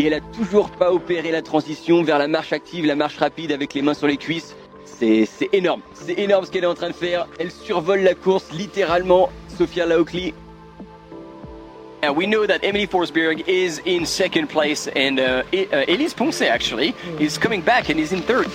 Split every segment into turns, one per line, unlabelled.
et elle a toujours pas opéré la transition vers la marche active, la marche rapide avec les mains sur les cuisses. C'est énorme, c'est énorme ce qu'elle est en train de faire. Elle survole la course littéralement. Sophia Laukli.
Uh, we know that Emily Forsberg is in second place, and uh, uh, Elise Ponce actually is coming back and is in third.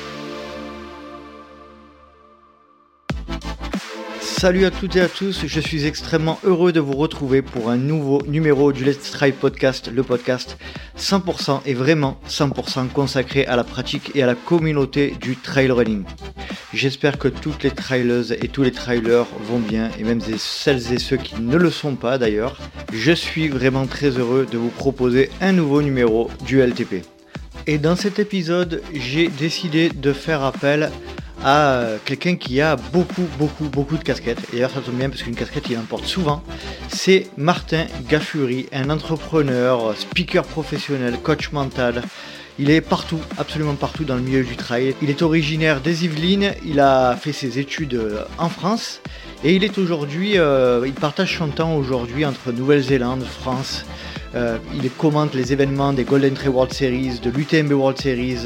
Salut à toutes et à tous, je suis extrêmement heureux de vous retrouver pour un nouveau numéro du Let's Try Podcast, le podcast 100% et vraiment 100% consacré à la pratique et à la communauté du trail running. J'espère que toutes les trailers et tous les trailers vont bien et même celles et ceux qui ne le sont pas d'ailleurs. Je suis vraiment très heureux de vous proposer un nouveau numéro du LTP. Et dans cet épisode, j'ai décidé de faire appel à quelqu'un qui a beaucoup, beaucoup, beaucoup de casquettes. Et d'ailleurs, ça tombe bien parce qu'une casquette, il en porte souvent. C'est Martin Gaffuri, un entrepreneur, speaker professionnel, coach mental. Il est partout, absolument partout dans le milieu du trail. Il est originaire des Yvelines, il a fait ses études en France et il est aujourd'hui, euh, il partage son temps aujourd'hui entre Nouvelle-Zélande, France. Euh, il commente les événements des Golden Trail World Series, de l'UTMB World Series,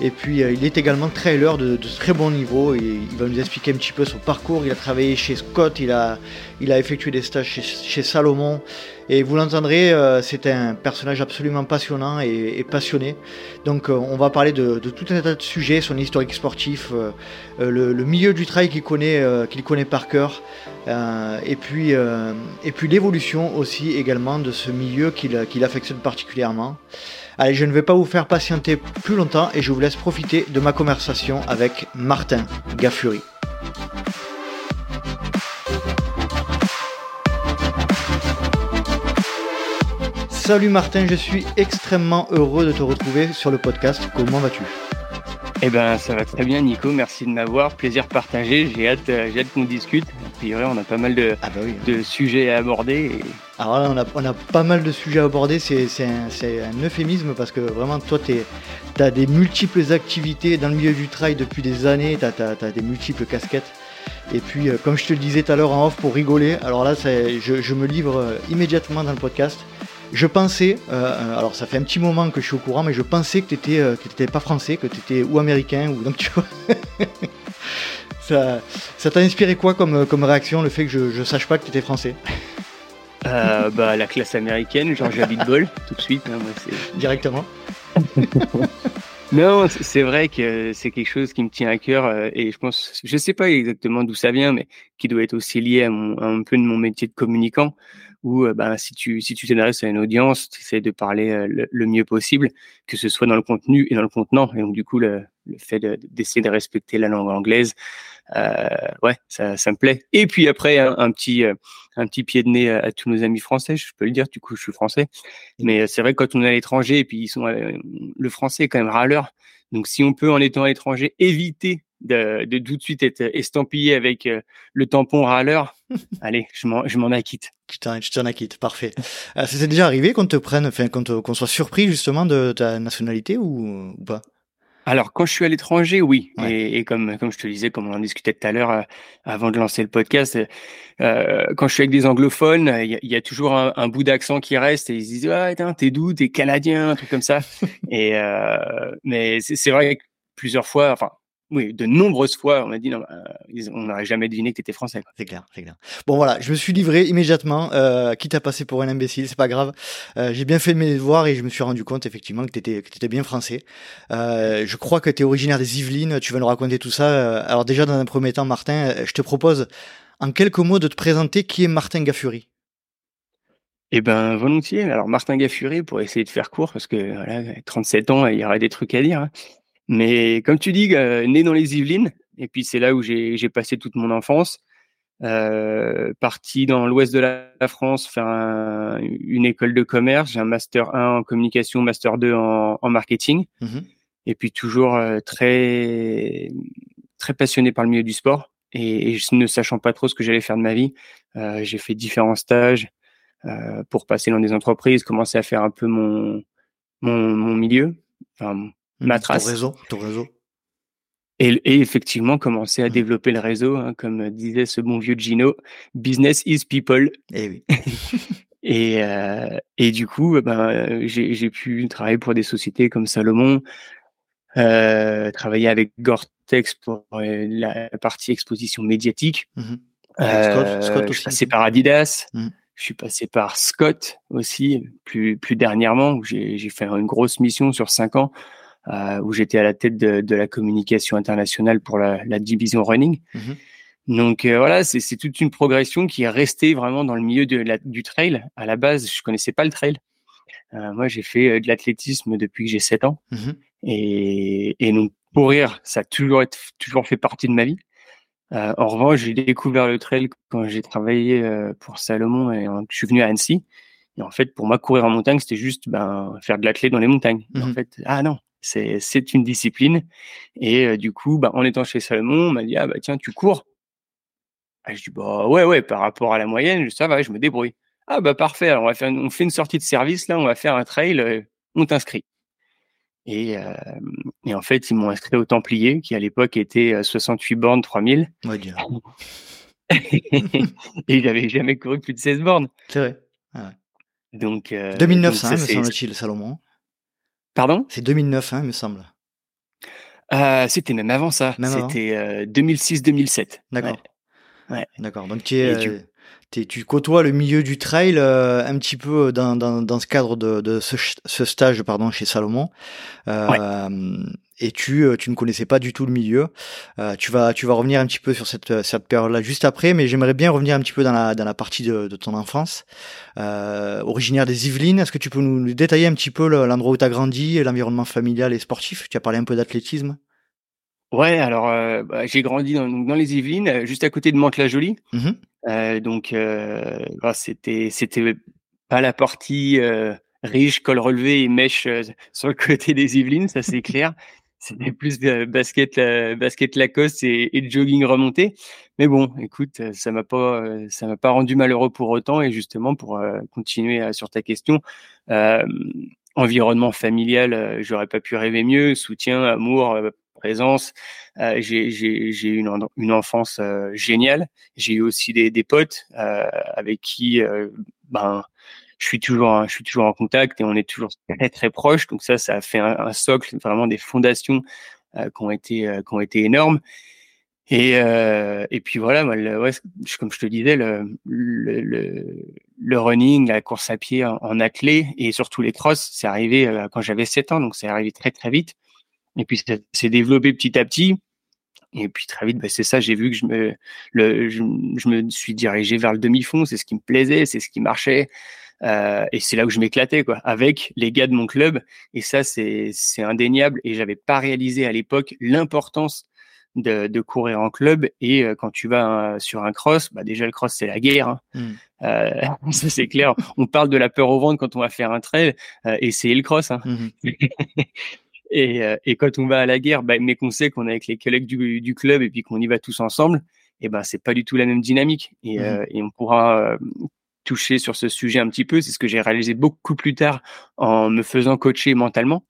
et puis euh, il est également trailer de, très bon niveau. Et il va nous expliquer un petit peu son parcours. Il a travaillé chez Scott, il a, il a effectué des stages chez Salomon. Et vous l'entendrez, euh, c'est un personnage absolument passionnant et, passionné. Donc euh, on va parler de, tout un tas de sujets, son historique sportif, euh, le, milieu du trail qu'il connaît, qu'il connaît par cœur, et puis, et puis l'évolution aussi également de ce milieu qu'il affectionne particulièrement. Allez, je ne vais pas vous faire patienter plus longtemps et je vous laisse profiter de ma conversation avec Martin Gaffuri. Salut Martin, je suis extrêmement heureux de te retrouver sur le podcast. Comment vas-tu?
Eh ben, ça va très bien, Nico. Merci de m'avoir. Plaisir partagé. J'ai hâte, euh, j'ai hâte qu'on discute. A priori, on a pas mal de,
ah bah oui.
de sujets à aborder. Et...
Alors là, on a, on a, pas mal de sujets à aborder. C'est, un, euphémisme parce que vraiment, toi, tu as des multiples activités dans le milieu du trail depuis des années. Tu as, des multiples casquettes. Et puis, euh, comme je te le disais tout à l'heure en off pour rigoler, alors là, je, je, me livre euh, immédiatement dans le podcast. Je pensais, euh, alors ça fait un petit moment que je suis au courant, mais je pensais que tu n'étais euh, pas français, que tu étais ou américain, ou donc tu vois. ça, ça t'a inspiré quoi comme, comme réaction, le fait que je ne sache pas que tu étais français?
Euh, bah, La classe américaine, genre j'habite bol, tout de suite. Hein, moi,
Directement
Non, c'est vrai que c'est quelque chose qui me tient à cœur euh, et je pense, je sais pas exactement d'où ça vient, mais qui doit être aussi lié à, mon, à un peu de mon métier de communicant où euh, ben, si tu si tu t'adresses à une audience, tu essaies de parler euh, le, le, mieux possible, que ce soit dans le contenu et dans le contenant. Et donc du coup, le, le fait d'essayer de, de, respecter la langue anglaise, euh, ouais, ça, ça me plaît. Et puis après, un, un petit un petit pied de nez à, à, tous nos amis français, je peux le dire. Du coup, je suis français, mais c'est vrai que quand on est à l'étranger et puis ils sont le français est quand même râleur. Donc si on peut en étant à l'étranger éviter de, de, tout de suite être estampillé avec euh, le tampon râleur, allez, je m'en, je m'en acquitte.
Je t'en, acquitte, parfait. Euh, c'est déjà arrivé qu'on te prenne, enfin, qu'on, qu'on soit surpris justement de ta nationalité ou, ou pas?
Alors, quand je suis à l'étranger, oui. Ouais. Et, et, comme, comme je te disais, comme on en discutait tout à l'heure euh, avant de lancer le podcast, euh, quand je suis avec des anglophones, il y, y, a toujours un, un, bout d'accent qui reste et ils se disent Ah, t'es d'où T'es canadien, un truc comme ça. et mais c'est, c'est vrai que plusieurs fois, enfin, oui, de nombreuses fois, on m'a dit non, euh, on n'aurait jamais deviné que tu étais français.
C'est clair, c'est clair. Bon voilà, je me suis livré immédiatement, euh, quitte à passer pour un imbécile, c'est pas grave. Euh, j'ai bien fait mes devoirs et je me suis rendu compte effectivement que tu étais, bien français. Euh, je crois que tu es originaire des Yvelines, tu vas nous raconter tout ça. Euh, alors déjà, dans un premier temps, Martin, euh, je te propose en quelques mots de te présenter qui est Martin Gaffuri.
Eh ben volontiers. Alors Martin Gaffuri, pour essayer de faire court, parce que voilà, 37 ans, il y aurait des trucs à dire. Mais comme tu dis, euh, né dans les Yvelines, et puis c'est là où j'ai passé toute mon enfance. Euh, parti dans l'ouest de la, France faire un, une école de commerce. J'ai un master 1 en communication, master 2 en, en marketing. Mmh. Et puis toujours euh, très très passionné par le milieu du sport. Et, et ne sachant pas trop ce que j'allais faire de ma vie, j'ai fait différents stages pour passer dans des entreprises, commencer à faire un peu mon mon, mon milieu, enfin ma trace.
Ton réseau, ton réseau.
Et, et, effectivement, commencer à mmh. développer le réseau, hein, comme disait ce bon vieux Gino, business is people.
Eh oui.
Et, euh, et du coup, ben, j'ai pu travailler pour des sociétés comme Salomon, euh, travailler avec Gore-Tex pour euh, la partie exposition médiatique. Mmh Scott, Scott aussi. Je suis passé par Adidas. Mmh. Je suis passé par Scott aussi, plus, plus dernièrement, où j'ai fait une grosse mission sur cinq ans, où j'étais à la tête de, de, la communication internationale pour la, la division running. Mmh donc euh, voilà, c'est toute une progression qui est restée vraiment dans le milieu de la, du trail. À la base, je connaissais pas le trail. Euh, moi, j'ai fait euh, de l'athlétisme depuis que j'ai 7 ans. Mmh et, et, donc, courir, ça a toujours, toujours fait partie de ma vie. Euh, en revanche, j'ai découvert le trail quand j'ai travaillé euh, pour Salomon et je suis venu à Annecy. Et en fait, pour moi, courir en montagne, c'était juste ben, faire de l'athlète dans les montagnes. En mmh fait, ah non, c'est c'est une discipline. Et du coup, ben, en étant chez Salomon, on m'a dit ah bah tiens, tu cours. Ah, je dis bah ouais ouais par rapport à la moyenne ça va je me débrouille. Ah bah parfait alors on va faire on fait une sortie de service là on va faire un trail euh, on t'inscrit. Et, euh, et en fait ils m'ont inscrit au Templier qui à l'époque était 68 euh, bornes 3000 ouais, et j'avais jamais couru plus de 16 bornes.
C'est vrai.
Ah donc
2009 hein, me semble-t-il Salomon
pardon?
C'est 2009 hein, me semble.
C'était même avant ça. C'était 2006-2007
d'accord. D'accord. Donc tu, euh, tu côtoies le milieu du trail euh, un petit peu euh, dans, dans, dans ce cadre de, de ce, ce, stage pardon, chez Salomon. Et tu, tu ne connaissais pas du tout le milieu. tu, vas, tu vas revenir un petit peu sur cette, cette période-là juste après, mais j'aimerais bien revenir un petit peu dans la, dans la partie de, de ton enfance. originaire des Yvelines, est-ce que tu peux nous détailler un petit peu l'endroit où tu as grandi, l'environnement familial et sportif? Tu as parlé un peu d'athlétisme
Ouais, alors euh, bah, j'ai grandi dans, dans, les Yvelines, euh, juste à côté de Mantes-la-Jolie. Mmh euh, donc euh, bah, c'était c'était pas la partie euh, riche, col relevé et mèche sur le côté des Yvelines, ça c'est clair. C'était plus basket basket Lacoste et, et, jogging remonté. Mais bon, écoute, ça m'a pas ça m'a pas rendu malheureux pour autant. Et justement pour continuer sur ta question. environnement familial, j'aurais pas pu rêver mieux. Soutien, amour, présence. Euh, j'ai eu une, une, enfance euh, géniale. J'ai eu aussi des, des potes euh, avec qui ben je suis toujours je suis toujours en contact et on est toujours très très proches. Donc ça ça a fait un, socle vraiment des fondations qui ont été qui ont été énormes. Et, euh, et puis voilà, moi, le, ouais, comme je te disais, le, le, le, running, la course à pied en, en athlée et surtout les crosses, c'est arrivé quand j'avais 7 ans, donc c'est arrivé très très vite. Et puis, ça s'est développé petit à petit. Et puis très vite, bah, c'est ça, j'ai vu que je me, le, je, je, me suis dirigé vers le demi-fond, c'est ce qui me plaisait, c'est ce qui marchait. Euh, et c'est là où je m'éclatais, quoi, avec les gars de mon club. Et ça, c'est indéniable. Et j'avais pas réalisé à l'époque l'importance de, de, courir en club. Et euh, quand tu vas euh, sur un cross, bah déjà le cross c'est la guerre. Hein. Mmh. Euh, ça c'est clair. On parle de la peur au ventre quand on va faire un trail, et c'est le cross. Hein. Mmh. Et, euh, et, quand on va à la guerre, bah, mais qu'on sait qu'on est avec les collègues du, du club et puis qu'on y va tous ensemble, et eh ben c'est pas du tout la même dynamique. Et, mmh euh, et on pourra euh, toucher sur ce sujet un petit peu. C'est ce que j'ai réalisé beaucoup plus tard en me faisant coacher mentalement,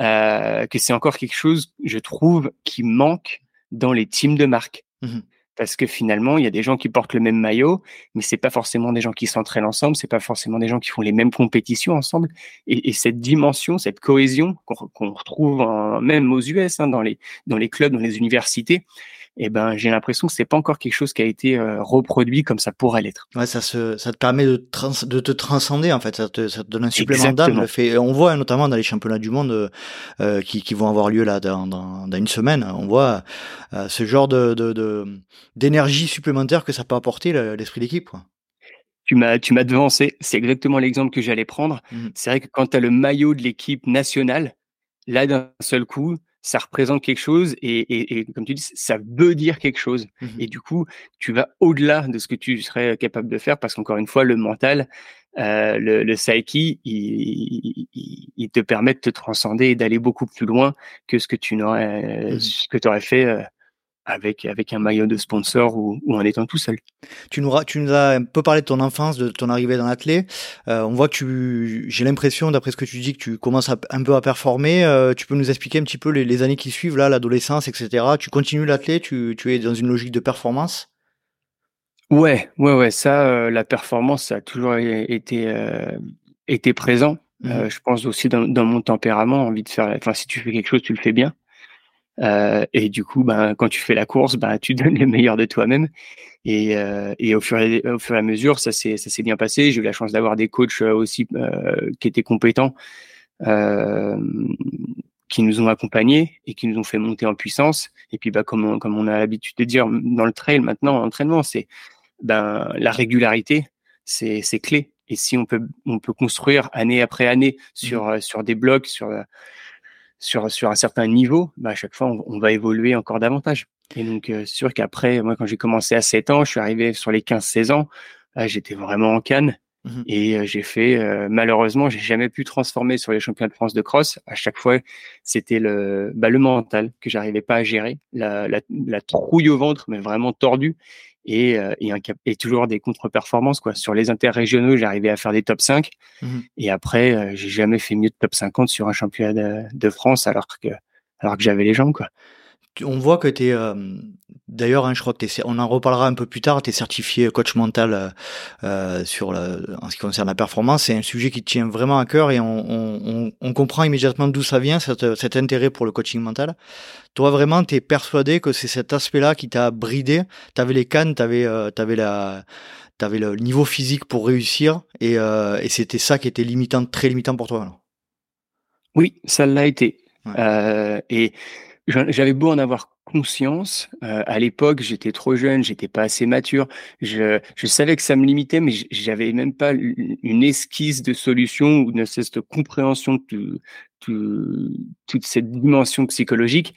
euh, que c'est encore quelque chose, je trouve, qui manque dans les teams de marque. Mmh parce que finalement, il y a des gens qui portent le même maillot, mais c'est pas forcément des gens qui s'entraînent ensemble, c'est pas forcément des gens qui font les mêmes compétitions ensemble. Et, et cette dimension, cette cohésion qu'on retrouve même aux US, hein, dans les clubs, dans les universités, eh ben j'ai l'impression que c'est pas encore quelque chose qui a été euh, reproduit comme ça pourrait l'être.
Ouais, ça se, ça te permet de, trans, de te transcender en fait, ça te, ça te donne un supplément d'âme. On voit notamment dans les championnats du monde euh, qui, qui, vont avoir lieu là dans, dans, dans une semaine, on voit euh, ce genre de d'énergie de, supplémentaire que ça peut apporter l'esprit d'équipe.
Tu m'as, tu m'as devancé. C'est exactement l'exemple que j'allais prendre. Mmh. C'est vrai que quand tu as le maillot de l'équipe nationale, là d'un seul coup, ça représente quelque chose et, et, et, comme tu dis, ça veut dire quelque chose. Mmh et du coup, tu vas au-delà de ce que tu serais capable de faire parce qu'encore une fois, le mental, euh, le, le psyche, il, il, il, te permet de te transcender et d'aller beaucoup plus loin que ce que tu n'aurais, mmh ce que aurais fait euh, avec, avec un maillot de sponsor ou, ou, en étant tout seul.
Tu nous, tu nous as un peu parlé de ton enfance, de ton arrivée dans l'athlé. Euh, on voit que tu, j'ai l'impression, d'après ce que tu dis, que tu commences à, un peu à performer. Euh, tu peux nous expliquer un petit peu les, les années qui suivent, là, l'adolescence, etc. Tu continues l'athlé, tu, tu es dans une logique de performance?
Ouais, ouais, ouais. Ça, la performance, ça a toujours été été présent. Mmh je pense aussi dans, dans, mon tempérament, envie de faire. Enfin, si tu fais quelque chose, tu le fais bien. Euh, et du coup, ben, quand tu fais la course, ben, tu donnes le meilleur de toi-même. Et, euh, et au, fur et, au fur et à mesure, ça s'est bien passé. J'ai eu la chance d'avoir des coachs euh, aussi euh, qui étaient compétents, qui nous ont accompagnés et qui nous ont fait monter en puissance. Et puis, bah, comme on, comme on a l'habitude de dire dans le trail maintenant, l'entraînement, c'est ben la régularité, c'est c'est clé. Et si on peut on peut construire année après année sur mmh. sur des blocs, sur sur, sur un certain niveau, bah, à chaque fois, on, va évoluer encore davantage. Et donc, euh, sûr qu'après, moi, quand j'ai commencé à 7 ans, je suis arrivé sur les 15-16 ans, j'étais vraiment en canne. Mmh et euh, j'ai fait, euh, malheureusement, j'ai jamais pu transformer sur les championnats de France de cross. À chaque fois, c'était le, bah, le mental que j'arrivais pas à gérer, la, la, la trouille au ventre, mais vraiment tordue et, euh, et, un, et toujours des contre-performances quoi. Sur les interrégionaux, j'arrivais à faire des top 5 mmh et après euh, j'ai jamais fait mieux de top 50 sur un championnat de, de France alors que alors que j'avais les jambes quoi
on voit que tu es euh, d'ailleurs hein, je crois que es, on en reparlera un peu plus tard tu es certifié coach mental euh, euh, sur en ce qui concerne la performance. C'est un sujet qui te tient vraiment à cœur et on, on, on comprend immédiatement d'où ça vient cet, cet, intérêt pour le coaching mental. Toi vraiment tu es persuadé que c'est cet aspect là qui t'a bridé. Tu avais les cannes tu avais, avais la t'avais le niveau physique pour réussir et, et c'était ça qui était limitant très limitant pour toi alors?
oui ça l'a été. Et j'avais beau en avoir conscience, euh, à l'époque, j'étais trop jeune, j'étais pas assez mature. Je, je savais que ça me limitait, mais j'avais même pas une esquisse de solution ou une de compréhension de, toute cette dimension psychologique.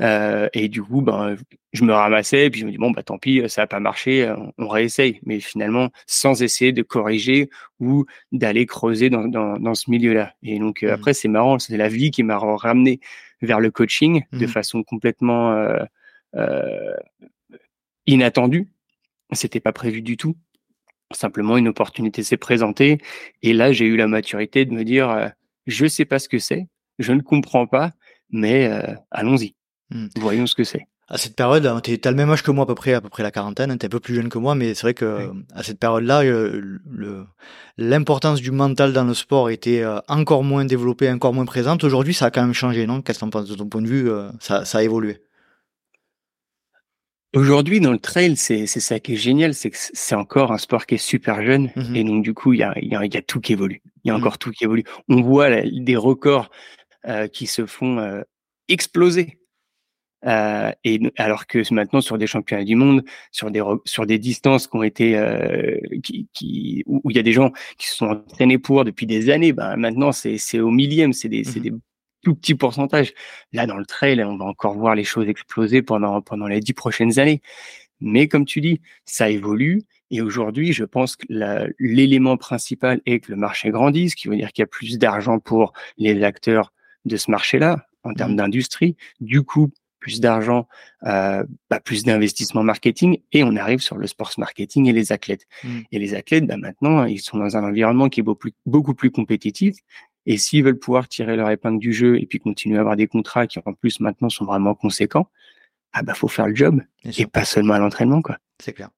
Euh, et du coup, ben, je me ramassais, et puis je me dis bon bah tant pis, ça a pas marché, on, réessaye. Mais finalement, sans essayer de corriger ou d'aller creuser dans, dans, dans ce milieu-là. Et donc euh, mmh. après, c'est marrant, c'est la vie qui m'a ramené vers le coaching de mmh. façon complètement euh, euh, inattendue. C'était pas prévu du tout. Simplement, une opportunité s'est présentée. Et là, j'ai eu la maturité de me dire, euh, je sais pas ce que c'est, je ne comprends pas, mais euh, allons-y. Mmh. Voyons ce que c'est
à cette période, hein, tu as le même âge que moi à peu près, à peu près la quarantaine, hein, tu es un peu plus jeune que moi, mais c'est vrai que à cette période-là, euh, l'importance du mental dans le sport était euh, encore moins développée, encore moins présente. Aujourd'hui, ça a quand même changé, non? Qu'est-ce que tu penses de ton point de vue euh, ça, ça a évolué?
Aujourd'hui, dans le trail, c'est ça qui est génial, c'est que c'est encore un sport qui est super jeune, mmh et donc du coup, il y a, y, a, y a, tout qui évolue. Il y a mmh. encore tout qui évolue. On voit des records qui se font exploser euh, et alors que maintenant sur des championnats du monde, sur des sur des distances qui ont été euh, qui, qui où il y a des gens qui se sont entraînés pour depuis des années, ben maintenant c'est c'est au millième, c'est des c'est mmh des tout petits pourcentages. Là dans le trail, on va encore voir les choses exploser pendant pendant les dix prochaines années. Mais comme tu dis, ça évolue. Et aujourd'hui, je pense que l'élément principal est que le marché grandisse, ce qui veut dire qu'il y a plus d'argent pour les acteurs de ce marché-là en termes mmh. d'industrie. Du coup, plus d'argent, euh, bah, plus d'investissement marketing, et on arrive sur le sports marketing et les athlètes. Mmh. Et les athlètes, bah, maintenant, ils sont dans un environnement qui est beaucoup plus, beaucoup plus compétitif. Et s'ils veulent pouvoir tirer leur épingle du jeu et puis continuer à avoir des contrats qui en plus maintenant sont vraiment conséquents, ah bah faut faire le job et pas seulement à l'entraînement quoi.
C'est clair.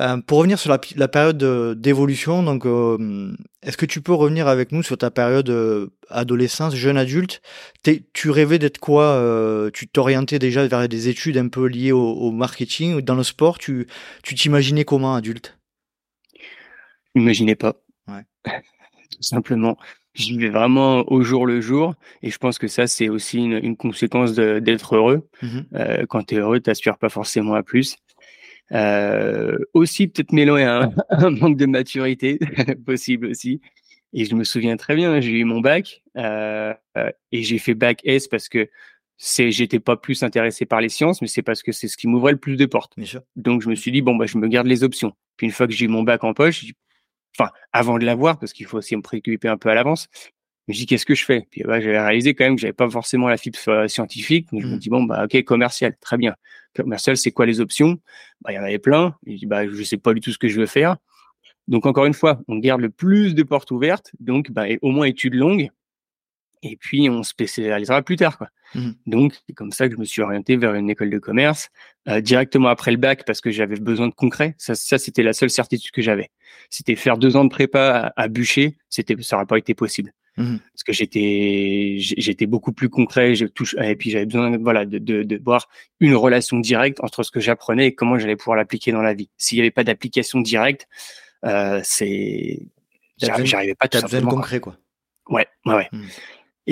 Euh, pour revenir sur la, la période d'évolution, donc euh, est-ce que tu peux revenir avec nous sur ta période euh, adolescence, jeune adulte? Tu rêvais d'être quoi Tu t'orientais déjà vers des études un peu liées au, au marketing dans le sport? Tu tu t'imaginais comment adulte?
Imaginais pas. Ouais. Tout simplement. Je vivais vraiment au jour le jour et je pense que ça c'est aussi une, une conséquence d'être heureux. Mmh euh, quand tu es heureux, tu n'aspires pas forcément à plus. Euh, aussi peut-être mêlé à un, un, manque de maturité, possible aussi. Et je me souviens très bien, j'ai eu mon bac euh, euh, et j'ai fait bac S parce que c'est j'étais pas plus intéressé par les sciences, mais c'est parce que c'est ce qui m'ouvrait le plus de portes. Donc je me suis dit bon bah je me garde les options. Puis une fois que j'ai eu mon bac en poche, enfin avant de l'avoir parce qu'il faut aussi me préoccuper un peu à l'avance, je me dis qu'est-ce que je fais? Puis bah, j'avais réalisé quand même que j'avais pas forcément la fibre scientifique. Donc je me mmh. dis bon bah ok commercial, très bien. Commercial, c'est quoi les options? Bah il y en avait plein. Je dis bah je sais pas du tout ce que je veux faire. Donc encore une fois, on garde le plus de portes ouvertes. Donc bah, au moins études longues. Et puis, on se spécialisera plus tard. Quoi.
Mhm.
Donc, c'est comme ça que je me suis orienté vers une école de commerce euh, directement après le bac parce que j'avais besoin de concret. Ça, ça c'était la seule certitude que j'avais. C'était faire deux ans de prépa à, à bûcher. C'était, ça n'aurait pas été possible
Mhm.
parce que j'étais, j'étais beaucoup plus concret. Je touche, et puis j'avais besoin, voilà, de, de, de voir une relation directe entre ce que j'apprenais et comment j'allais pouvoir l'appliquer dans la vie. S'il n'y avait pas d'application directe, euh, c'est, j'arrivais pas tout
T'as besoin de concret, quoi.
Ouais, ouais, ouais.
Hmm.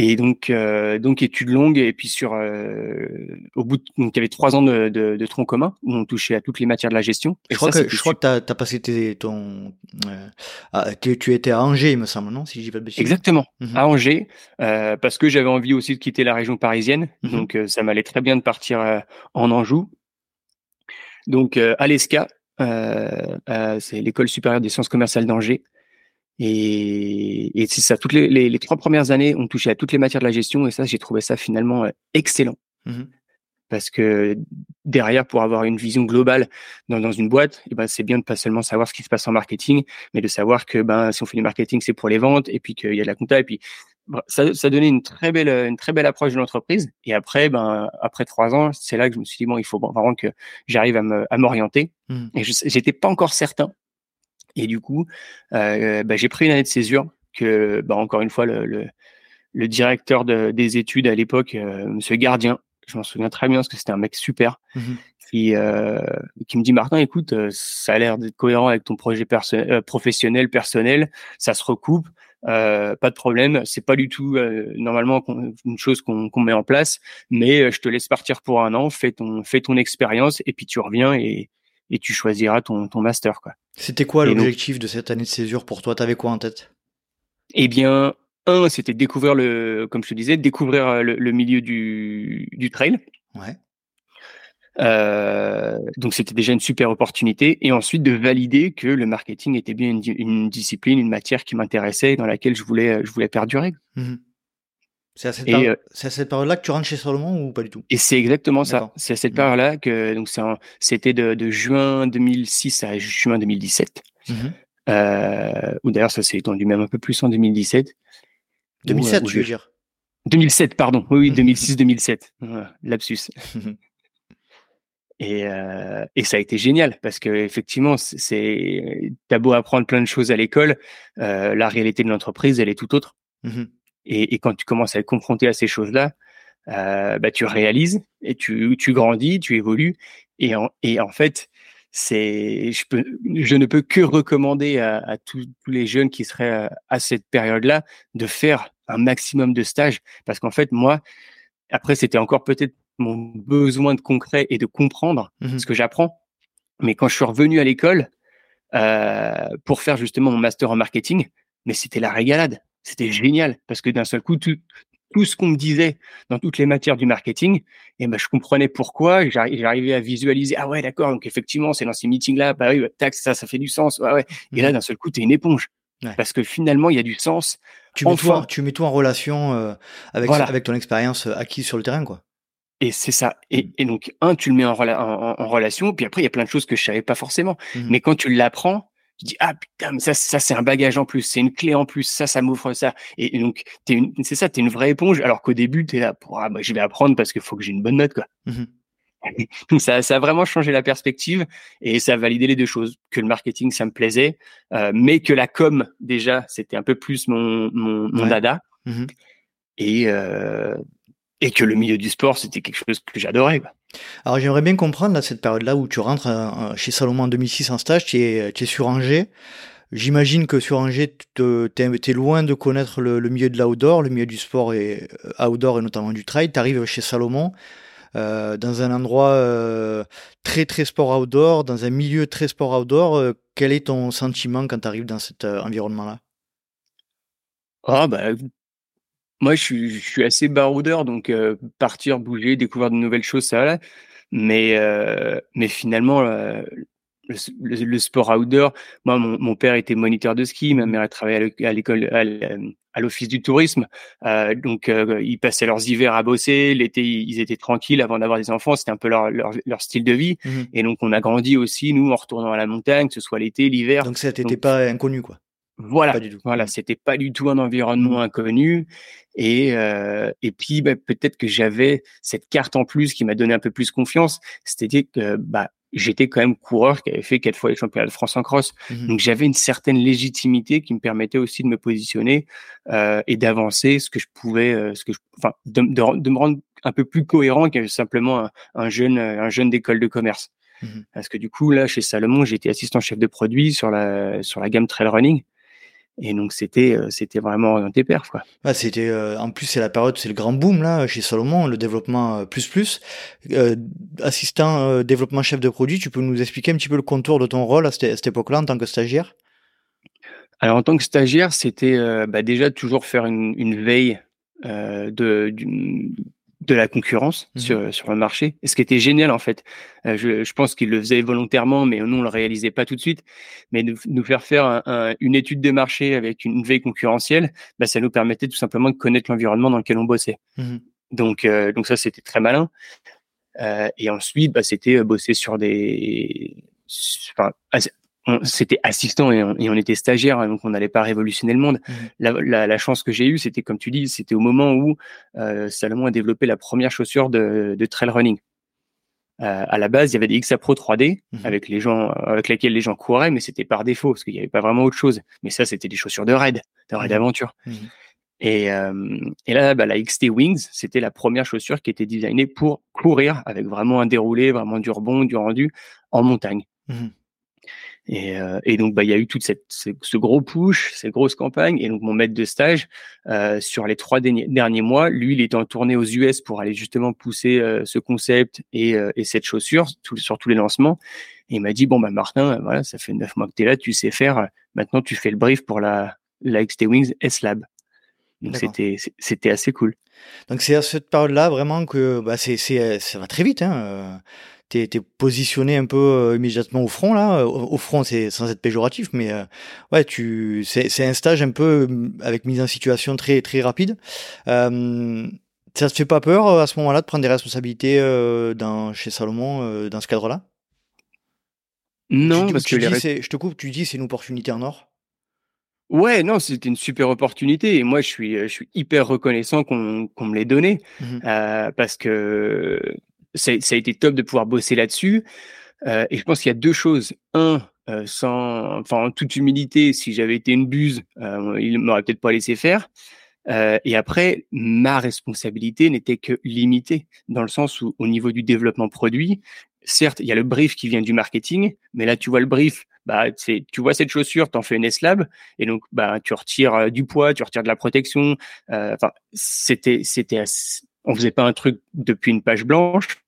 Et donc, euh, donc études longues et puis sur, euh, au bout, de, donc il y avait trois ans de, de, de tronc commun où on touchait à toutes les matières de la gestion. Et
Je crois
ça,
que, je crois que t'as, t'as passé tes, ton, euh, ah, tu, tu étais à Angers, il me semble, non? Si je dis pas de bêtises.
Exactement,
Mhm.
à Angers, euh, parce que j'avais envie aussi de quitter la région parisienne.
Mhm.
Donc, euh, ça m'allait très bien de partir euh, en Anjou. Donc, euh, à l'ESCA, euh, euh, c'est l'école supérieure des sciences commerciales d'Angers. Et, et c'est ça, toutes les, les, les trois premières années, on touchait à toutes les matières de la gestion. Et ça, j'ai trouvé ça finalement euh, excellent.
Mhm.
Parce que derrière, pour avoir une vision globale dans, dans une boîte, eh ben, c'est bien de pas seulement savoir ce qui se passe en marketing, mais de savoir que ben, si on fait du marketing, c'est pour les ventes, et puis qu'il y a de la compta, et puis ça, ça donnait une très belle, une très belle approche de l'entreprise. Et après, ben, après trois ans, c'est là que je me suis dit bon, il faut vraiment que j'arrive à m'orienter.
Mhm.
Et j'étais pas encore certain. Et du coup, euh, ben, j'ai pris une année de césure que, ben, encore une fois, le, le, le directeur de, des études à l'époque, euh, Monsieur Gardien, je m'en souviens très bien parce que c'était un mec super qui euh, qui me dit Martin écoute euh, ça a l'air d'être cohérent avec ton projet perso- professionnel personnel ça se recoupe euh, pas de problème. C'est pas du tout euh, normalement une chose qu'on met en place mais euh, je te laisse partir pour un an fais ton fais ton expérience et puis tu reviens et et tu choisiras ton ton master quoi
C'était quoi l'objectif de cette année de césure pour toi? T'avais quoi en tête?
Eh bien, un, c'était découvrir le, comme je te disais, découvrir euh, le, le milieu du, du trail.
Ouais.
Euh, donc c'était déjà une super opportunité. Et ensuite de valider que le marketing était bien une, di- une discipline, une matière qui m'intéressait, et dans laquelle je voulais, je voulais perdurer.
Mhm. C'est à cette,
Et,
péri-
euh,
c'est à cette période-là que tu rentres chez Salomon ou pas du tout?
Et c'est exactement ça. C'est à cette
Mhm.
période-là que donc c'était de, de juin 2006 à juin 2017.
Mhm.
Euh, ou d'ailleurs ça s'est étendu même un peu plus en 2017. Où, euh,
2007,
où
tu
je-
veux dire?
2007, pardon. Oui, oui,
Mhm.
2006-2007. Voilà, lapsus. Et, euh, et ça a été génial parce que effectivement, c'est- t'as beau apprendre plein de choses à l'école, euh, la réalité de l'entreprise, elle est tout autre. Et, et quand tu commences à être confronté à ces choses-là, euh, bah, tu réalises et tu, tu grandis, tu évolues. Et en, et en fait, c'est, je, peux, je ne peux que recommander à, à tous, tous les jeunes qui seraient à, à cette période-là de faire un maximum de stages. Parce qu'en fait, moi, après, c'était encore peut-être mon besoin de concret et de comprendre
Mhm.
ce que j'apprends. Mais quand je suis revenu à l'école euh, pour faire justement mon master en marketing, mais c'était la régalade. C'était génial parce que d'un seul coup, tout, tout ce qu'on me disait dans toutes les matières du marketing, et ben, je comprenais pourquoi. J'arrivais à visualiser. Ah ouais, d'accord. Donc effectivement, c'est dans ces meetings-là. Bah oui, bah, tac, ça, ça fait du sens. Ouais, ouais. Et là, d'un seul coup, t'es une éponge.
Ouais.
Parce que finalement, il y a du sens.
Tu mets, en, tu mets tout en relation euh, avec,
Voilà.
avec ton expérience euh, acquise sur le terrain, quoi.
Et c'est ça. Et, et donc, un, tu le mets en, rela- en, en- en relation, puis après, il y a plein de choses que je savais pas forcément.
Mhm.
Mais quand tu l'apprends, tu dis ah putain, mais ça, ça c'est un bagage en plus, c'est une clé en plus, ça, ça m'offre ça. Et, donc, t'es une, c'est ça, t'es une vraie éponge. Alors qu'au début, t'es là, pour, ah, bah, je vais apprendre parce qu'il faut que j'ai une bonne note, quoi. Donc, ça, ça a vraiment changé la perspective et ça a validé les deux choses. Que le marketing, ça me plaisait, euh, mais que la com, déjà, c'était un peu plus mon, mon, mon
Ouais.
dada.
Mhm.
Et, euh, et que le milieu du sport, c'était quelque chose que j'adorais, quoi.
Alors j'aimerais bien comprendre là, cette période-là où tu rentres euh, chez Salomon en 2006 en stage, tu es, sur Angers. J'imagine que sur Angers, tu es, loin de connaître le, milieu de l'outdoor, le milieu du sport et euh, outdoor et notamment du trail. Tu arrives chez Salomon euh, dans un endroit très très sport outdoor, dans un milieu très sport outdoor. Quel est ton sentiment quand tu arrives dans cet environnement-là?
Ah bah moi je suis je suis assez baroudeur donc euh, partir bouger découvrir de nouvelles choses ça va mais euh, mais finalement euh, le, le- le sport outdoor moi mon, mon père était moniteur de ski ma mère elle travaillait à l'é- à l'école à l'- à l'office du tourisme. Euh, donc euh, ils passaient leurs hivers à bosser l'été ils étaient tranquilles avant d'avoir des enfants c'était un peu leur, leur leur style de vie.
Mhm.
et donc on a grandi aussi nous en retournant à la montagne que ce soit l'été l'hiver.
Donc ça t'était
donc-
pas inconnu quoi.
Voilà, voilà, c'était pas du tout un environnement inconnu. Et, euh, et puis bah, peut-être que j'avais cette carte en plus qui m'a donné un peu plus confiance. C'était que bah, j'étais quand même coureur qui avait fait quatre fois les championnats de France en cross. Mmh Donc j'avais une certaine légitimité qui me permettait aussi de me positionner euh, et d'avancer ce que je pouvais, euh, ce que je, enfin, de, de, me rendre un peu plus cohérent que simplement un, jeune, un jeune d'école de commerce. Mmh Parce que du coup là, chez Salomon, j'étais assistant chef de produit sur la sur la gamme trail running. Et donc c'était euh, c'était vraiment orienté perf quoi.
Ah, c'était euh, en plus c'est la période c'est le grand boom là chez Salomon le développement euh, plus plus assistant développement chef de produit tu peux nous expliquer un petit peu le contour de ton rôle à cette, époque-là en tant que stagiaire?
Alors en tant que stagiaire c'était bah, déjà toujours faire une, une veille de de la concurrence mmh sur, sur le marché. Et ce qui était génial en fait, euh, je, je, pense qu'ils le faisaient volontairement, mais nous on le réalisait pas tout de suite. Mais nous, nous faire faire une étude de marché avec une veille concurrentielle, bah, ça nous permettait tout simplement de connaître l'environnement dans lequel on bossait. Mmh donc, euh, donc ça c'était très malin. Euh, et ensuite, bah, c'était euh, bosser sur des, enfin, c'était assistant et on, était stagiaire, donc on n'allait pas révolutionner le monde. Mmh. La, chance que j'ai eue, c'était comme tu dis, c'était au moment où euh, Salomon a développé la première chaussure de, trail running. Euh, à la base, il y avait des XA Pro 3D mmh. avec les gens, avec lesquels les gens couraient, mais c'était par défaut parce qu'il n'y avait pas vraiment autre chose. Mais ça, c'était des chaussures de raid, de raid mmh. aventure. Et, euh, et, là, bah, la XT Wings, c'était la première chaussure qui était designée pour courir avec vraiment un déroulé, vraiment du rebond, du rendu en montagne. Et, euh, et, donc, bah, il y a eu toute cette, ce, gros push, cette grosse campagne. Et donc, mon maître de stage, euh, sur les trois derniers, mois, lui, il était en tournée aux US pour aller justement pousser euh, ce concept et, euh, et cette chaussure sur tous les lancements. Et il m'a dit, bon, bah, Martin, voilà, ça fait neuf mois que tu es là, tu sais faire. Maintenant, tu fais le brief pour la, la XT Wings S-Lab. Donc, c'était, c'était assez cool.
Donc, c'est à cette période-là vraiment que bah, c'est, ça va très vite. Hein t'es es positionné un peu euh, immédiatement au front là. Au, front, c'est sans être péjoratif, mais euh, ouais, tu c'est un stage un peu euh, avec mise en situation très très rapide. Euh, ça te fait pas peur à ce moment-là de prendre des responsabilités dans chez Salomon dans ce cadre-là?
Non, parce
que je te coupe, tu dis c'est une opportunité en or?
Ouais, non, c'était une super opportunité et moi je suis je suis hyper reconnaissant qu'on qu'on me l'ait donné mmh parce que ça, a été top de pouvoir bosser là-dessus. Euh, et je pense qu'il y a deux choses. Un, euh, sans, enfin, en toute humilité, si j'avais été une buse, euh, il m'aurait peut-être pas laissé faire. Euh, et après, ma responsabilité n'était que limitée, dans le sens où, au niveau du développement produit, certes, il y a le brief qui vient du marketing, mais là, tu vois le brief, bah, tu vois cette chaussure, tu en fais une S-Lab, et donc, bah, tu retires du poids, tu retires de la protection. Enfin, c'était, c'était, on faisait pas un truc depuis une page blanche.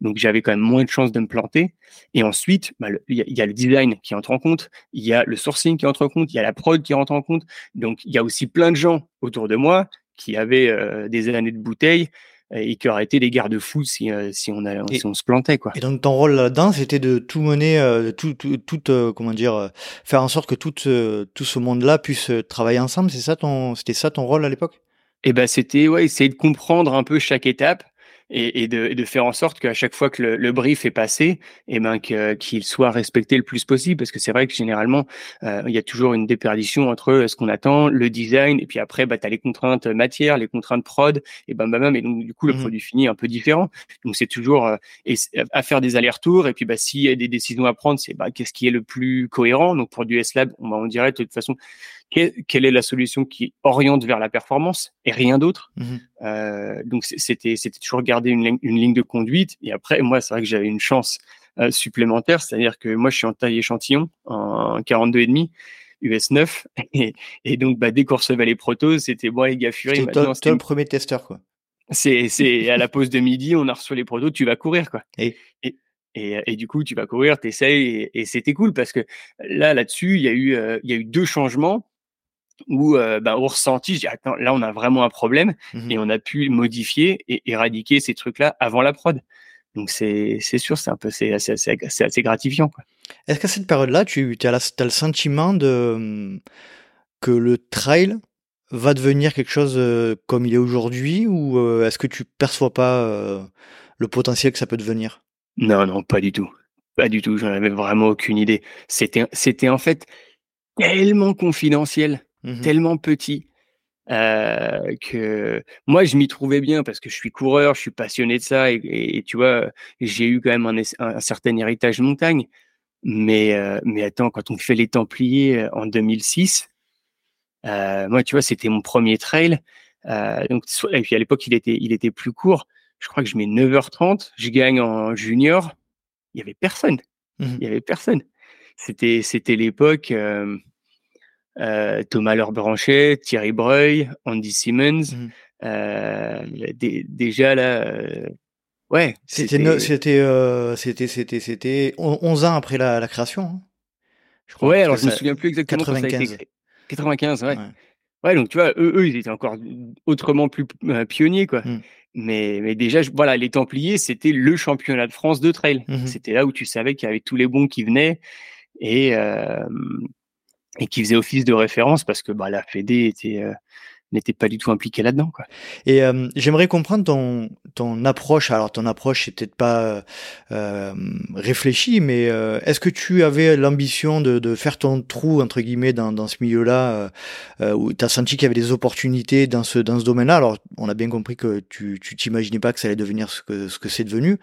Donc j'avais quand même moins de chances de me planter. Et ensuite, bah, il y, a le design qui entre en compte, il y a le sourcing qui entre en compte, il y a la prod qui rentre en compte. Donc il y a aussi plein de gens autour de moi qui avaient euh, des années de bouteilles et qui auraient été des garde-fous si, euh, si, on si on se plantait quoi.
Et donc ton rôle là-dedans, c'était de tout mener, euh, tout, tout, comment dire, faire en sorte que tout, tout ce monde-là puisse travailler ensemble. C'est ça ton, c'était ça ton rôle à l'époque?
Et ben c'était ouais essayer de comprendre un peu chaque étape et, et, de, de, faire en sorte qu'à chaque fois que le, le, brief est passé, et eh ben qu'il soit respecté le plus possible, parce que c'est vrai que généralement euh, il y a toujours une déperdition entre ce qu'on attend, le design, et puis après bah as les contraintes matière, les contraintes prod, et ben bah, et donc du coup le mmh produit fini est un peu différent. Donc c'est toujours euh, à faire des allers-retours, et puis bah s'il y a des décisions à prendre, c'est bah qu'est-ce qui est le plus cohérent? Donc pour du S-Lab, on, on dirait de toute façon quelle est la solution qui oriente vers la performance et rien d'autre. Mmh euh, donc c'était c'était toujours garder une, une, ligne de conduite. Et après, moi, c'est vrai que j'avais une chance euh, supplémentaire, c'est-à-dire que moi, je suis en taille échantillon en 42 et demi. US 9 et, et donc bah, dès qu'on recevait les protos c'était moi les gars Fury
c'était le premier testeur quoi
c'est c'est à la pause de midi on a reçu les protos tu vas courir quoi et, et et, et, du coup, tu vas courir, t'essayes, et, et c'était cool parce que là, là-dessus, il y a eu, euh, il y a eu deux changements où euh, bah, au ressenti, je dis attends, là on a vraiment un problème mmh et on a pu modifier et éradiquer ces trucs-là avant la prod. Donc c'est sûr, c'est un peu c'est assez, assez, assez, gratifiant.
Est-ce qu'à cette période-là, tu as, as, le sentiment de que le trail va devenir quelque chose euh, comme il est aujourd'hui ou euh, est-ce que tu perçois pas euh, le potentiel que ça peut devenir?
Non, non, pas du tout. Pas du tout, j'en avais vraiment aucune idée. C'était en fait tellement confidentiel,
Mhm.
tellement petit. euh, que moi je m'y trouvais bien parce que je suis coureur, je suis passionné de ça et, et- et tu vois j'ai eu quand même un, certain héritage montagne. Mais euh, mais attends quand on fait les Templiers euh, en 2006, euh, moi tu vois c'était mon premier trail. Donc et puis à l'époque il était il était plus court. Je crois que je mets 9h30, je gagne en junior. Il y avait personne.
Mhm.
Il y avait personne. C'était c'était l'époque. Euh, Thomas Leurs-Branchet, Thierry Breuil, Andy Simmons.
Mhm.
euh, dé- déjà là, euh, ouais.
C'était c'était euh, c'était c'était c'était on- 11 ans après la, la création. hein, je crois,
Ouais, alors je me souviens plus exactement quand ça a été
95.
créé. 95, ouais.
Ouais.
ouais. donc tu vois, eux, eux, ils étaient encore autrement plus pionniers, quoi.
Mm.
Mais, mais déjà, je- voilà, les Templiers, c'était le championnat de France de trail.
Mhm.
C'était là où tu savais qu'il y avait tous les bons qui venaient et, euh, et qui faisaient office de référence parce que bah, la Fédé était, euh, n'était pas du tout impliquée là-dedans, quoi.
Et euh, j'aimerais comprendre ton, ton approche. Alors ton approche c'est peut-être pas euh, réfléchie, mais euh, est-ce que tu avais l'ambition de, de faire ton trou entre guillemets dans, dans ce milieu-là, où tu as senti qu'il y avait des opportunités dans ce dans ce domaine-là? Alors on a bien compris que tu tu t'imaginais pas que ça allait devenir ce que ce que c'est devenu,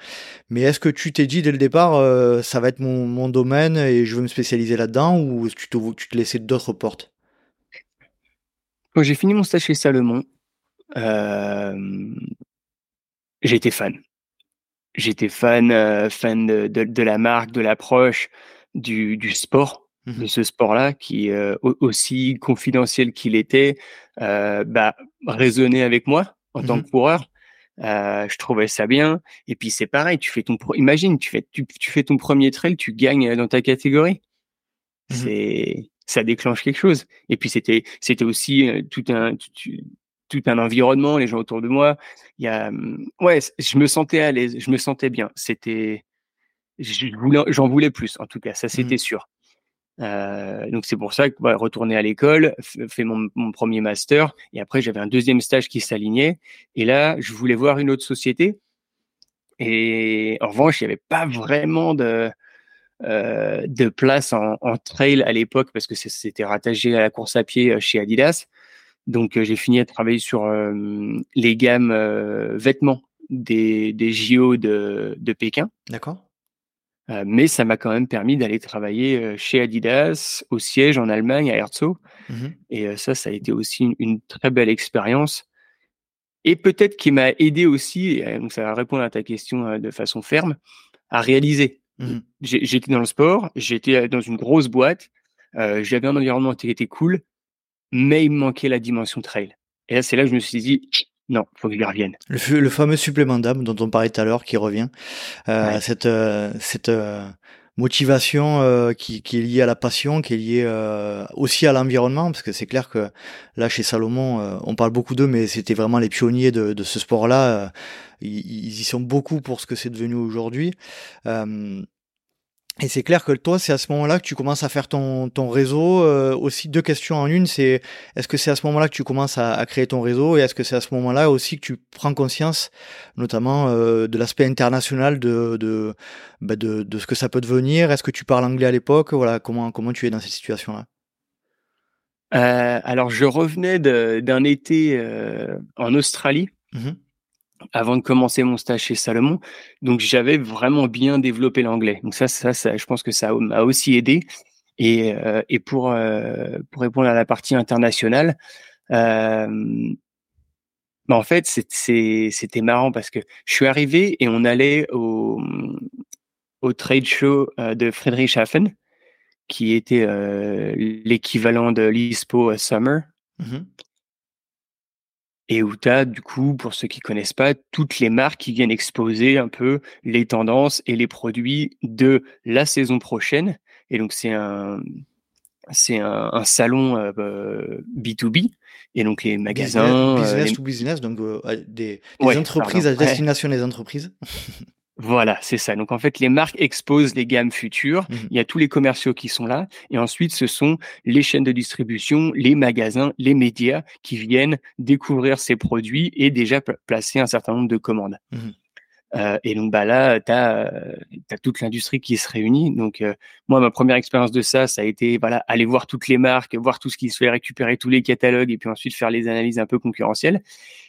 mais est-ce que tu t'es dit dès le départ euh, ça va être mon, mon domaine et je veux me spécialiser là-dedans, ou tu te tu te laissais d'autres portes?
Quand j'ai fini mon stage chez Salomon, euh, j'étais fan. J'étais fan, euh, fan de, de, de la marque, de l'approche, du, du sport,
Mhm.
de ce sport-là, qui euh, au- aussi confidentiel qu'il était, bah, résonnait avec moi en tant
Mhm.
que coureur. Euh, je trouvais ça bien. Et puis c'est pareil, tu fais ton, pro- imagine, tu fais, tu, tu fais ton premier trail, tu gagnes dans ta catégorie.
Mhm.
C'est, ça déclenche quelque chose. Et puis c'était, c'était aussi euh, tout un, tout, tout un environnement, les gens autour de moi. Il y a, hum, ouais, je me sentais à l'aise, je me sentais bien. C'était, j'en voulais plus, en tout cas, ça c'était sûr. Euh, donc c'est pour ça que bah, retourner à l'école, fait mon, mon premier master, et après j'avais un deuxième stage qui s'alignait. Et là, je voulais voir une autre société. Et en revanche, il n'y avait pas vraiment de, euh, de place en, en trail à l'époque parce que c'était rattaché à la course à pied euh, chez Adidas. Donc euh, j'ai fini à travailler sur les gammes vêtements des, des JO de, de Pékin.
D'accord.
Euh, mais ça m'a quand même permis d'aller travailler euh, chez Adidas, au siège en Allemagne, à Herzog.
Mhm.
Et euh, ça, ça a été aussi une, une très belle expérience. Et peut-être qui m'a aidé aussi, et, donc ça va répondre à ta question de façon ferme, à réaliser. J'ai- J'étais dans le sport, j'étais dans une grosse boîte, euh, j'avais un environnement qui était cool, mais il me manquait la dimension trail. Et là, c'est là que je me suis dit, non, faut que je revienne.
Le, le fameux supplément d'âme dont on parlait tout à l'heure qui revient, euh,
Ouais.
cette euh, cette euh, motivation euh, qui, qui est liée à la passion, qui est liée euh, aussi à l'environnement, parce que c'est clair que là chez Salomon, euh, on parle beaucoup d'eux, mais c'était vraiment les pionniers de, ce sport-là. ils, ils y sont beaucoup pour ce que c'est devenu aujourd'hui. Et c'est clair que toi, c'est à ce moment-là que tu commences à faire ton, ton réseau. Euh, aussi, deux questions en une, c'est est-ce que c'est à ce moment-là que tu commences à, à créer ton réseau et est-ce que c'est à ce moment-là aussi que tu prends conscience, notamment euh, de l'aspect international de, de, bah, de, de ce que ça peut devenir? Est-ce que tu parles anglais à l'époque? Voilà, comment, comment tu es dans cette situation-là?
Euh, alors, je revenais d'un été euh, en Australie
Mhm.
Avant de commencer mon stage chez Salomon. Donc, j'avais vraiment bien développé l'anglais. Donc, ça, ça, je pense que ça m'a aussi aidé. Et, euh, et pour, euh, pour répondre à la partie internationale, euh, bah, en fait, c'était marrant parce que je suis arrivé et on allait au, au trade show euh, de Friedrichshafen, qui était l'équivalent de l'ISPO Summer
Mhm.
Et où tu as, du coup, pour ceux qui connaissent pas, toutes les marques qui viennent exposer un peu les tendances et les produits de la saison prochaine. Et donc, c'est un, c'est un, un salon euh, euh, B2B. Et donc, les magasins.
business,
euh, les-
to business, donc euh, des, des
Ouais,
entreprises
pardon,
à
ouais.
destination des entreprises.
Voilà, c'est ça. Donc en fait, les marques exposent les gammes futures.
Mhm.
Il y a tous les commerciaux qui sont là. Et ensuite, ce sont les chaînes de distribution, les magasins, les médias qui viennent découvrir ces produits et déjà pla- placer un certain nombre de commandes.
Mhm.
Euh, et donc bah là, tu as, as, toute l'industrie qui se réunit. Donc euh, moi, ma première expérience de ça, ça a été voilà aller voir toutes les marques, voir tout ce qui se fait, récupérer tous les catalogues et puis ensuite faire les analyses un peu concurrentielles.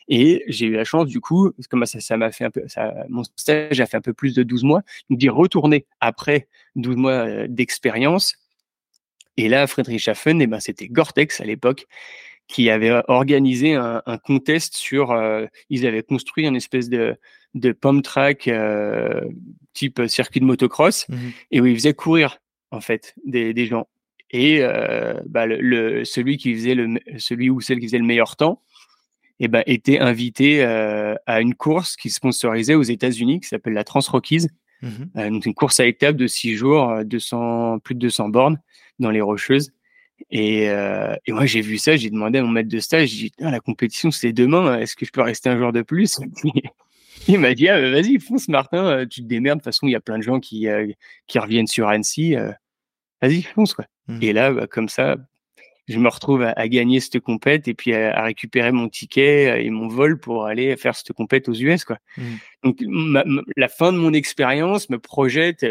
Et j'ai eu la chance du coup, comme ça, ça m'a fait un peu, ça, mon stage a fait un peu plus de 12 mois, d'y retourner après 12 mois euh, d'expérience. Et là, Friedrichshafen, eh ben, c'était Gore-Tex à l'époque qui avait organisé un, un contest sur, ils avaient construit une espèce de, de pump track euh, type circuit de motocross mmh et où il faisait courir en fait des, des gens. Et euh, bah, le, celui qui faisait le celui ou celle qui faisait le meilleur temps et eh ben était invité euh, à une course qui sponsorisait aux États-Unis qui s'appelle la Trans Rockies. Mmh donc une course à étapes de six jours 200 plus de 200 bornes dans les rocheuses et, et moi j'ai vu ça j'ai demandé à mon maître de stage j'ai dit la compétition c'est demain est-ce que je peux rester un jour de plus? Il m'a dit ah, vas-y fonce Martin euh, tu te démerdes de toute façon il y a plein de gens qui euh, qui reviennent sur Annecy euh, vas-y fonce quoi mmh. et là bah, comme ça je me retrouve à, gagner cette compète et puis à, récupérer mon ticket et mon vol pour aller faire cette compète aux US quoi mmh. donc la fin de mon expérience me projette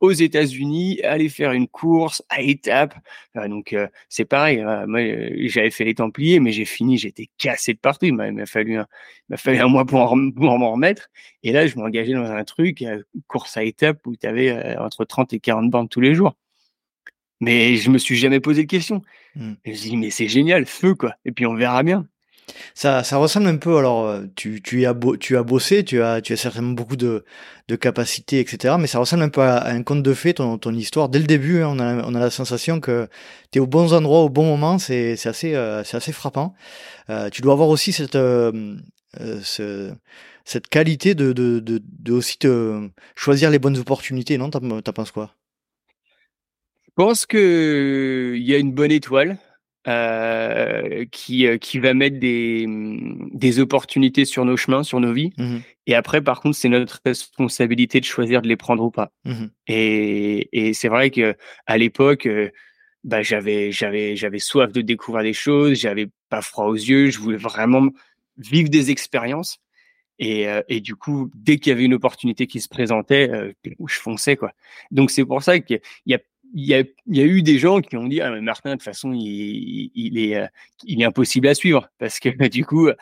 aux États-Unis, aller faire une course à étapes. Euh, donc euh, c'est pareil. Euh, moi, j'avais fait les Templiers, mais j'ai fini, j'étais cassé de partout. Il m'a fallu un, m'a fallu un mois pour, pour m'en remettre. Et là, je m'engageais dans un truc, course à étapes, où tu avais entre 30 et 40 bandes tous les jours. Mais je me suis jamais posé de questions. Mmh. Je me suis dit, mais c'est génial, feu quoi. Et puis on verra bien.
Ça, ça ressemble un peu, alors euh, tu, tu, as, tu as bossé, tu as, tu as certainement beaucoup de, de capacités, etc. Mais ça ressemble un peu à, un conte de fée, ton, ton histoire. Dès le début, hein, on, a, on a la sensation que tu es au bon endroit au bon moment, c'est assez, euh, c'est assez frappant. Euh, tu dois avoir aussi cette, euh, ce, cette qualité de, de, de, de, aussi te choisir les bonnes opportunités, non? T'en penses quoi?
Je pense qu'il y a une bonne étoile. Euh, qui, euh, qui va mettre des, des opportunités sur nos chemins, sur nos vies. Mmh et après, par contre, c'est notre responsabilité de choisir de les prendre ou pas. Mmh et, et c'est vrai que à l'époque, euh, bah, j'avais, j'avais, j'avais soif de découvrir des choses, j'avais pas froid aux yeux, je voulais vraiment vivre des expériences. Et, et, du coup, dès qu'il y avait une opportunité qui se présentait, je fonçais quoi. Donc c'est pour ça qu'il y a il y, a, il y a, eu des gens qui ont dit ah, mais Martin de toute façon il, il, est euh, il est impossible à suivre parce que du coup euh,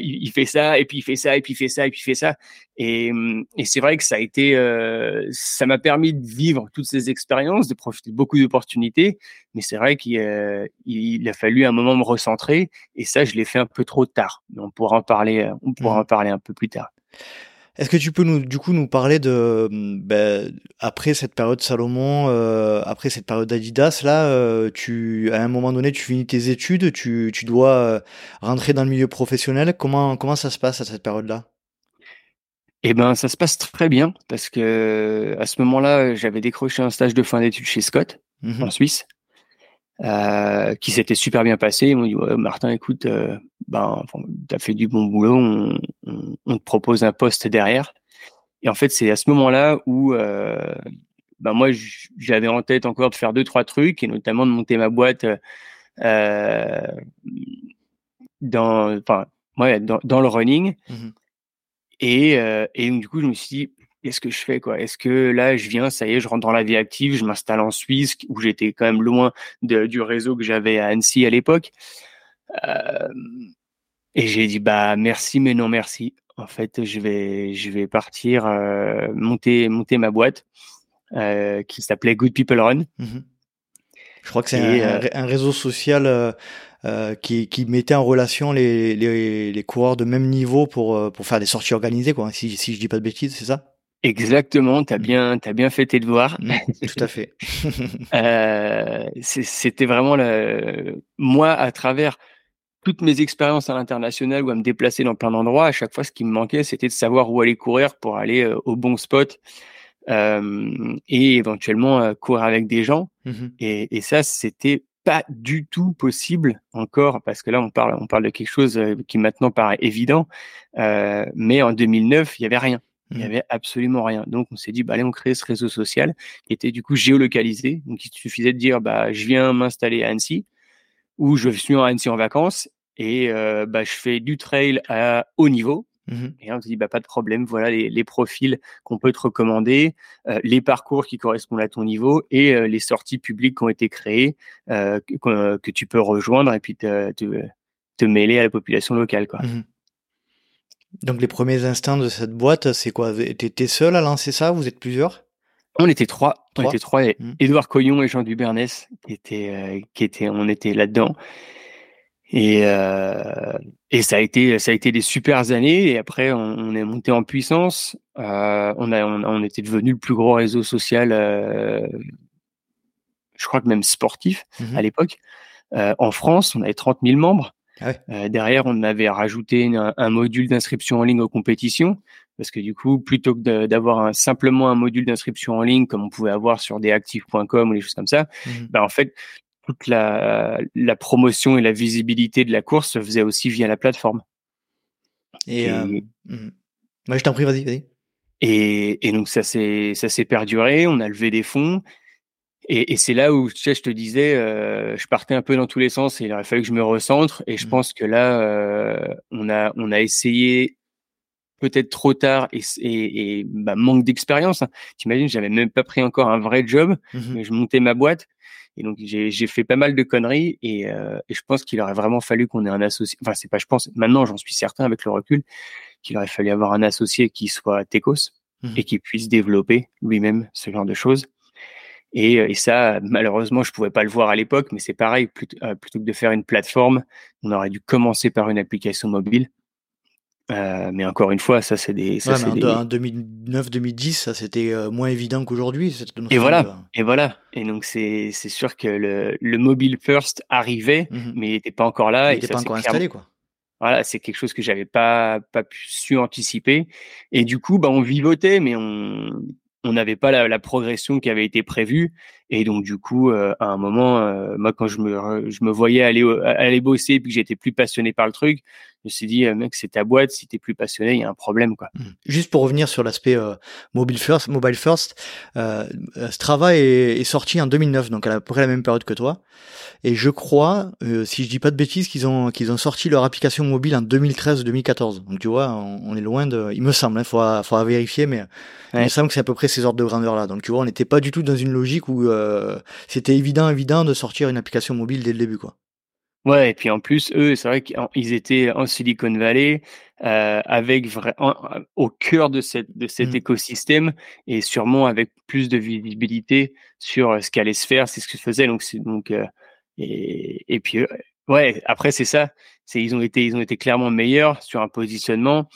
il, fait ça et puis il fait ça et puis il fait ça et puis il fait ça et, et c'est vrai que ça a été euh, ça m'a permis de vivre toutes ces expériences de profiter de beaucoup d'opportunités mais c'est vrai qu'il il a fallu un moment me recentrer et ça je l'ai fait un peu trop tard. Mais on pourra en parler on pourra mmh. en parler un peu plus tard
est-ce que tu peux nous, du coup, nous parler de, ben, après cette période Salomon, euh, après cette période Adidas, là, euh, tu, à un moment donné, tu finis tes études, tu, tu dois euh, rentrer dans le milieu professionnel. Comment, comment ça se passe à cette période-là?
Eh ben, ça se passe très bien parce que à ce moment-là, j'avais décroché un stage de fin d'études chez Scott mmh en Suisse. Euh, qui s'était super bien passé. Ils m'ont dit Martin, écoute, euh, ben, t'as fait du bon boulot, on, on, te propose un poste derrière. Et en fait, c'est à ce moment-là où euh, ben moi, j'avais en tête encore de faire deux trois trucs et notamment de monter ma boîte euh, dans, enfin, ouais, dans, dans le running. Mmh et, et du coup, je me suis dit, qu'est-ce que je fais quoi? Est-ce que là je viens, ça y est, je rentre dans la vie active, je m'installe en Suisse où j'étais quand même loin de, du réseau que j'avais à Annecy à l'époque. Euh, et j'ai dit bah merci mais non merci. En fait, je vais je vais partir euh, monter monter ma boîte euh, qui s'appelait Good People Run.
Mmh je crois que c'est un, un, réseau social qui, qui, mettait en relation les, les, les, coureurs de même niveau pour, pour faire des sorties organisées, quoi. Si, si je dis pas de bêtises, c'est ça?
Exactement, tu as bien, as bien fait tes devoirs.
Tout à fait.
euh, C'était vraiment le... moi à travers toutes mes expériences à l'international ou à me déplacer dans plein d'endroits, à chaque fois, ce qui me manquait, c'était de savoir où aller courir pour aller euh, au bon spot euh, et éventuellement euh, courir avec des gens. Mmh et, et, ça, c'était pas du tout possible encore parce que là, on parle, on parle de quelque chose euh, qui maintenant paraît évident, euh, mais en 2009, il y avait rien. Il n'y mmh. avait absolument rien. Donc, on s'est dit, bah, allez, on crée ce réseau social qui était du coup géolocalisé. Donc, il suffisait de dire, bah, je viens m'installer à Annecy ou je suis à Annecy en vacances et euh, bah, je fais du trail à haut niveau. Mhm. Et on se dit, bah, pas de problème, voilà les, profils qu'on peut te recommander, euh, les parcours qui correspondent à ton niveau et euh, les sorties publiques qui ont été créées, que, tu peux rejoindre et puis te, te, mêler à la population locale. Quoi. Mhm.
Donc les premiers instants de cette boîte, c'est quoi? T'étais seul à lancer ça? Vous êtes plusieurs?
On était trois. On était trois. Édouard mhm. Coyon et Jean Dubernès qui étaient, qui étaient, on était là-dedans. Et, euh, et ça a été ça a été des super années. Et après, on, on est monté en puissance. Euh, on a on, était devenu le plus gros réseau social, euh, je crois que même sportif mmh à l'époque. Euh, en France, on avait 30 000 membres. Ah euh, derrière, on avait rajouté un, module d'inscription en ligne aux compétitions, parce que du coup, plutôt que d'avoir simplement un module d'inscription en ligne comme on pouvait avoir sur desactifs.com ou des choses comme ça, mmh ben en fait, toute la, la, promotion et la visibilité de la course se faisait aussi via la plateforme.
Et, euh, hmm. je t'en prie, vas-y, vas-y.
Et, et, donc ça s'est ça s'est perduré, on a levé des fonds. Et, et c'est là où tu sais, je te disais, euh, je partais un peu dans tous les sens et il aurait fallu que je me recentre. Et je hmm. pense que là, euh, on a on a essayé peut-être trop tard et, et, et bah, manque d'expérience. Hein. T'imagines, j'avais même pas pris encore un vrai job, mmh mais je montais ma boîte et donc j'ai fait pas mal de conneries et, euh, et je pense qu'il aurait vraiment fallu qu'on ait un associé. Enfin c'est pas, je pense maintenant j'en suis certain avec le recul qu'il aurait fallu avoir un associé qui soit Tecos mmh et qui puisse développer lui-même ce genre de choses. Et, et, ça, malheureusement, je pouvais pas le voir à l'époque, mais c'est pareil. Plutôt, euh, plutôt que de faire une plateforme, on aurait dû commencer par une application mobile euh, mais encore une fois, ça c'est des. Ça,
ouais, en 2009-2010, ça c'était euh, moins évident qu'aujourd'hui.
Et voilà, et voilà. Et donc c'est sûr que le, le mobile first arrivait, mmh mais il n'était pas encore là.
Il n'était pas encore installé, quoi.
Voilà, c'est quelque chose que j'avais pas pas pu, su anticiper. Et du coup, bah on vivotait, mais on on n'avait pas la, progression qui avait été prévue. Et donc du coup, euh, à un moment, euh, moi quand je me je me voyais aller aller bosser puis que j'étais plus passionné par le truc, me suis dit, euh, mec, c'est ta boîte, si t'es plus passionné, il y a un problème, quoi. Mmh.
Juste pour revenir sur l'aspect euh, mobile first, mobile first, euh, Strava est, est, sorti en 2009, donc à peu près la même période que toi. Et je crois, si je dis pas de bêtises, qu'ils ont qu'ils ont sorti leur application mobile en 2013-2014. Donc tu vois, on, est loin de, il me semble, il hein, faudra, faudra, vérifier, mais il me semble que c'est à peu près ces ordres de grandeur là. Donc tu vois, on n'était pas du tout dans une logique où c'était évident, évident de sortir une application mobile dès le début, quoi.
Ouais, et puis en plus, eux, c'est vrai qu'ils étaient en Silicon Valley, euh, avec au cœur de, cette, de cet mmh. écosystème et sûrement avec plus de visibilité sur euh, ce qu'allait se faire, c'est ce que se faisait. Donc, donc euh, et, et puis euh, ouais, après c'est ça, c'est ils ont été ils ont été clairement meilleurs sur un positionnement.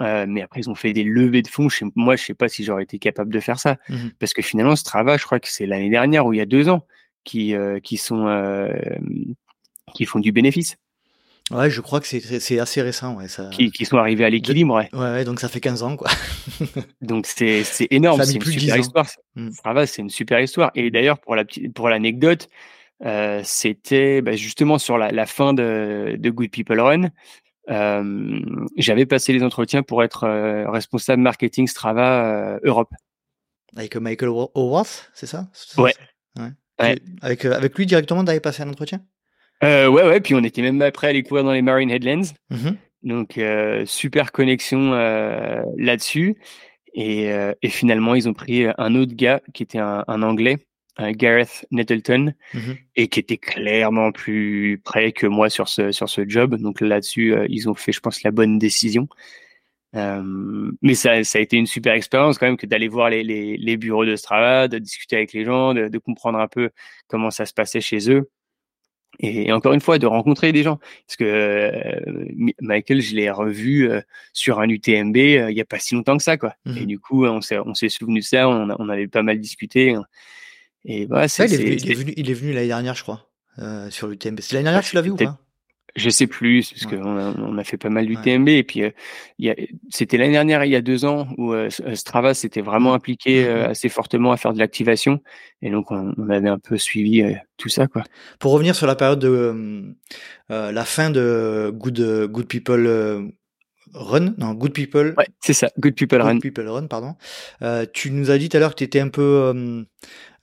Euh, mais après, ils ont fait des levées de fonds. moi, je sais pas si j'aurais été capable de faire ça, mmh parce que finalement, ce travail, je crois que c'est l'année dernière ou il y a deux ans, qui qui sont qui font du bénéfice.
Ouais, je crois que c'est assez récent. Ouais, ça...
qui, qui sont arrivés à l'équilibre. Ouais.
ouais. donc ça fait 15 ans. quoi.
donc c'est énorme, c'est une super histoire. Mmh. c'est une super histoire. Et d'ailleurs, pour l'anecdote, la, euh, c'était bah, justement sur la, la, fin de, de Good People Run. Euh, J'avais passé les entretiens pour être euh, responsable marketing Strava euh, Europe.
Avec Michael Howard, c'est ça?
Ouais.
ouais. Avec, avec lui directement, d'aller passer un entretien?
Euh, ouais, ouais, puis on était même prêt à aller courir dans les Marine Headlands. Mm-hmm. Donc, euh, super connexion euh, là-dessus. Et, et, finalement, ils ont pris un autre gars qui était un, un Anglais, Gareth Nettleton, mm-hmm. et qui était clairement plus prêt que moi sur ce, sur ce job. Donc là-dessus, ils ont fait, je pense, la bonne décision. mais ça, ça a été une super expérience quand même que d'aller voir les, les, les, bureaux de Strava, de discuter avec les gens, de, de comprendre un peu comment ça se passait chez eux et encore une fois de rencontrer des gens. Parce que euh, Michael je l'ai revu euh, sur un UTMB euh, il y a pas si longtemps que ça quoi. Et mmh du coup on s'est on s'est souvenu de ça on, on avait pas mal discuté hein. et voilà
c'est il, il, est venu il est venu l'année dernière je crois sur l'UTMB c'est l'année dernière que tu l'as vu ou pas?
Je sais plus, parce qu'on a, on a fait pas mal d'UTMB. Et puis, euh, c'était l'année dernière, il y a deux ans, où euh, euh, Strava s'était vraiment impliqué mmh. assez fortement à faire de l'activation. Et donc, on, on, avait un peu suivi tout ça. quoi.
Pour revenir sur la période de la fin de Good, Good People Run, non, Good People.
Ouais, c'est ça, Good People Run.
Good People Run, pardon. Euh, tu nous as dit tout à l'heure que tu étais un peu euh,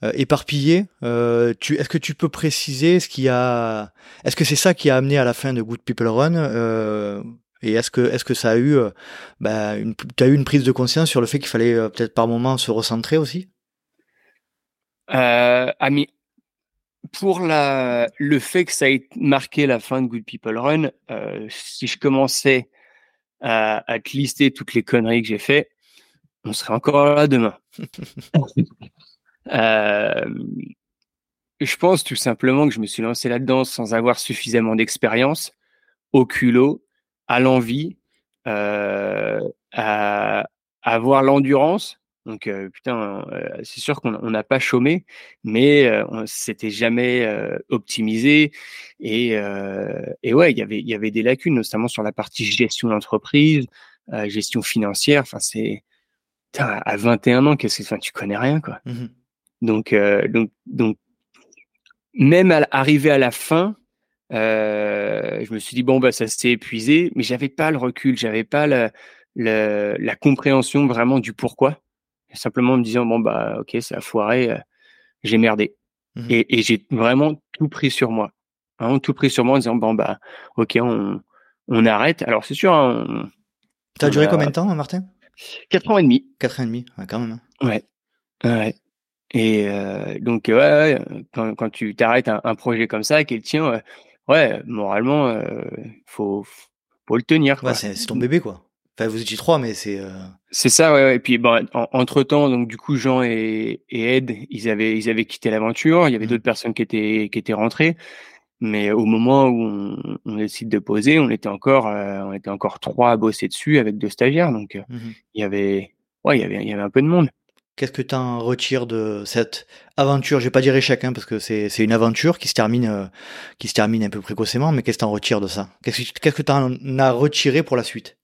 euh, éparpillé. Euh, tu, est-ce que tu peux préciser ce qui a, est-ce que c'est ça qui a amené à la fin de Good People Run Et est-ce que, est-ce que ça a eu, euh, bah, une, tu as eu une prise de conscience sur le fait qu'il fallait euh, peut-être par moment se recentrer aussi?
Euh, ami, pour la, le fait que ça ait marqué la fin de Good People Run, euh, si je commençais à, à, te lister toutes les conneries que j'ai fait, on serait encore là demain. euh, je pense tout simplement que je me suis lancé là-dedans sans avoir suffisamment d'expérience, au culot, à l'envie, euh, à, à, avoir l'endurance donc euh, putain, euh, c'est sûr qu'on n'a pas chômé, mais euh, c'était jamais optimisé et, et ouais, il y avait il y avait des lacunes, notamment sur la partie gestion d'entreprise, gestion financière. Enfin c'est à 21 ans, qu'est-ce que enfin, tu connais rien quoi. Mmh donc donc donc même à, arrivé à la fin, je me suis dit bon bah ça s'est épuisé, mais j'avais pas le recul, j'avais pas la, la compréhension vraiment du pourquoi simplement en me disant bon bah ok ça a foiré, euh, j'ai merdé. Mmh et, et j'ai vraiment tout pris sur moi, tout pris sur moi en disant bon bah ok on, on arrête. Alors c'est sûr. Hein,
ça a duré combien de temps, Martin?
Quatre ans et demi.
Quatre ans et demi, ouais, quand même.
Hein. Ouais, ouais. Et euh, donc ouais, quand, quand tu t'arrêtes un, un, projet comme ça, qui est le tien, ouais, moralement, euh, faut faut le tenir.
Ouais, c'est ton bébé quoi. Enfin, vous étiez trois, mais c'est. Euh...
C'est ça, ouais, ouais, Et puis, bon, entre temps, donc du coup, Jean et, et Ed, ils avaient, ils avaient quitté l'aventure. Il y avait mmh. d'autres personnes qui étaient, qui étaient rentrées. Mais au moment où on, on décide de poser, on était encore, euh, on était encore trois à bosser dessus avec deux stagiaires. Donc, euh, mmh. il y avait, ouais, il y avait, il y avait un peu de monde.
Qu'est-ce que tu en retires de cette aventure? Je vais pas dire échec, hein, parce que c'est, c'est une aventure qui se termine, euh, qui se termine un peu précocement. Mais qu'est-ce que tu en retires de ça? Qu'est-ce que, qu'est-ce que tu en as retiré pour la suite?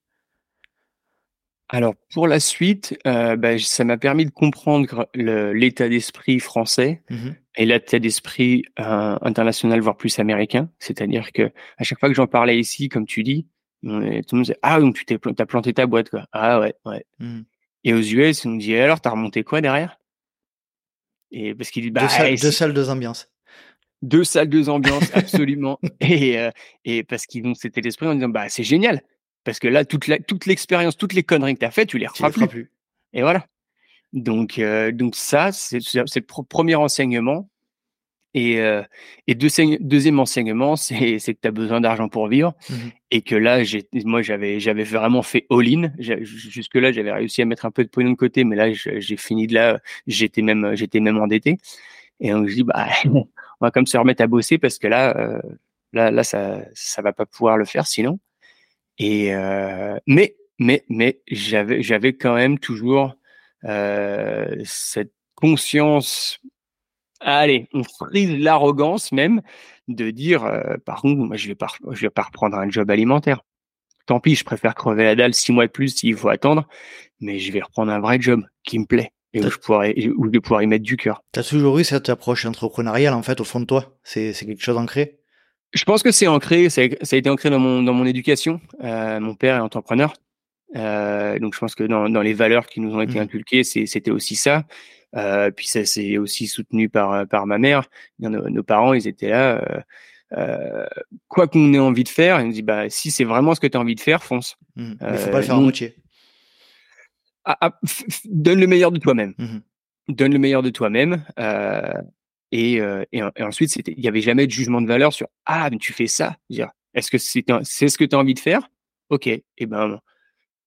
Alors pour la suite, euh, bah, ça m'a permis de comprendre l'état d'esprit français mmh et l'état d'esprit euh, international, voire plus américain. C'est-à-dire que à chaque fois que j'en parlais ici, comme tu dis, tout le monde disait ah donc tu t'es as planté ta boîte quoi. Ah ouais ouais. Mmh. Et aux US, on me dit alors t'as remonté quoi derrière?
Et parce qu'il dit bah deux salles, deux salles, deux ambiances.
Deux salles, deux ambiances, absolument. et, euh, et parce qu'ils ont cet l'esprit en disant bah c'est génial parce que là, toute l'expérience, toute toutes les conneries que tu as fait, tu les referas plus. Et voilà. Donc, euh, donc ça, c'est le premier enseignement. Et, euh, et deuxième enseignement, c'est que tu as besoin d'argent pour vivre. Mmh et que là, moi, j'avais vraiment fait all-in. Jusque-là, j'avais réussi à mettre un peu de pognon de côté, mais là, j'ai fini de là. J'étais même, même endetté. Et donc, je dis, bah, on va comme se remettre à bosser parce que là, euh, là, là, ça, ça va pas pouvoir le faire sinon. Et euh, mais mais mais j'avais j'avais quand même toujours euh, cette conscience. Allez, on frise l'arrogance même de dire euh, par contre moi je vais pas je vais pas reprendre un job alimentaire. Tant pis, je préfère crever la dalle six mois de plus s'il faut attendre, mais je vais reprendre un vrai job qui me plaît et où je pourrais où je vais pouvoir y mettre du cœur.
Tu as toujours eu cette approche entrepreneuriale en fait au fond de toi. C'est c'est quelque chose ancré.
Je pense que c'est ancré, ça a, été ancré dans mon, dans mon éducation. Euh, mon père est entrepreneur. Euh, donc je pense que dans, dans, les valeurs qui nous ont été mmh. inculquées, c'était aussi ça. Euh, puis ça c'est aussi soutenu par, par ma mère. Nos, nos parents, ils étaient là. Quoi qu'on ait envie de faire, ils nous disent bah si c'est vraiment ce que tu as envie de faire, fonce.
Mmh. Il faut pas le faire en moitié.
Ah, ah, donne le meilleur de toi-même. Mmh. Donne le meilleur de toi-même. Euh, et, euh, et, et, ensuite, il n'y avait jamais de jugement de valeur sur ah mais tu fais ça? Est-ce que c'est, ce que tu as envie de faire? Ok, et eh ben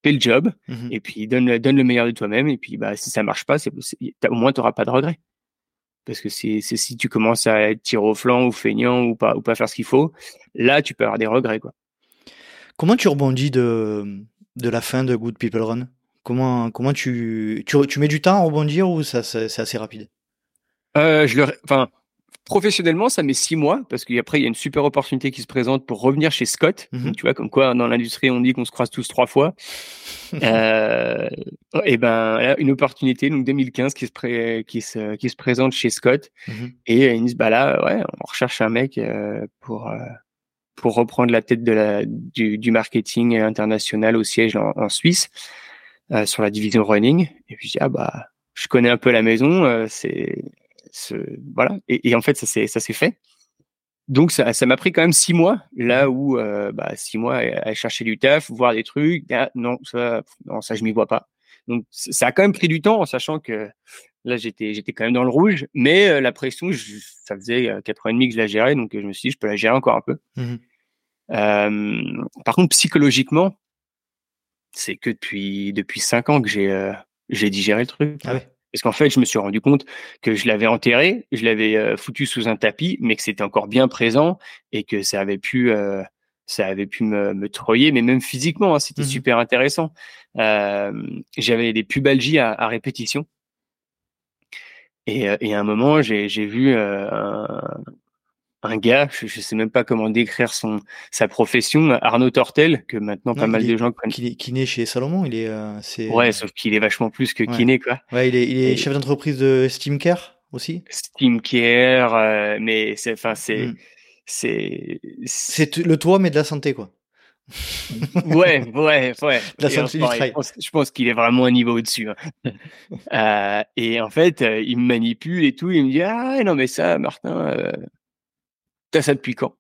fais le job mmh et puis donne, donne le meilleur de toi-même et puis bah si ça marche pas, au moins tu n'auras pas de regrets. Parce que c'est, si tu commences à être tir au flanc ou feignant ou pas ou pas faire ce qu'il faut, là tu peux avoir des regrets quoi.
Comment tu rebondis de de la fin de Good People Run? Comment comment tu, tu tu mets du temps à rebondir ou ça c'est assez rapide?
Euh, je le, enfin, professionnellement, ça met six mois parce qu'après il y a une super opportunité qui se présente pour revenir chez Scott. Mmh tu vois, comme quoi dans l'industrie on dit qu'on se croise tous trois fois. euh, et ben une opportunité donc 2015 qui se pré... qui se qui se présente chez Scott mmh et ils disent bah là ouais on recherche un mec euh, pour euh, pour reprendre la tête de la du, du marketing international au siège en, en Suisse euh, sur la division running. Et puis je dis ah bah je connais un peu la maison, c'est voilà. Et, et, en fait, ça s'est ça s'est fait. donc ça, ça m'a pris quand même six mois, là où bah, six mois à, chercher du taf, voir des trucs. Ah, non, ça, non, ça je m'y vois pas. Donc ça a quand même pris du temps, en sachant que là j'étais j'étais quand même dans le rouge, mais la pression, ça faisait quatre ans et demi que je la gérais, donc je me suis dit je peux la gérer encore un peu. Mmh par contre psychologiquement, c'est que depuis depuis cinq ans que j'ai j'ai digéré le truc.
Ah ouais.
Parce qu'en fait, je me suis rendu compte que je l'avais enterré, je l'avais euh, foutu sous un tapis, mais que c'était encore bien présent et que ça avait pu, euh, ça avait pu me, me troyer, mais même physiquement, hein, c'était mmh super intéressant. Euh, J'avais des pubalgies à, à répétition. Et, euh, et, à un moment, j'ai vu un, un gars, je, ne sais même pas comment décrire son sa profession, Arnaud Tortel, que maintenant pas mal de gens connaissent.
Qui est kiné chez Salomon, il est, euh, c'est.
Ouais, sauf qu'il est vachement plus que kiné, quoi.
Ouais, il est, il est chef d'entreprise de Steamcare aussi.
Steamcare, euh, mais c'est, enfin, c'est, hmm. c'est.
C'est le toit, mais de la santé, quoi.
ouais, ouais, ouais.
La santé du
travail. Je pense, qu'il est vraiment un niveau au-dessus. Hein. euh, et en fait, euh, il me manipule et tout. Il me dit ah non mais ça, Martin, T'as ça depuis quand?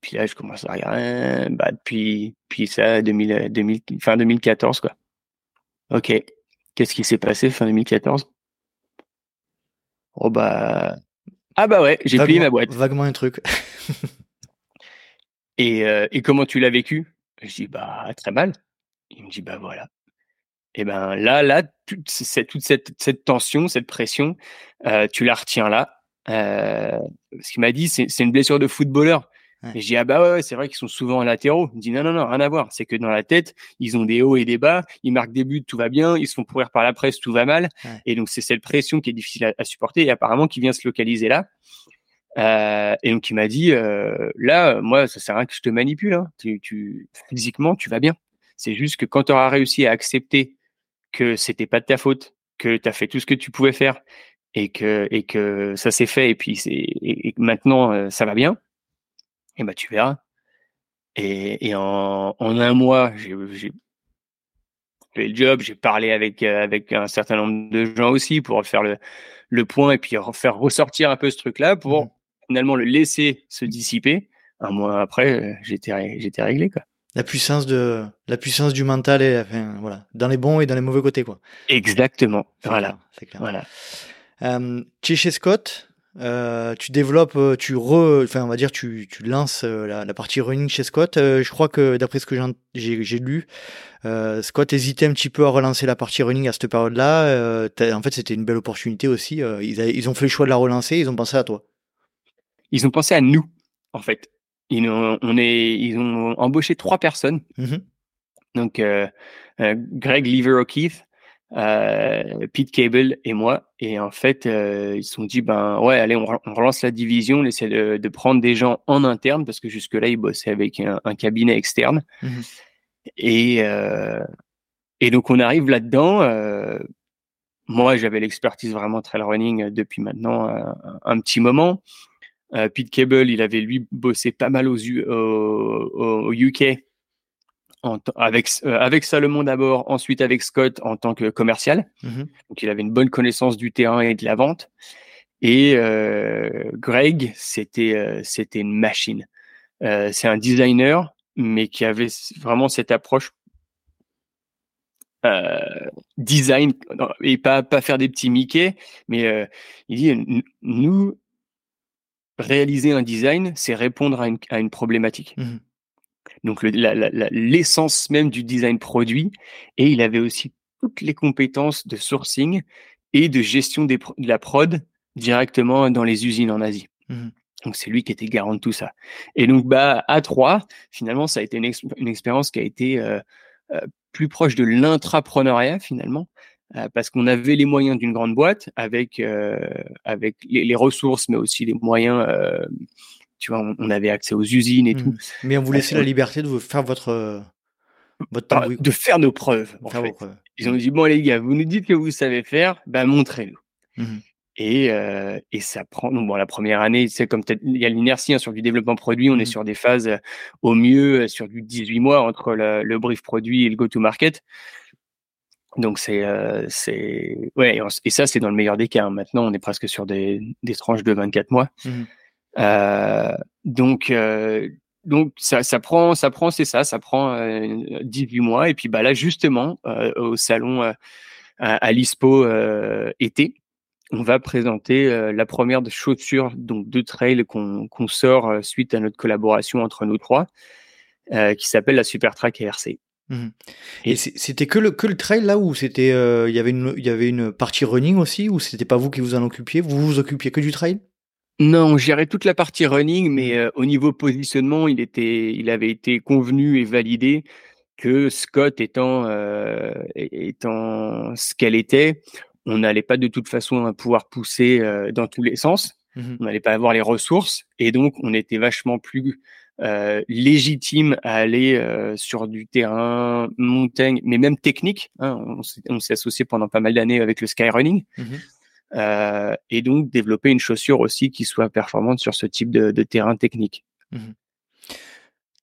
Puis là, je commence à regarder. Bah, depuis, puis ça, 2000, 2000, fin 2014, quoi. Ok. Qu'est-ce qui s'est passé fin 2014 Oh bah. Ah bah ouais, j'ai plié ma boîte.
Vaguement un truc.
et, euh, et comment tu l'as vécu? Je dis bah très mal. Il me dit bah voilà. Et ben là, là, toute, cette, toute cette, cette tension, cette pression, euh, tu la retiens là euh, ce qu'il m'a dit, c'est une blessure de footballeur. Et j'ai dit, ah bah ouais, c'est vrai qu'ils sont souvent en latéraux. Il me dit, non, non, non, rien à voir. C'est que dans la tête, ils ont des hauts et des bas, ils marquent des buts, tout va bien, ils se font pourrir par la presse, tout va mal. Et donc, c'est cette pression qui est difficile à, supporter et apparemment qui vient se localiser là. Euh, et donc, il m'a dit, euh, là, moi, ça sert à rien que je te manipule. Hein. Tu, tu, physiquement, tu vas bien. C'est juste que quand tu auras réussi à accepter que c'était pas de ta faute, que tu as fait tout ce que tu pouvais faire et que et que ça s'est fait et puis c'est et, maintenant euh, ça va bien et bah tu verras. Et, et en, en un mois j'ai fait le job j'ai parlé avec euh, avec un certain nombre de gens aussi pour faire le le point et puis faire ressortir un peu ce truc là pour mmh. finalement le laisser se dissiper. Un mois après euh, j'étais j'étais réglé quoi.
La puissance de la puissance du mental et enfin, voilà dans les bons et dans les mauvais côtés quoi.
Exactement. Voilà. clair. voilà
euh, tu es chez Scott, euh, tu développes, euh, tu re, enfin on va dire, tu, tu lances euh, la, la, partie running chez Scott. Euh, je crois que d'après ce que j'ai lu, Scott hésitait un petit peu à relancer la partie running à cette période-là. en fait, c'était une belle opportunité aussi. Ils, ils, ont fait le choix de la relancer. Ils ont pensé à toi.
Ils ont pensé à nous, en fait. Ils ont, on est, ils ont embauché trois personnes. Mm-hmm. Donc, Greg Lever O'Keefe, euh, Pete Cable et moi. Et en fait, euh, ils se sont dit, ben ouais, allez, on, relance la division, on essaie de, de, prendre des gens en interne, parce que jusque-là, ils bossaient avec un, un cabinet externe. Mhm. Et, euh, et donc, on arrive là-dedans. Moi, j'avais l'expertise vraiment trail running depuis maintenant un, petit moment. Pete Cable, il avait lui bossé pas mal aux, au, au UK avec euh, avec Salomon d'abord, ensuite avec Scott en tant que commercial. Mmh Donc il avait une bonne connaissance du terrain et de la vente. Et euh, Greg, c'était euh, c'était une machine. C'est un designer, mais qui avait vraiment cette approche design et pas pas faire des petits Mickey, mais il dit nous réaliser un design, c'est répondre à une, à une problématique. Mmh donc l'essence même du design produit, et il avait aussi toutes les compétences de sourcing et de gestion des, de la prod directement dans les usines en Asie. Mmh donc c'est lui qui était garant de tout ça. Et donc bah à trois, finalement ça a été une, une expérience qui a été euh, euh, plus proche de l'intrapreneuriat finalement, euh, parce qu'on avait les moyens d'une grande boîte avec avec les, les, ressources, mais aussi les moyens tu vois, on, avait accès aux usines et mmh. tout.
Mais on vous laissait la liberté de vous faire votre,
votre temps de faire nos preuves. En fait. Ils ont dit bon les gars, vous nous dites que vous savez faire, ben montrez-nous. Mmh et, euh, et ça prend. Donc bon, la première année, c'est comme il y a l'inertie hein, sur du développement produit, on est mmh. sur des phases euh, au mieux euh, sur du 18 mois entre le, le brief produit et le go-to-market. Donc c'est c'est ouais et, ça c'est dans le meilleur des cas. Hein. Maintenant on est presque sur des, des tranches de 24 mois. Donc donc ça, ça prend, ça prend, c'est ça, ça prend 18 mois. Et puis bah là justement au salon à, l'ISPO été, on va présenter la première de chaussures donc de trail qu'on sort suite à notre collaboration entre nous trois, qui s'appelle la Super Track RC.
Mmh et, c'était que le que le trail là où c'était il y avait une il y avait une partie running aussi ou c'était pas vous qui vous en occupiez? Vous vous occupiez que du trail?
Non, on gérait toute la partie running, mais au niveau positionnement, il était, il avait été convenu et validé que Scott étant étant ce qu'elle était, on n'allait pas de toute façon pouvoir pousser dans tous les sens. Mmh on n'allait pas avoir les ressources et donc on était vachement plus légitime à aller sur du terrain montagne, mais même technique. Hein. on s'est associé pendant pas mal d'années avec le skyrunning. Mmh euh, et donc développer une chaussure aussi qui soit performante sur ce type de, terrain technique. Mmh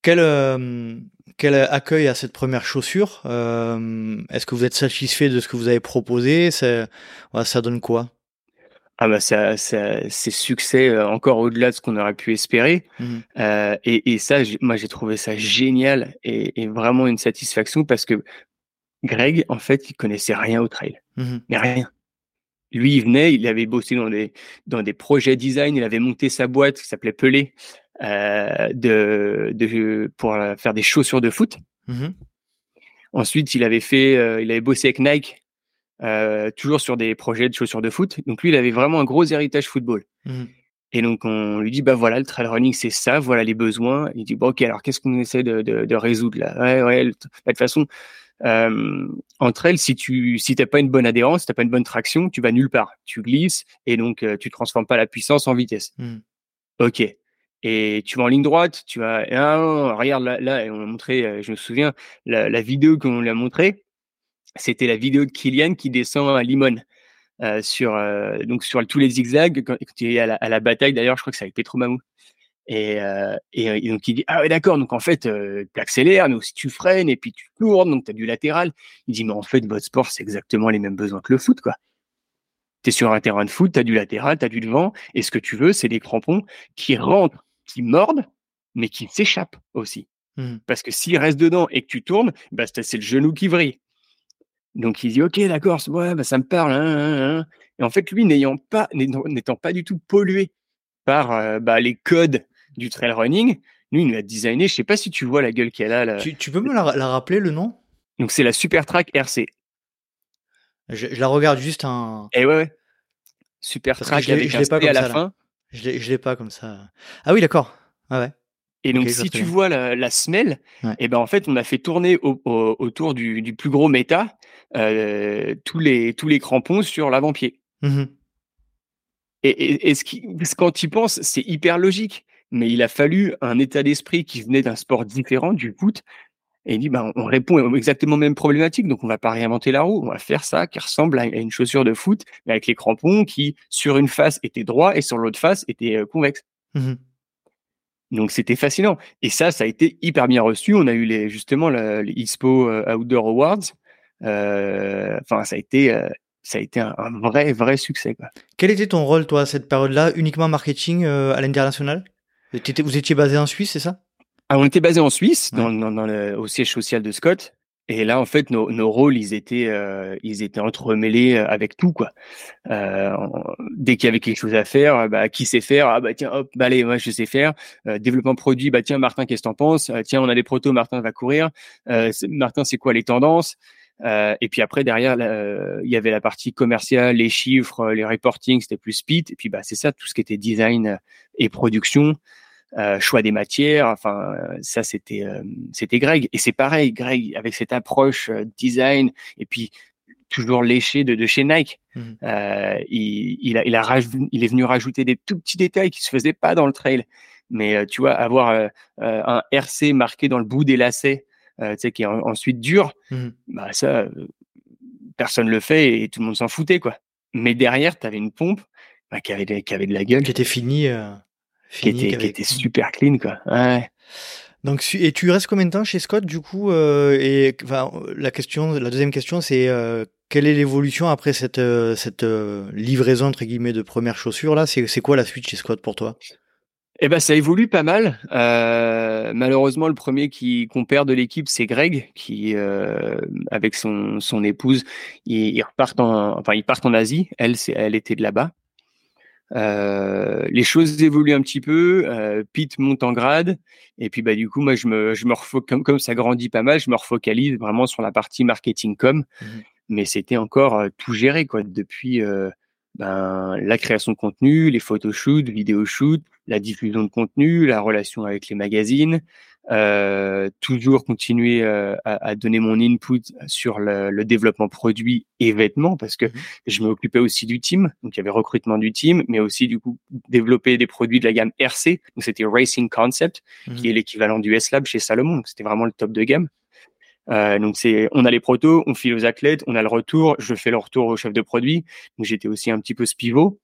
quel, euh, quel accueil à cette première chaussure euh, Est-ce que vous êtes satisfait de ce que vous avez proposé? Ça, ça donne quoi?
Ah bah ça, c'est succès encore au-delà de ce qu'on aurait pu espérer. Mmh et, ça, moi j'ai trouvé ça génial et, vraiment une satisfaction parce que Greg, en fait, il connaissait rien au trail, mmh mais rien. Lui, il venait, il avait bossé dans des, dans des projets design, il avait monté sa boîte qui s'appelait Pelé euh, de, de, pour faire des chaussures de foot. Mmh Ensuite, il avait fait, euh, il avait bossé avec Nike, euh, toujours sur des projets de chaussures de foot. Donc lui, il avait vraiment un gros héritage football. Mmh Et donc on lui dit bah voilà le trail running c'est ça, voilà les besoins. Il dit bon ok alors qu'est-ce qu'on essaie de, de, de, résoudre là? Ouais ouais. De toute façon euh, entre elles, si tu si t'as pas une bonne adhérence, si t'as pas une bonne traction, tu vas nulle part. Tu glisses et donc euh, tu transformes pas la puissance en vitesse. Mmh. Ok. Et tu vas en ligne droite, tu vas. Ah, regarde là, là, on a montré. Euh, je me souviens la, la vidéo qu'on lui a montrée. C'était la vidéo de Kylian qui descend à Limon. Euh, sur donc sur tous les zigzags quand, quand il est à la, à la bataille d'ailleurs je crois que c'est avec Petro Mamou et, euh, et, donc il dit ah ouais d'accord donc en fait euh, tu accélères mais aussi tu freines et puis tu tournes donc tu as du latéral. Il dit mais en fait votre sport c'est exactement les mêmes besoins que le foot quoi. Tu es sur un terrain de foot, tu as du latéral, tu as du devant et ce que tu veux c'est des crampons qui rentrent, qui mordent mais qui s'échappent aussi. Mmh. Parce que s'ils restent dedans et que tu tournes, bah c'est le genou qui vrille. Donc il dit ok d'accord ouais bah, ça me parle hein, hein, hein. et en fait lui n'ayant pas n'étant pas du tout pollué par euh, bah, les codes du trail running. Nous, il nous a designé, je sais pas si tu vois la gueule qu'elle a. Là.
Tu, peux me la, rappeler le nom?
Donc c'est la Super Track RC.
Je, la regarde juste un.
Et eh ouais, ouais. Super Track avec un pas à la fin.
Je l'ai pas comme ça. Ah oui, d'accord. Ah ouais.
Et donc, si tu vois la, la semelle, et eh ben en fait, on a fait tourner autour du, du, plus gros méta euh, tous les tous les crampons sur l'avant-pied. Mmh et, et, ce qui, quand tu y penses, c'est hyper logique mais il a fallu un état d'esprit qui venait d'un sport différent, du foot. Et il dit, bah, on répond exactement aux mêmes problématiques, donc on va pas réinventer la roue, on va faire ça qui ressemble à une chaussure de foot, mais avec les crampons qui, sur une face, étaient droits et sur l'autre face, étaient euh, convexes. Mmh donc c'était fascinant. Et ça, ça a été hyper bien reçu. On a eu les, justement les ISPO euh, Outdoor Awards. Euh, enfin, ça a été ça a été un, vrai, vrai succès. Quoi.
Quel était ton rôle, toi, à cette période-là Uniquement marketing à l'international? Vous étiez basé en Suisse, c'est ça?
Ah, On était basé en Suisse, dans, le, au siège social de Scott. Et là, en fait, nos, nos rôles, ils étaient, euh, ils étaient entremêlés euh, avec tout, quoi. Euh, dès qu'il y avait quelque chose à faire, bah, qui sait faire? Ah bah tiens, hop, bah allez, moi je sais faire. Euh, développement produit, bah tiens, Martin, qu'est-ce que t'en penses? Tiens, on a des protos, Martin va courir. Martin, c'est quoi les tendances? Et puis après, derrière, il y avait la partie commerciale, les chiffres, les reporting, c'était plus speed. Et puis bah c'est ça, tout ce qui était design et production. Euh, choix des matières. Enfin, ça c'était euh, c'était Greg. Et c'est pareil, Greg avec cette approche euh, design et puis toujours léché de, de chez Nike. Mmh. il, il, a, il, a il est venu rajouter des tout petits détails qui se faisaient pas dans le trail. Mais tu vois, avoir un RC marqué dans le bout des lacets, tu sais, qui est ensuite dur, mmh. bah ça, personne le fait et tout le monde s'en foutait quoi. Mais derrière, tu avais une pompe bah, qui avait qui avait de la gueule,
qui était finie
qui était, super clean, quoi. Ouais.
Donc, et tu restes combien de temps chez Scott, du coup euh, Et enfin, la question, la deuxième question, c'est euh, quelle est l'évolution après cette, euh, cette livraison entre guillemets de première chaussure là? C'est quoi la suite chez Scott pour toi?
Eh ben, ça évolue pas mal. Euh, malheureusement, le premier qui qu'on perd de l'équipe, c'est Greg, qui euh, avec son, son épouse, ils, repartent en, enfin ils partent en Asie. Elle, c'est, elle était de là-bas. Euh, les choses évoluent un petit peu. Euh, Pete monte en grade, et puis bah du coup, moi je me je me comme comme ça grandit pas mal, je me refocalise vraiment sur la partie marketing com. Mmh Mais c'était encore euh, tout géré quoi depuis. Ben, la création de contenu, les photoshoots, vidéoshoots, la diffusion de contenu, la relation avec les magazines, euh, toujours continuer euh, à, à, donner mon input sur le, le, développement produit et vêtements parce que mmh je m'occupais aussi du team, donc il y avait recrutement du team, mais aussi du coup développer des produits de la gamme RC, donc c'était Racing Concept, mmh qui est l'équivalent du S-Lab chez Salomon, donc c'était vraiment le top de gamme. Euh, donc c'est, on a les protos, on file aux athlètes, on a le retour, je fais le retour au chef de produit. Donc j'étais aussi un petit peu ce pivot.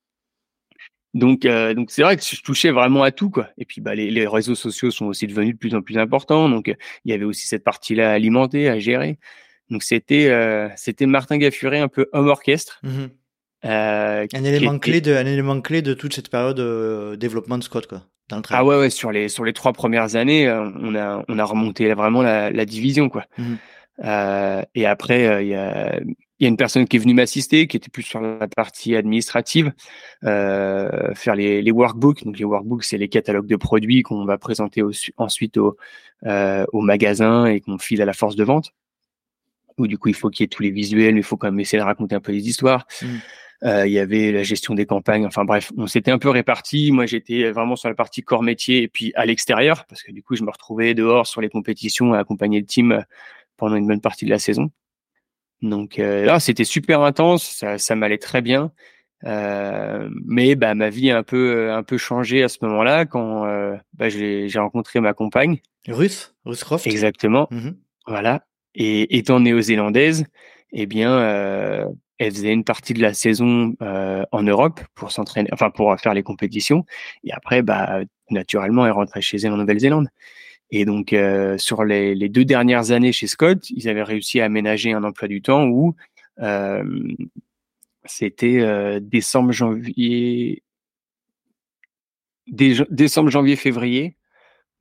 Donc euh, donc c'est vrai que je touchais vraiment à tout quoi. Et puis bah les, les réseaux sociaux sont aussi devenus de plus en plus importants. Donc il y avait aussi cette partie-là à alimenter, à gérer. Donc c'était euh, c'était Martin Gaffuré un peu homme orchestre.
Mmh euh, un élément clé de un élément clé de toute cette période de développement de Scott quoi.
Ah ouais, ouais, sur les sur les trois premières années, euh, on a on a remonté vraiment la, la division quoi. Mmh euh, et après, euh, il y a il y a une personne qui est venue m'assister, qui était plus sur la partie administrative, euh, faire les, les workbooks. Donc les workbooks, c'est les catalogues de produits qu'on va présenter ensuite au, euh, au magasin et qu'on file à la force de vente. Où du coup, il faut qu'il y ait tous les visuels, il faut quand même essayer de raconter un peu les histoires. Mmh. Euh, il y avait la gestion des campagnes. Enfin bref, on s'était un peu répartis. Moi, j'étais vraiment sur la partie corps métier et puis à l'extérieur parce que du coup, je me retrouvais dehors sur les compétitions à accompagner le team euh, pendant une bonne partie de la saison. Donc euh, là, c'était super intense. Ça, ça m'allait très bien. Euh, mais bah, ma vie a un peu un peu changé à ce moment-là quand euh, bah, j'ai rencontré ma compagne.
Ruth, Ruth Croft.
Exactement. Mmh voilà. Et étant néo-zélandaise, eh bien, euh, elle faisait une partie de la saison euh, en Europe pour s'entraîner, enfin pour faire les compétitions. Et après, bah, naturellement, elle rentrait chez elle en Nouvelle-Zélande. Et donc, euh, sur les, les, deux dernières années chez Scott, ils avaient réussi à aménager un emploi du temps où euh, c'était euh, décembre, janvier, décembre, janvier, février,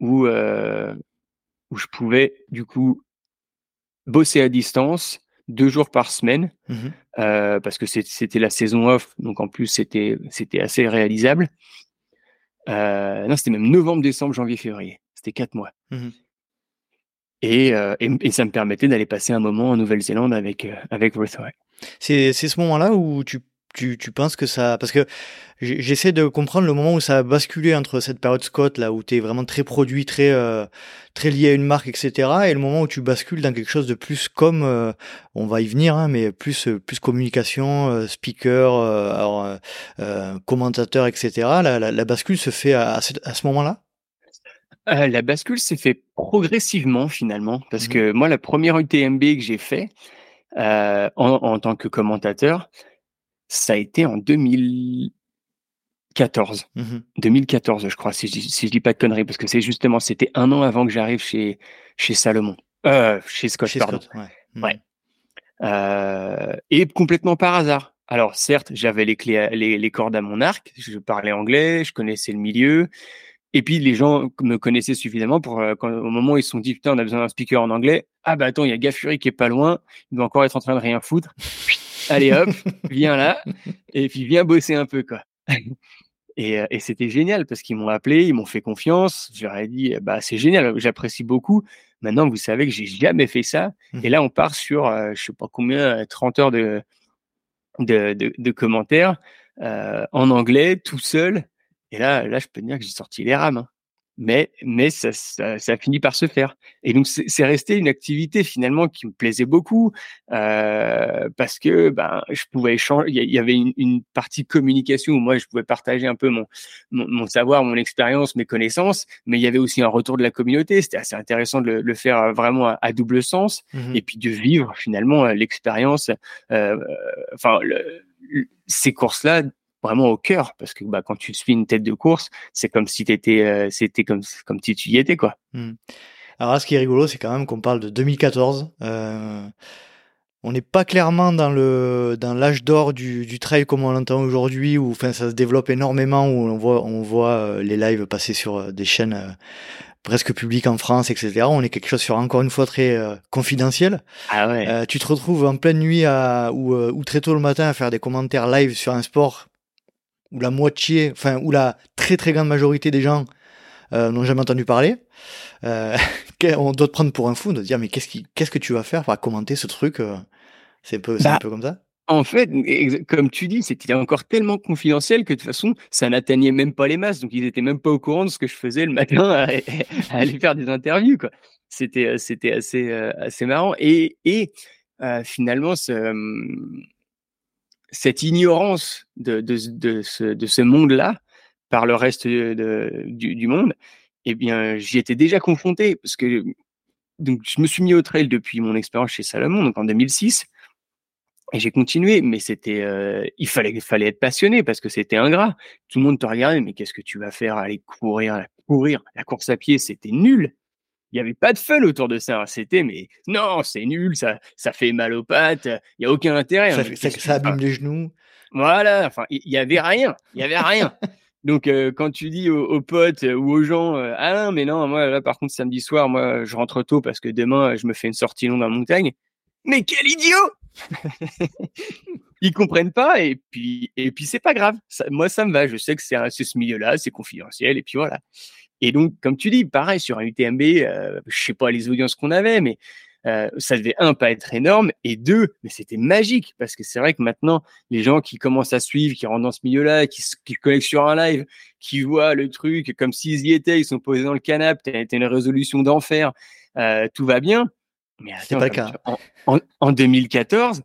où euh, où je pouvais du coup bosser à distance deux jours par semaine mmh euh, parce que c'était la saison off, donc en plus c'était c'était assez réalisable. Euh, non, c'était même novembre, décembre, janvier, février. C'était quatre mois. Mmh et, euh, et, et, ça me permettait d'aller passer un moment en Nouvelle-Zélande avec euh, avec Ruth.
C'est c'est ce moment-là où tu tu, tu penses que ça parce que j'essaie de comprendre le moment où ça a basculé entre cette période Scott là où tu es vraiment très produit très euh, très lié à une marque etc et le moment où tu bascules dans quelque chose de plus comme euh, on va y venir hein, mais plus plus communication speaker alors, commentateur etc la, la, la, bascule se fait à, à ce, moment là
la bascule s'est fait progressivement finalement parce mmh que moi la première UTMB que j'ai fait en, en tant que commentateur ça a été en 2014. 2014, mmh je crois, si je, si dis pas de conneries, parce que c'est justement, c'était un an avant que j'arrive chez, chez Salomon. Euh, chez Scott, pardon. ouais. Mmh. Euh, et complètement par hasard. Alors, certes, j'avais les, clés, les, les cordes à mon arc, je parlais anglais, je connaissais le milieu. Et puis, les gens me connaissaient suffisamment pour, euh, quand, au moment où ils se sont dit, putain, on a besoin d'un speaker en anglais. Ah, bah, attends, il y a Gaffuri qui est pas loin. Il doit encore être en train de rien foutre allez hop, viens là, et puis viens bosser un peu, quoi. Et, euh, et c'était génial parce qu'ils m'ont appelé, ils m'ont fait confiance. Je leur ai dit, bah c'est génial, j'apprécie beaucoup. Maintenant, vous savez que j'ai jamais fait ça. Mmh. Et là, on part sur, euh, je sais pas combien, 30 heures de, de, de, de commentaires euh, en anglais, tout seul. Et là, là, je peux dire que j'ai sorti les rames. Hein mais mais ça, ça, ça, a fini par se faire. Et donc c'est resté une activité finalement qui me plaisait beaucoup euh, parce que ben je pouvais échanger. Il y avait une, une, partie communication où moi je pouvais partager un peu mon mon, mon savoir, mon expérience, mes connaissances, mais il y avait aussi un retour de la communauté. C'était assez intéressant de le, le faire vraiment à, double sens mmh et puis de vivre finalement l'expérience. Euh, enfin ces courses là vraiment au cœur parce que bah, quand tu suis une tête de course, c'est comme si t'étais, euh, c'était comme comme si tu y étais quoi.
Mmh. Alors là, ce qui est rigolo, c'est quand même qu'on parle de 2014. Euh, on n'est pas clairement dans le dans l'âge d'or du, du trail comme on l'entend aujourd'hui où enfin ça se développe énormément où on voit on voit euh, les lives passer sur des chaînes euh, presque publiques en France etc on est quelque chose sur encore une fois très confidentiel
ah ouais.
tu te retrouves en pleine nuit à, ou, ou très tôt le matin à faire des commentaires live sur un sport où la moitié enfin où la très très grande majorité des gens n'ont jamais entendu parler euh, on doit te prendre pour un fou, de dire mais qu'est-ce qui, qu'est-ce que tu vas faire pour commenter ce truc euh, C'est un peu, un bah, peu comme ça?
En fait, comme tu dis, c'était encore tellement confidentiel que de toute façon, ça n'atteignait même pas les masses. Donc, ils étaient même pas au courant de ce que je faisais le matin à, aller faire des interviews. Quoi. C'était, euh, c'était assez, assez marrant. Et, et finalement, ce, cette ignorance de, ce, de ce monde-là par le reste du, monde, eh bien, j'y étais déjà confronté parce que donc, je me suis mis au trail depuis mon expérience chez Salomon, en 2006. Et j'ai continué, mais c'était, euh, il fallait, il fallait être passionné parce que c'était ingrat. Tout le monde te regardait, mais qu'est-ce que tu vas faire Aller courir, courir, la course à pied, c'était nul. Il n'y avait pas de fun autour de ça. C'était, mais non, c'est nul, ça, ça fait mal aux pattes, il n'y a aucun intérêt.
Ça, ça, abîme les genoux.
Voilà, enfin, il y, y avait rien, il y avait rien. Donc, euh, quand tu dis aux, potes euh, ou aux gens, euh, ah non, mais non, moi, là, par contre, samedi soir, moi, je rentre tôt parce que demain, je me fais une sortie longue en montagne. Mais quel idiot Ils comprennent pas et puis, et puis c'est pas grave. moi, ça me va. Je sais que c'est ce milieu-là, c'est confidentiel et puis voilà. Et donc, comme tu dis, pareil, sur un UTMB, je sais pas les audiences qu'on avait, mais euh, ça devait un pas être énorme et deux mais c'était magique parce que c'est vrai que maintenant les gens qui commencent à suivre qui rentrent dans ce milieu-là qui, qui connectent sur un live qui voient le truc comme s'ils y étaient ils sont posés dans le canapé t'as une résolution d'enfer euh, tout va bien mais attends, pas cas. En, en, 2014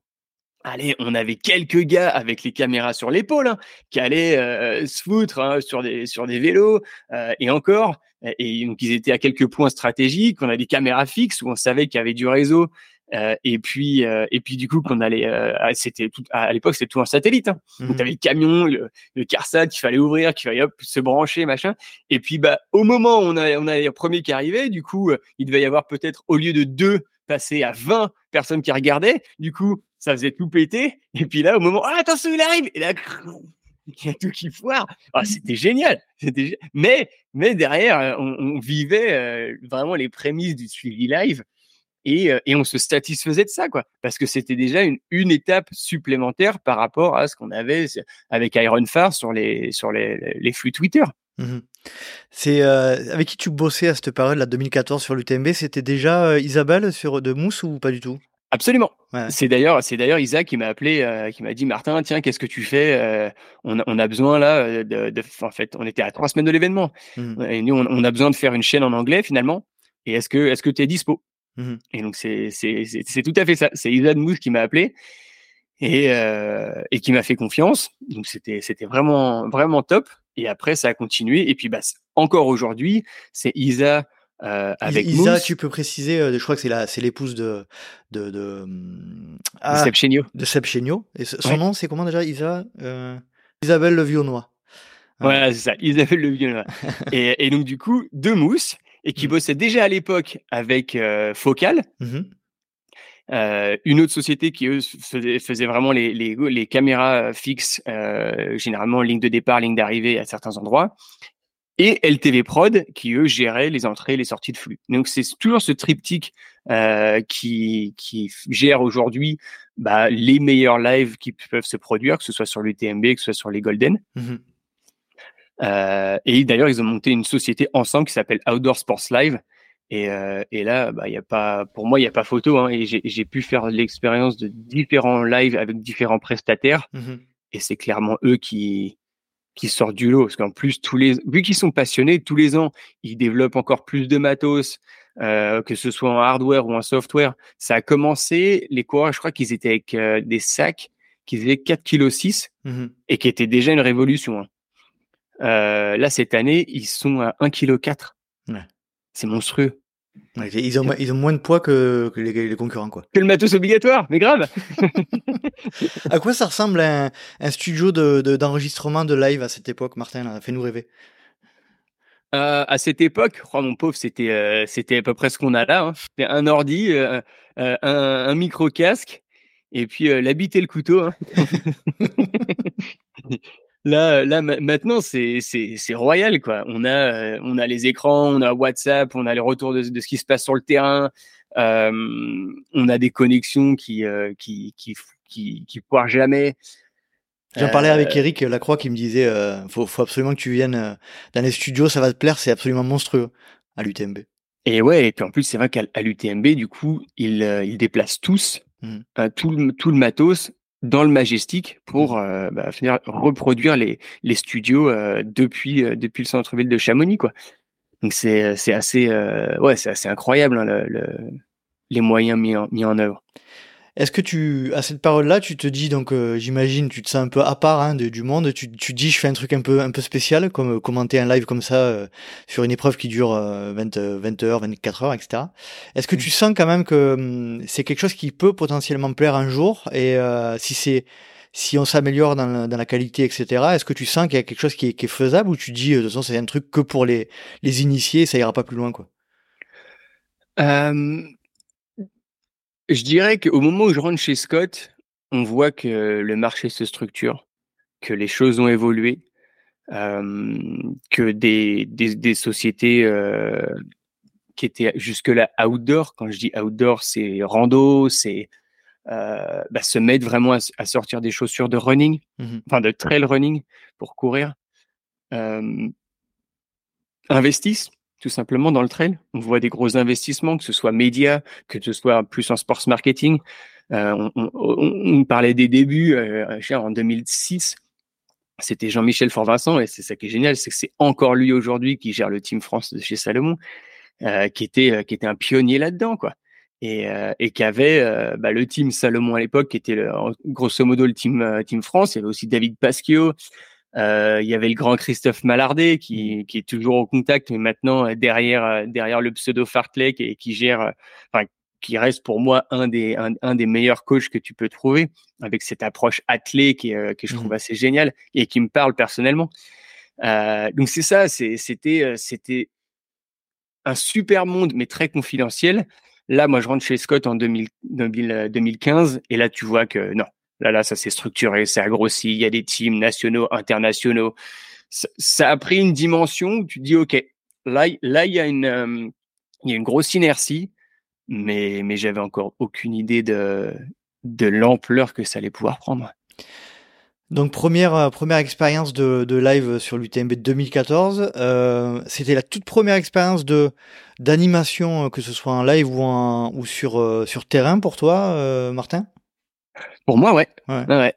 Allez, on avait quelques gars avec les caméras sur l'épaule hein, qui allaient euh, se foutre hein, sur des sur des vélos euh, et encore et donc ils étaient à quelques points stratégiques. On a des caméras fixes où on savait qu'il y avait du réseau. Euh, et puis euh, et puis du coup qu'on allait euh, c'était tout à l'époque c'était tout en satellite hein. donc mmh t'avais le camion le, le carsat qu'il fallait ouvrir qu'il fallait hop, se brancher machin et puis bah au moment où on a on a les premiers qui arrivaient du coup il devait y avoir peut-être au lieu de deux passer à 20 personnes qui regardaient du coup ça faisait tout péter et puis là au moment ah attention il arrive et là il y a tout qui foire. Ah, c'était génial. C'était mais mais derrière, euh, on, vivait euh, vraiment les prémices du suivi live et, euh, et on se satisfaisait de ça quoi, parce que c'était déjà une, étape supplémentaire par rapport à ce qu'on avait avec Iron Far sur les sur les flux Twitter.
Mmh C'est avec qui tu bossais à cette période, là, 2014 sur l'UTMB C'était déjà Isabelle sur de Mousse ou pas du tout?
Absolument. C'est d'ailleurs, c'est d'ailleurs Isaac qui m'a appelé, euh, qui m'a dit Martin, tiens, qu'est-ce que tu fais euh, on, a, on, a besoin là euh, de, de, en fait, on était à trois semaines de l'événement mmh. et nous, on, a besoin de faire une chaîne en anglais finalement. Et est-ce que, est-ce que tu es dispo? Mmh Et donc c'est, c'est, c'est, tout à fait ça. C'est Isaac Mousse qui m'a appelé et, et qui m'a fait confiance. Donc c'était, c'était vraiment, vraiment top. Et après, ça a continué. Et puis, bah, encore aujourd'hui, c'est Isa euh, avec
Isa, tu peux préciser, euh, je crois que c'est la, c'est l'épouse de de de,
ah, de Seb.
De. Et son nom, c'est comment déjà, Isa euh, Isabelle Le Vionnois.
Voilà, c'est ça, Isabelle Le Vionnois. et, et, donc du coup, deux mousses et qui mmh. bossait déjà à l'époque avec euh, Focal. Mmh euh, une autre société qui eux faisait, faisait vraiment les, les, les, caméras fixes, euh, généralement ligne de départ, ligne d'arrivée à certains endroits, et LTV Prod qui eux géraient les entrées et les sorties de flux. Donc c'est toujours ce triptyque euh, qui, qui gère aujourd'hui bah, les meilleurs lives qui peuvent se produire, que ce soit sur l'UTMB, que ce soit sur les Golden. Mmh euh, et d'ailleurs, ils ont monté une société ensemble qui s'appelle Outdoor Sports Live. Et, euh, et là, bah, y a pas, pour moi, il n'y a pas photo. Hein, et j'ai pu faire l'expérience de différents lives avec différents prestataires. Mmh et c'est clairement eux qui, qui sortent du lot. Parce qu'en plus, tous les, vu qu'ils sont passionnés, tous les ans, ils développent encore plus de matos, euh, que ce soit en hardware ou en software. Ça a commencé, les coureurs, je crois qu'ils étaient avec euh, des sacs qui faisaient 4 kg 6 et qui étaient déjà une révolution. Hein. Euh, là, cette année, ils sont à 1 kg 4. C'est monstrueux
ils, ont, ils ont moins de poids que, les, concurrents, quoi.
Que le matos obligatoire, mais grave.
à quoi ça ressemble un, un studio d'enregistrement de, live à cette époque, Martin Fais-nous rêver.
Euh, à cette époque, oh, mon pauvre, c'était euh, c'était à peu près ce qu'on a là. Hein. C'était un ordi, euh, un, un, micro casque Et puis l'habit et le couteau. Hein. là, là maintenant, c'est royal. Quoi. On, a, on a les écrans, on a WhatsApp, on a les retours de, de ce qui se passe sur le terrain. on a des connexions qui, qui, qui, qui, qui poirent jamais.
J'en parlais avec Eric Lacroix qui me disait euh, faut, faut absolument que tu viennes dans les studios, ça va te plaire, c'est absolument monstrueux à l'UTMB.
Et ouais, et puis en plus, c'est vrai qu'à l'UTMB, du coup, ils, ils déplacent tous mmh. tout, le, tout le matos dans le Majestic pour mmh. euh, bah, finir, reproduire les, les studios euh, depuis, euh, depuis le centre-ville de Chamonix. Quoi. Donc c'est, c'est assez, ouais, c'est assez incroyable hein, le, le, les moyens mis en, mis en œuvre.
Est-ce que tu, à cette parole-là, tu te dis donc, euh, j'imagine, tu te sens un peu à part hein, du monde. Tu, tu dis, je fais un truc un peu, un peu spécial, comme euh, commenter un live comme ça euh, sur une épreuve qui dure 20, 20 heures, 24 heures, etc. Est-ce que tu sens quand même que hum, c'est quelque chose qui peut potentiellement plaire un jour Et si c'est, si on s'améliore dans, la, dans la qualité, etc. Est-ce que tu sens qu'il y a quelque chose qui est, qui est faisable ou tu dis, de toute façon, c'est un truc que pour les, les initiés, ça ira pas plus loin, quoi?
Je dirais qu'au moment où je rentre chez Scott, on voit que le marché se structure, que les choses ont évolué, que des, des, sociétés qui étaient jusque-là outdoor, quand je dis outdoor, c'est rando, c'est bah, se mettre vraiment à, sortir des chaussures de running, mmh enfin de trail running pour courir, investissent tout simplement dans le trail. On voit des gros investissements, que ce soit médias, que ce soit plus en sports marketing. Euh, on, parlait des débuts euh, en 2006. C'était Jean-Michel Fort-Vincent et c'est ça qui est génial, c'est que c'est encore lui aujourd'hui qui gère le Team France de chez Salomon, euh, qui était qui était un pionnier là-dedans quoi. Et, et qui avait bah, le team Salomon à l'époque, qui était le, grosso modo le team Team France. Il y avait aussi David Pasquio, euh, il y avait le grand Christophe Mallardet qui, qui, est toujours au contact, mais maintenant euh, derrière euh, derrière le pseudo Fartlek et qui gère, enfin qui reste pour moi un des un, des meilleurs coachs que tu peux trouver avec cette approche athlée qui que je trouve mmh. assez géniale et qui me parle personnellement. Euh, donc c'est ça, c'était c'était un super monde mais très confidentiel. Là, moi, je rentre chez Scott en 2000, 2015 et là, tu vois que non, Là, là, ça s'est structuré, ça a grossi. Il y a des teams nationaux, internationaux. Ça, a pris une dimension où tu dis, OK, là, là, il y a une, euh, y a une grosse inertie, mais, mais j'avais encore aucune idée de, de l'ampleur que ça allait pouvoir prendre.
Donc première euh, première expérience de, de live sur l'UTMB 2014, euh, c'était la toute première expérience de d'animation que ce soit en live ou en ou sur sur terrain pour toi, Martin?
Pour moi, ouais. ouais.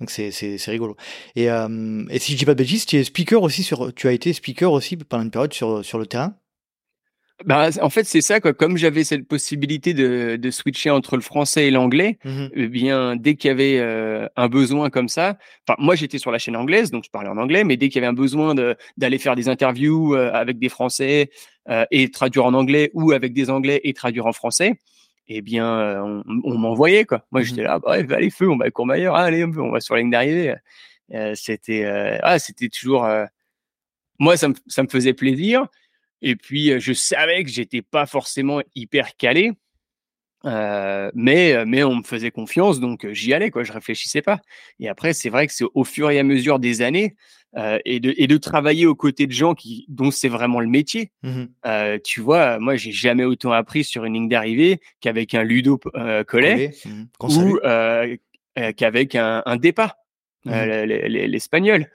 Donc c'est, c'est, c'est rigolo. Et, euh, et si je dis pas de bêtises, tu es speaker aussi sur, tu as été speaker aussi pendant une période sur, sur le terrain?
Bah, en fait, c'est ça, quoi. Comme j'avais cette possibilité de, de switcher entre le français et l'anglais, mmh eh bien, dès qu'il y avait euh, un besoin comme ça, enfin, moi, j'étais sur la chaîne anglaise, donc je parlais en anglais, mais dès qu'il y avait un besoin de, d'aller faire des interviews euh, avec des Français euh, et traduire en anglais ou avec des Anglais et traduire en français, eh bien, euh, on, m'envoyait quoi. Moi, mmh j'étais là, bah, allez feu, on va à Courmayeur, allez, on va sur la ligne d'arrivée. Euh, c'était, euh, ah, c'était toujours, moi, ça me, ça me faisait plaisir. Et puis, je savais que j'étais pas forcément hyper calé, mais, mais on me faisait confiance, donc j'y allais, quoi. Je réfléchissais pas. Et après, c'est vrai que c'est au fur et à mesure des années euh, et, de, et de travailler aux côtés de gens qui, dont c'est vraiment le métier. Mmh euh, tu vois, moi, j'ai jamais autant appris sur une ligne d'arrivée qu'avec un Ludo euh, Collet mmh ou qu'avec un, un départ. Mmh l'espagnol.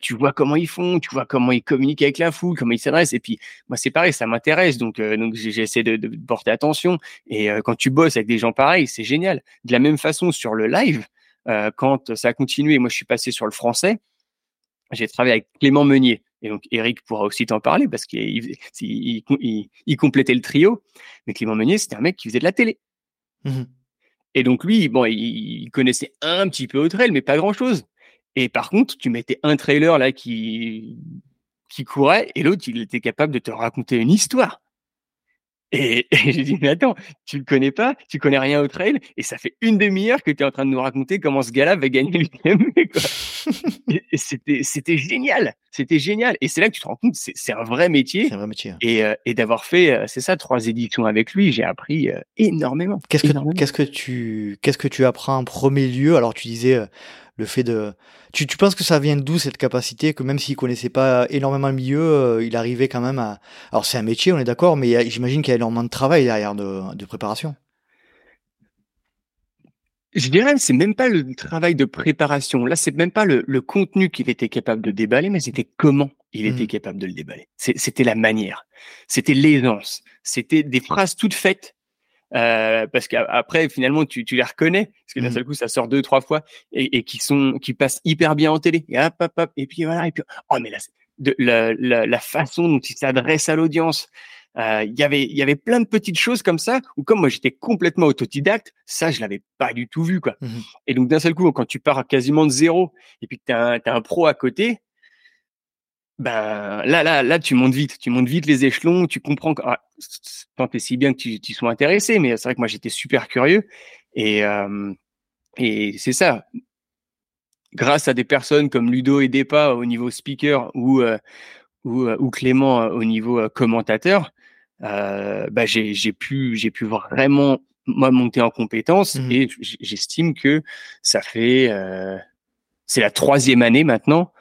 tu vois comment ils font, tu vois comment ils communiquent avec la foule, comment ils s'adressent. Et puis, moi, c'est pareil, ça m'intéresse. Donc, donc j'essaie de, de, porter attention. Et quand tu bosses avec des gens pareils, c'est génial. De la même façon, sur le live, quand ça a continué, moi, je suis passé sur le français j'ai travaillé avec Clément Meunier. Et donc, Eric pourra aussi t'en parler parce qu'il il, complétait le trio. Mais Clément Meunier, c'était un mec qui faisait de la télé. Mmh et donc, lui, bon, il, connaissait un petit peu au trail, mais pas grand chose. Et par contre, tu mettais un trailer là qui, qui courait et l'autre, il était capable de te raconter une histoire. Et, j'ai dit, mais attends, tu le connais pas, tu connais rien au trail, et ça fait une demi-heure que tu es en train de nous raconter comment ce gars-là va gagner l'UTMB, quoi. et, c'était, c'était génial, c'était génial. Et c'est là que tu te rends compte, c'est, c'est un vrai métier.
C'est un vrai métier.
Et, euh, et d'avoir fait, euh, c'est ça, trois éditions avec lui, j'ai appris euh, énormément.
Qu'est-ce que, qu'est-ce que tu, qu'est-ce que tu apprends en premier lieu? Alors, tu disais, le fait de. Tu, tu penses que ça vient d'où cette capacité que même s'il connaissait pas énormément le milieu, euh, il arrivait quand même à. Alors c'est un métier, on est d'accord, mais j'imagine qu'il y a énormément de travail derrière de, de préparation.
Je dirais, c'est même pas le travail de préparation. Là, c'est même pas le, le contenu qu'il était capable de déballer, mais c'était comment il était mmh. capable de le déballer. C'était la manière, c'était l'aisance, c'était des phrases toutes faites euh, parce qu'après finalement tu, tu les reconnais parce que d'un mmh. seul coup ça sort deux trois fois et, et qui sont qui passent hyper bien en télé. Et hop hop hop et puis voilà et puis oh mais là de, la, la, la, façon dont il s'adresse à l'audience. Euh, il y avait il y avait plein de petites choses comme ça où comme moi j'étais complètement autodidacte ça je l'avais pas du tout vu quoi. Mmh et donc d'un seul coup quand tu pars quasiment de zéro et puis que tu as, as, un pro à côté ben là, là, là, tu montes vite, tu montes vite les échelons, tu comprends. Que, ah, tant et si bien que tu, tu sois intéressé, mais c'est vrai que moi j'étais super curieux et euh, et c'est ça. Grâce à des personnes comme Ludo et Depa au niveau speaker ou euh, ou, euh, ou, Clément au niveau commentateur, bah j'ai j'ai pu j'ai pu vraiment moi monter en compétences mmh et j'estime que ça fait c'est la troisième année maintenant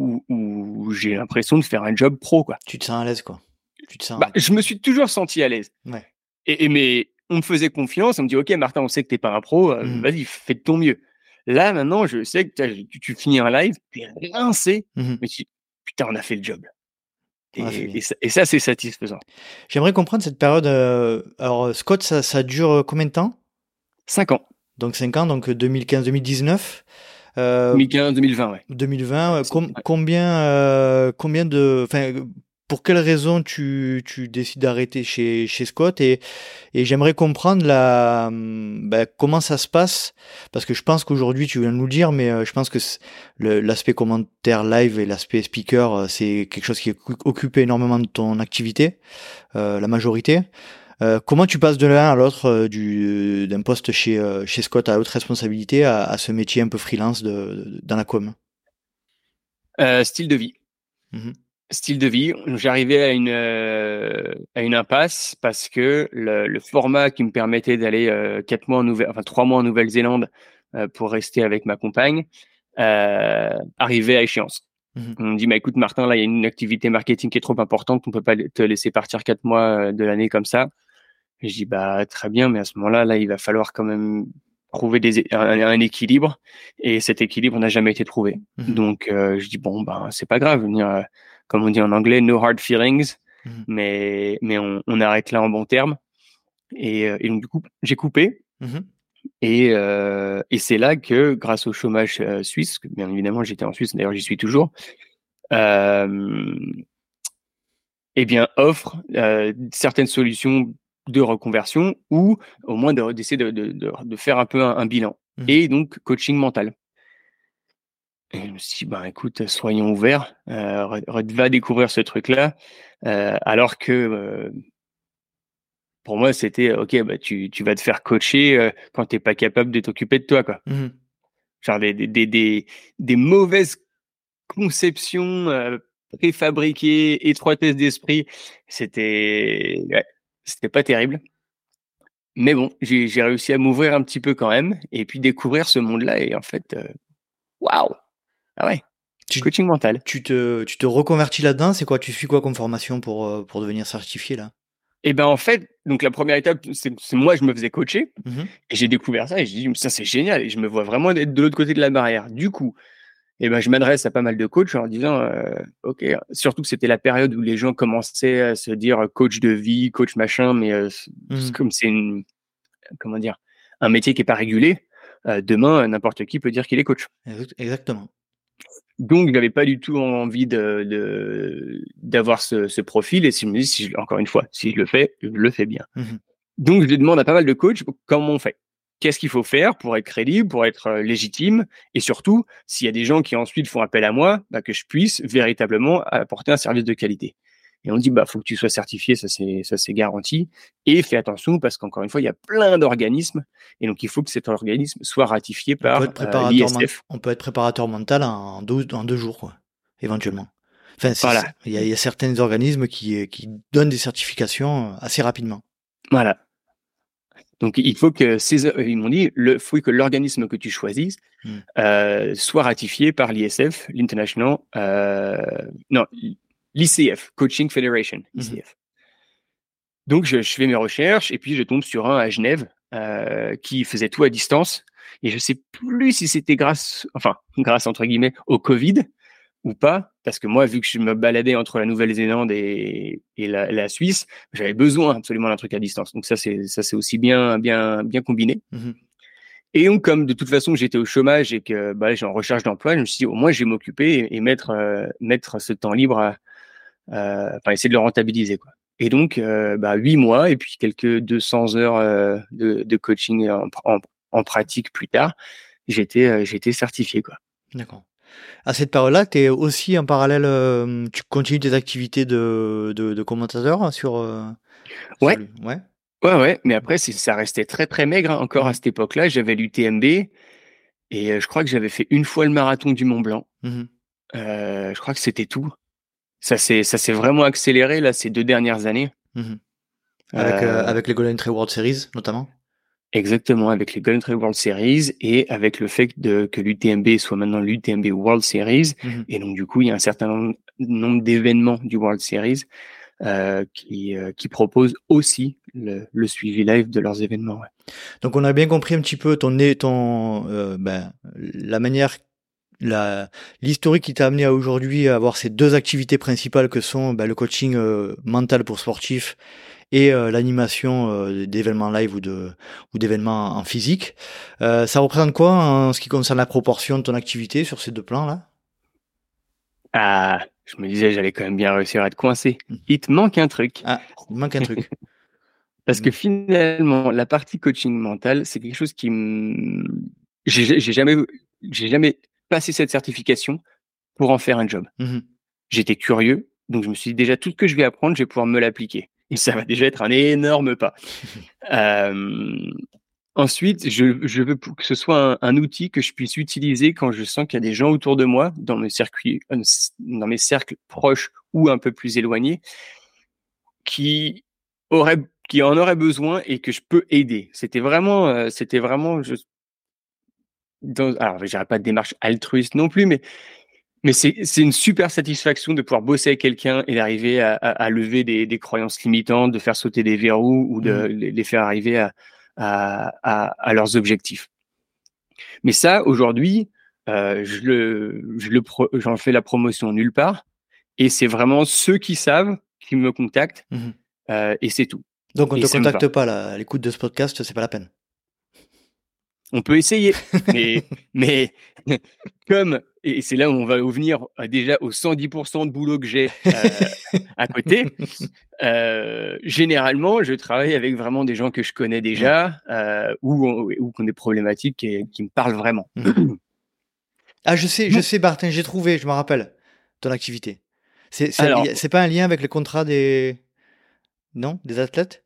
où, j'ai l'impression de faire un job pro, quoi.
Tu te sens à l'aise, quoi. Tu
te sens... Bah, je me suis toujours senti à l'aise. Ouais. Et, mais on me faisait confiance, on me dit, OK, Martin, on sait que t'es pas un pro, euh, mmh. vas-y, fais de ton mieux. Là, maintenant, je sais que tu, finis un live, t'es rincé, mmh. mais tu, putain, on a fait le job. Et, ça, c'est satisfaisant.
J'aimerais comprendre cette période. Euh, alors, Scott, ça, ça dure combien de temps?
Cinq ans.
Donc, cinq ans, donc 2015-2019.
2015, 2020, ouais.
2020, combien, euh, combien de, enfin, pour quelles raisons tu, tu décides d'arrêter chez, chez Scott et, et j'aimerais comprendre la, ben, comment ça se passe? Parce que je pense qu'aujourd'hui tu viens de nous le dire mais euh, je pense que l'aspect commentaire live et l'aspect speaker euh, c'est quelque chose qui occupe énormément de ton activité, euh, la majorité. Euh, comment tu passes de l'un à l'autre euh, du d'un poste chez euh, chez Scott à haute responsabilité à, à, ce métier un peu freelance de, dans la com?
Style de vie. Mmh style de vie. J'arrivais à une à une impasse parce que le, le format qui me permettait d'aller quatre mois en Nouvelle, enfin trois mois en Nouvelle-Zélande pour rester avec ma compagne arrivait à échéance. Mmh On me dit, bah, écoute, Martin, là, il y a une activité marketing qui est trop importante. On peut pas te laisser partir quatre mois de l'année comme ça. Et je dis bah très bien, mais à ce moment-là, là, il va falloir quand même trouver des, un, équilibre et cet équilibre n'a jamais été trouvé. Mmh donc euh, je dis bon ben c'est pas grave, euh, comme on dit en anglais, no hard feelings, mmh mais mais on, on, arrête là en bon terme. Et, euh, et donc du coup j'ai coupé. Mmh et, euh, et c'est là que, grâce au chômage suisse, que bien évidemment j'étais en Suisse, d'ailleurs j'y suis toujours, euh, eh bien offre certaines solutions de reconversion ou au moins d'essayer de, de, de, faire un peu un, bilan. Mmh. Et donc, coaching mental. Et je me suis dit, bah, écoute, soyons ouverts, euh, va découvrir ce truc-là, euh, alors que euh, pour moi, c'était, ok, bah, tu, tu vas te faire coacher euh, quand tu n'es pas capable de t'occuper de toi. Quoi. Mmh. Genre des, des, des, des, mauvaises conceptions euh, préfabriquées, étroitesse d'esprit. C'était... Ouais, c'était pas terrible. Mais bon, j'ai réussi à m'ouvrir un petit peu quand même et puis découvrir ce monde-là. Et en fait, euh, waouh! Ah ouais, tu, coaching mental.
Tu te, tu te reconvertis là-dedans C'est quoi? Tu suis quoi comme formation pour, euh, pour devenir certifié là?
Et eh ben en fait, donc la première étape, c'est moi je me faisais coacher mmh et j'ai découvert ça et j'ai dit ça c'est génial et je me vois vraiment être de l'autre côté de la barrière. Du coup, et ben je m'adresse à pas mal de coachs en disant euh, ok surtout que c'était la période où les gens commençaient à se dire coach de vie coach machin mais euh, mmh. comme c'est une comment dire un métier qui est pas régulé euh, demain n'importe qui peut dire qu'il est coach.
Exactement.
Donc j'avais pas du tout envie de d'avoir ce, ce, profil et si je me dis si encore une fois si je le fais je le fais bien. Mmh donc je demande à pas mal de coachs comment on fait qu'est-ce qu'il faut faire pour être crédible, pour être euh, légitime, et surtout, s'il y a des gens qui ensuite font appel à moi, bah, que je puisse véritablement apporter un service de qualité. Et on dit, bah, faut que tu sois certifié, ça c'est, ça c'est garanti. Et fais attention parce qu'encore une fois, il y a plein d'organismes. Et donc, il faut que cet organisme soit ratifié par euh, l'ISF.
On peut être préparateur mental en deux, en deux jours, quoi, éventuellement. Enfin, voilà. il, y a, il y a certains organismes qui, qui donnent des certifications assez rapidement.
Voilà. Donc il faut que ces, ils m'ont dit, le faut que l'organisme que tu choisisses hmm. euh, soit ratifié par l'ISF, l'International, euh, non, l'ICF, Coaching Federation, hmm. ICF. Donc je, je, fais mes recherches et puis je tombe sur un à Genève euh, qui faisait tout à distance. Et je sais plus si c'était grâce, enfin grâce entre guillemets au Covid ou pas, parce que moi, vu que je me baladais entre la Nouvelle-Zélande et, et la, la, Suisse, j'avais besoin absolument d'un truc à distance. Donc ça, c'est ça, c'est aussi bien, bien, bien combiné. Mmh et donc, comme de toute façon, j'étais au chômage et que bah, j'ai en recherche d'emploi, je me suis dit, au moins, je vais m'occuper et, mettre, euh, mettre ce temps libre, à, euh, enfin, essayer de le rentabiliser, quoi. Et donc, euh, bah, huit mois et puis quelques 200 heures euh, de, de, coaching en, en, en, pratique plus tard, j'étais, j'étais certifié, quoi.
D'accord à cette période-là, tu es aussi en parallèle, euh, tu continues tes activités de, de, commentateur sur. Euh,
ouais. ouais. Ouais, ouais. Mais après, ça restait très, très maigre. Hein. Encore à cette époque-là, j'avais l'UTMB et euh, je crois que j'avais fait une fois le marathon du Mont Blanc. Mmh je crois que c'était tout. Ça s'est, vraiment accéléré là ces deux dernières années.
Mmh avec, avec les Golden Trail World Series notamment.
Exactement, avec les Golden Trail World Series et avec le fait de, que l'UTMB soit maintenant l'UTMB World Series. Mhm. Et donc, du coup, il y a un certain nombre d'événements du World Series euh, qui, euh, qui proposent aussi le, le, suivi live de leurs événements. Ouais.
Donc, on a bien compris un petit peu ton, ton euh, ben, la manière la l'historique qui t'a amené à aujourd'hui à avoir ces deux activités principales que sont ben, le coaching euh, mental pour sportifs et euh, l'animation euh, d'événements live ou de ou d'événements en physique. Euh, ça représente quoi en ce qui concerne la proportion de ton activité sur ces deux plans là
Ah, je me disais j'allais quand même bien réussir à être coincé. Mmh. Il te manque un truc.
Ah, il manque un truc.
Parce que finalement, la partie coaching mental, c'est quelque chose qui me... j'ai jamais, j'ai jamais passé cette certification pour en faire un job. Mmh J'étais curieux, donc je me suis dit déjà tout ce que je vais apprendre, je vais pouvoir me l'appliquer et ça va déjà être un énorme pas. Euh, ensuite, je, je, veux que ce soit un, un, outil que je puisse utiliser quand je sens qu'il y a des gens autour de moi, dans mes circuits, euh, dans mes cercles proches ou un peu plus éloignés, qui auraient, qui en auraient besoin et que je peux aider. C'était vraiment, euh, c'était vraiment, je, dans, alors, je pas de démarche altruiste non plus, mais mais c'est une super satisfaction de pouvoir bosser avec quelqu'un et d'arriver à, à, à, lever des, des, croyances limitantes, de faire sauter des verrous ou de mmh. les faire arriver à, à leurs objectifs. Mais ça, aujourd'hui, euh, je le, je le, j'en fais la promotion nulle part. Et c'est vraiment ceux qui savent qui me contactent. Mmh. Euh, et c'est tout.
Donc on ne te contacte pas à l'écoute de ce podcast, c'est pas la peine.
On peut essayer, mais, mais comme et c'est là où on va venir déjà aux 110% de boulot que j'ai euh, à côté. Euh, généralement, je travaille avec vraiment des gens que je connais déjà euh, ou, ou qui ont des problématiques qui, qui me parlent vraiment.
Mmh. ah, je sais, je sais, Martin, j'ai trouvé, je me rappelle, ton activité. C'est pas un lien avec le contrat des. Non Des athlètes?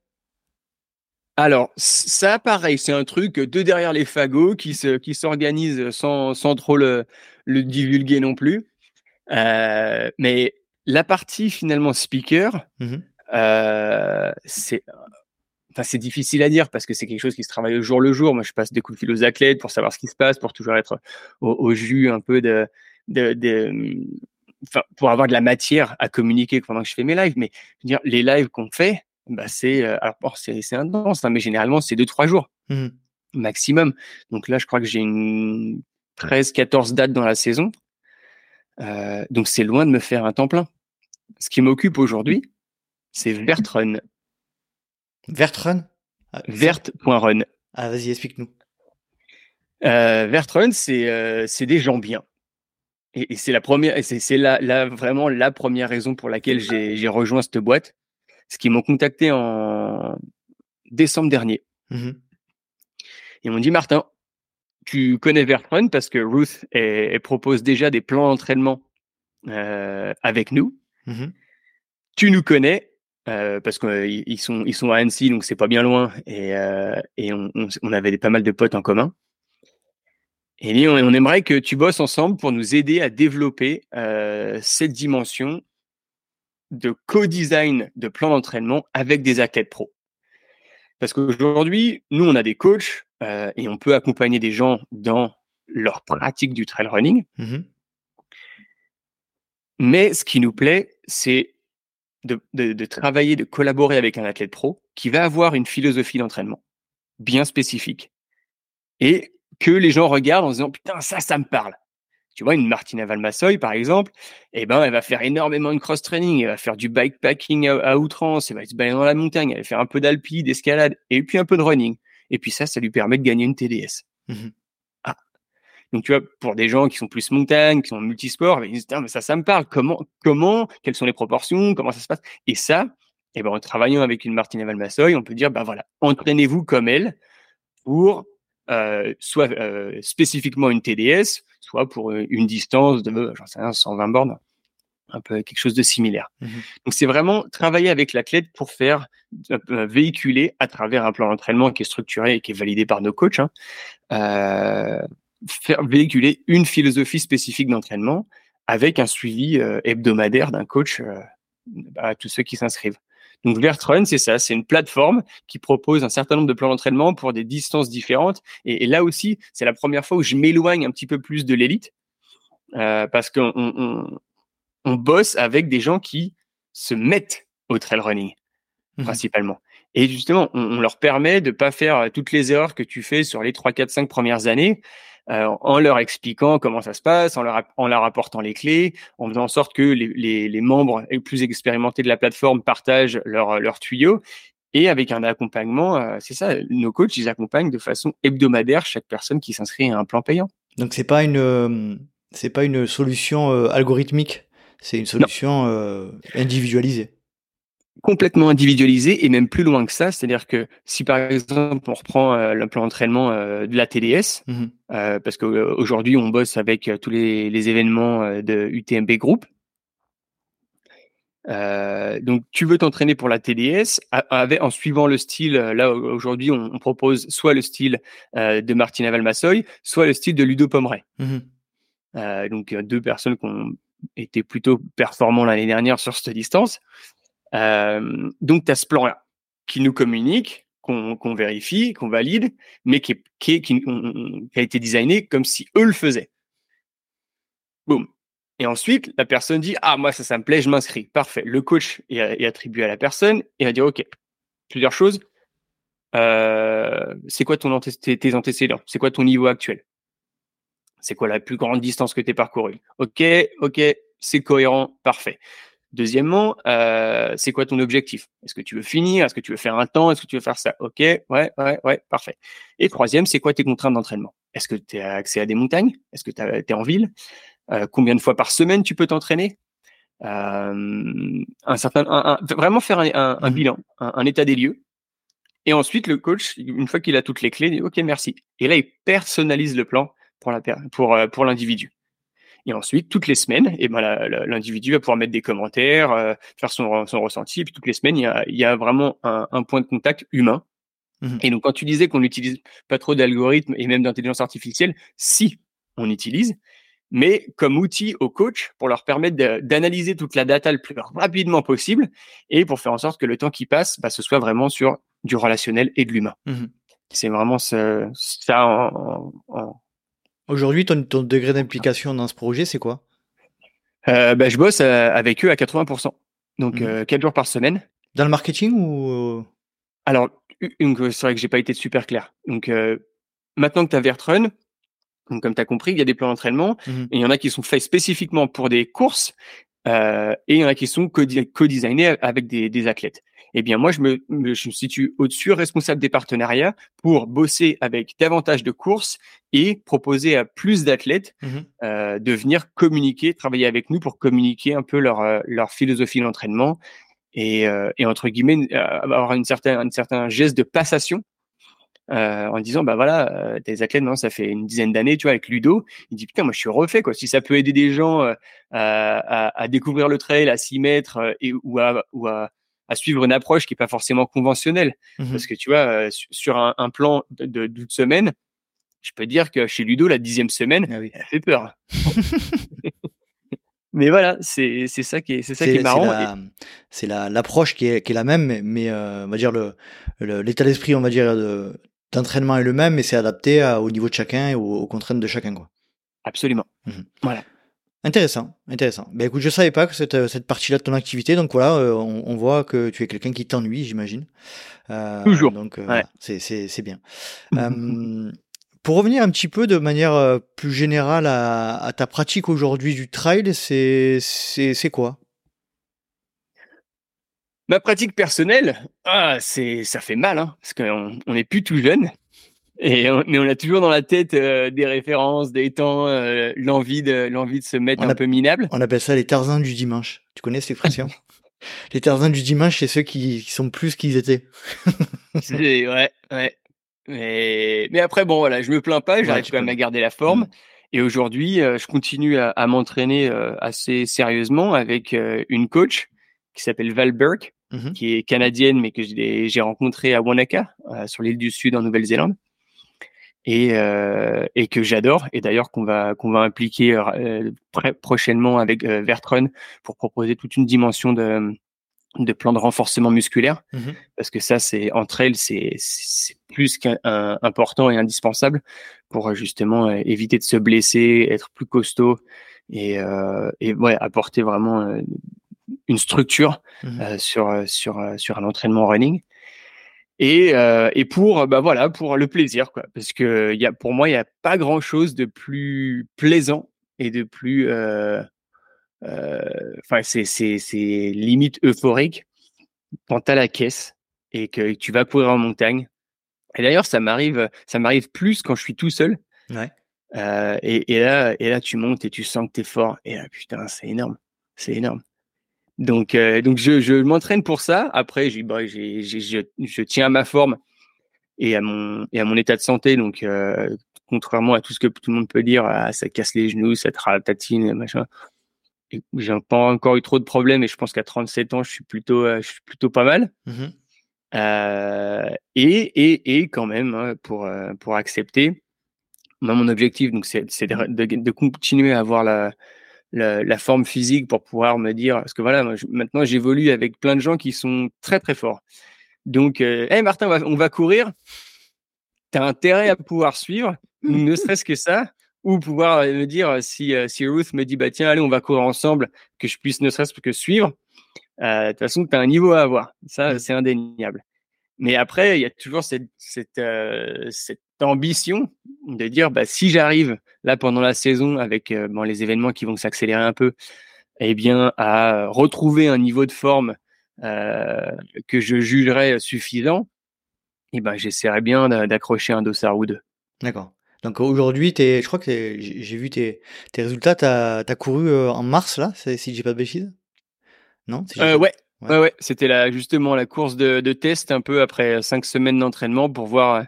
Alors, ça, pareil, c'est un truc de derrière les fagots qui se, qui s'organise sans, sans trop le, le divulguer non plus. Euh, mais la partie finalement speaker, mmh euh, c'est, enfin, c'est difficile à dire parce que c'est quelque chose qui se travaille au jour le jour. Moi, je passe des coups de fil aux athlètes pour savoir ce qui se passe, pour toujours être au, au jus un peu de, de, de pour avoir de la matière à communiquer pendant que je fais mes lives. Mais je veux dire, les lives qu'on fait, bah c'est euh, alors c'est c'est intense, hein, mais généralement c'est deux trois jours mmh. maximum. Donc là, je crois que j'ai une 13, 14 dates dans la saison. Euh, donc c'est loin de me faire un temps plein. Ce qui m'occupe aujourd'hui, c'est Vertrun.
Vertrun?
Ah, Vert.run.
Ah vas-y, explique-nous.
Euh, Vertrun, c'est euh, c'est des gens bien. Et, et c'est la première, c'est la, la, vraiment la première raison pour laquelle j'ai rejoint cette boîte ce qu'ils m'ont contacté en décembre dernier. Mmh Ils m'ont dit Martin, tu connais Vertrun parce que Ruth propose déjà des plans d'entraînement euh, avec nous. Mmh tu nous connais parce qu'ils sont ils sont à Annecy, donc c'est pas bien loin, et, et on, on, avait pas mal de potes en commun. Et on, on aimerait que tu bosses ensemble pour nous aider à développer cette dimension de co-design de plan d'entraînement avec des athlètes pro. Parce qu'aujourd'hui, nous, on a des coachs euh, et on peut accompagner des gens dans leur pratique du trail running. Mmh Mais ce qui nous plaît, c'est de, de, travailler, de collaborer avec un athlète pro qui va avoir une philosophie d'entraînement bien spécifique et que les gens regardent en disant putain ça ça me parle tu vois, une Martina Valmassoy, par exemple, eh ben, elle va faire énormément de cross-training, elle va faire du bikepacking à, à, outrance, elle va se balader dans la montagne, elle va faire un peu d'alpi, d'escalade, et puis un peu de running. Et puis ça, ça lui permet de gagner une TDS. Mmh ah. Donc, tu vois, pour des gens qui sont plus montagne, qui sont multisports, ils disent, mais ça, ça me parle. Comment, comment, quelles sont les proportions, comment ça se passe? Et ça, eh ben, en travaillant avec une Martina Valmassoy, on peut dire, ben voilà, entraînez-vous comme elle pour euh, soit euh, spécifiquement une TDS, soit pour euh, une distance de, j'en sais rien, 120 bornes, un peu quelque chose de similaire. Mmh Donc c'est vraiment travailler avec l'athlète pour faire véhiculer à travers un plan d'entraînement qui est structuré et qui est validé par nos coachs, hein, faire véhiculer une philosophie spécifique d'entraînement avec un suivi hebdomadaire d'un coach à tous ceux qui s'inscrivent. Donc Vertrun, c'est ça, c'est une plateforme qui propose un certain nombre de plans d'entraînement pour des distances différentes. Et, là aussi, c'est la première fois où je m'éloigne un petit peu plus de l'élite euh, parce qu'on on, bosse avec des gens qui se mettent au trail running mmh principalement. Et justement, on, leur permet de pas faire toutes les erreurs que tu fais sur les 3, 4, 5 premières années. Euh, en leur expliquant comment ça se passe, en leur, en leur apportant les clés, en faisant en sorte que les, les, les membres les plus expérimentés de la plateforme partagent leurs leur tuyaux. Et avec un accompagnement, euh, c'est ça, nos coachs, ils accompagnent de façon hebdomadaire chaque personne qui s'inscrit à un plan payant.
Donc c'est pas une euh, c'est pas une solution algorithmique, c'est une solution individualisée
complètement individualisé et même plus loin que ça. C'est-à-dire que si par exemple on reprend euh, le plan d'entraînement euh, de la TDS, mmh euh, parce qu'aujourd'hui on bosse avec tous les, les événements de UTMB Group. donc tu veux t'entraîner pour la TDS avec, en suivant le style. Là aujourd'hui on, propose soit le style de Martina Valmassoy, soit le style de Ludo Pomeray. Mmh donc deux personnes qui ont été plutôt performants l'année dernière sur cette distance. Donc, tu as ce plan-là qui nous communique, qu'on vérifie, qu'on valide, mais qui, a été designé comme si eux le faisaient. Boum. Et ensuite, la personne dit Ah, moi, ça, ça me plaît, je m'inscris. Parfait. Le coach est, attribué à la personne et va dire Ok, plusieurs choses. C'est quoi ton tes antécédents? C'est quoi ton niveau actuel? C'est quoi la plus grande distance que tu as parcourue? Ok, ok, c'est cohérent, parfait. Deuxièmement, euh, c'est quoi ton objectif? Est-ce que tu veux finir? Est-ce que tu veux faire un temps? Est-ce que tu veux faire ça? Ok, ouais, ouais, ouais, parfait. Et troisième, c'est quoi tes contraintes d'entraînement? Est-ce que tu as accès à des montagnes? Est-ce que tu es en ville? Euh, Combien de fois par semaine tu peux t'entraîner? Euh, un certain, Vraiment faire un, mmh bilan, un, état des lieux. Et ensuite, le coach, une fois qu'il a toutes les clés, dit OK, merci. Et là, il personnalise le plan pour pour l'individu. Et ensuite, toutes les semaines, eh ben, l'individu va pouvoir mettre des commentaires, euh, faire son, son, ressenti. Et puis toutes les semaines, il y a, il y a vraiment un, un, point de contact humain. Mmh et donc, quand tu disais qu'on n'utilise pas trop d'algorithmes et même d'intelligence artificielle, si on utilise, mais comme outil au coach pour leur permettre d'analyser toute la data le plus rapidement possible et pour faire en sorte que le temps qui passe, bah, ce soit vraiment sur du relationnel et de l'humain. Mmh C'est vraiment ce, ça en, en,
Aujourd'hui, ton, ton, degré d'implication dans ce projet, c'est quoi?
Euh, bah, Je bosse euh, avec eux à 80%. Donc, 4 mhm. euh, jours par semaine.
Dans le marketing ou
Alors, c'est vrai que j'ai pas été super clair. Donc, maintenant que tu as Vertrun, donc comme tu as compris, il y a des plans d'entraînement mhm. et il y en a qui sont faits spécifiquement pour des courses et il y en a qui sont co-designés avec des, des athlètes eh bien moi je me, je me situe au-dessus, responsable des partenariats, pour bosser avec davantage de courses et proposer à plus d'athlètes mmh euh, de venir communiquer, travailler avec nous pour communiquer un peu leur, euh, leur philosophie d'entraînement et, euh, et entre guillemets avoir une certaine, un certain geste de passation euh, en disant bah voilà, euh, des athlètes non, ça fait une dizaine d'années, tu vois, avec Ludo. Il dit putain, moi je suis refait quoi. Si ça peut aider des gens euh, à, à, découvrir le trail, à s'y mettre et ou à ou à, à, suivre une approche qui est pas forcément conventionnelle, mmh parce que tu vois, sur un, un plan de, de, semaine, je peux dire que chez Ludo la dixième semaine, ah oui. elle fait peur. mais voilà, c'est ça qui est c'est ça qui est marrant.
C'est la l'approche qui est qui est la même, mais, on va dire le l'état d'esprit, on va dire de d'entraînement est le même, mais c'est adapté au niveau de chacun et aux, contraintes de chacun. Quoi.
Absolument. Mmh voilà.
Intéressant, intéressant. Ben écoute, je savais pas que cette, cette partie-là de ton activité, donc voilà, euh, on, voit que tu es quelqu'un qui t'ennuie, j'imagine.
Euh, Toujours.
Donc euh, c'est bien. pour revenir un petit peu de manière plus générale à, à ta pratique aujourd'hui du trail, c'est quoi?
Ma pratique personnelle, ah, c'est, ça fait mal, hein, parce qu'on on n'est plus tout jeune. Et mais on a toujours dans la tête euh, des références, des temps, euh, l'envie de l'envie de se mettre un peu minable.
On appelle ça les Tarzans du dimanche. Tu connais cette expression? Les Tarzans du dimanche, c'est ceux qui, qui sont plus qu'ils étaient.
c'est, ouais, ouais. Mais, mais après bon voilà, je me plains pas, j'arrive quand même à garder la forme. Mm. Et aujourd'hui, euh, je continue à, à m'entraîner assez sérieusement avec une coach qui s'appelle Val Burke, mmh qui est canadienne, mais que j'ai rencontré à Wanaka, euh, sur l'île du Sud en Nouvelle-Zélande, et, euh, et que j'adore, et d'ailleurs qu'on va qu'on va impliquer euh, prochainement avec euh, Vertrun pour proposer toute une dimension de de plan de renforcement musculaire, mmh parce que ça, c'est entre elles, c'est plus qu'important et indispensable pour justement éviter de se blesser, être plus costaud et, et ouais, apporter vraiment une structure euh, sur euh, sur euh, sur un entraînement running et et pour bah voilà pour le plaisir quoi. Parce que il y a pour moi il y a pas grand chose de plus plaisant et de plus enfin c'est c'est c'est limite euphorique quand t'as la caisse et que tu vas courir en montagne. Et d'ailleurs ça m'arrive ça m'arrive plus quand je suis tout seul.
Ouais.
et, et là et là tu montes et tu sens que t'es fort. Et là putain c'est énorme. C'est énorme donc, euh, donc je, je m'entraîne pour ça. Après, j'ai, bah, j'ai, je, je tiens à ma forme et à mon et à mon état de santé. Donc, euh, contrairement à tout ce que tout le monde peut dire, ah, ça casse les genoux, ça tatine, machin. J'ai pas encore eu trop de problèmes et je pense qu'à 37 ans, je suis plutôt, euh, je suis plutôt pas mal. Mmh et, et, et quand même, hein, pour, pour accepter, moi, mon objectif, donc, c'est, c'est de, de, de, continuer à avoir la, la, forme physique pour pouvoir me dire parce que voilà moi, maintenant j'évolue avec plein de gens qui sont très très forts. Donc euh, hey Martin on va, on va courir. Tu as intérêt à pouvoir suivre ne serait-ce que ça ou pouvoir euh, me dire si euh, si Ruth me dit bah tiens allez on va courir ensemble que je puisse ne serait-ce que suivre. De toute façon tu as un niveau à avoir. Ça c'est indéniable. Mais après il y a toujours cette cette, cette ambition de dire bah, si j'arrive là pendant la saison avec euh, bon, les événements qui vont s'accélérer un peu, eh bien à retrouver un niveau de forme euh, que je jugerais suffisant, et eh ben j'essaierai bien d'accrocher un dossard ou deux.
D'accord. Donc aujourd'hui, je crois que j'ai vu tes, tes résultats. Tu as, couru euh, en mars, là, si j'ai pas de bêtises?
Non ouais. ouais. Ouais, C'était là justement la course de, de, test un peu après cinq semaines d'entraînement pour voir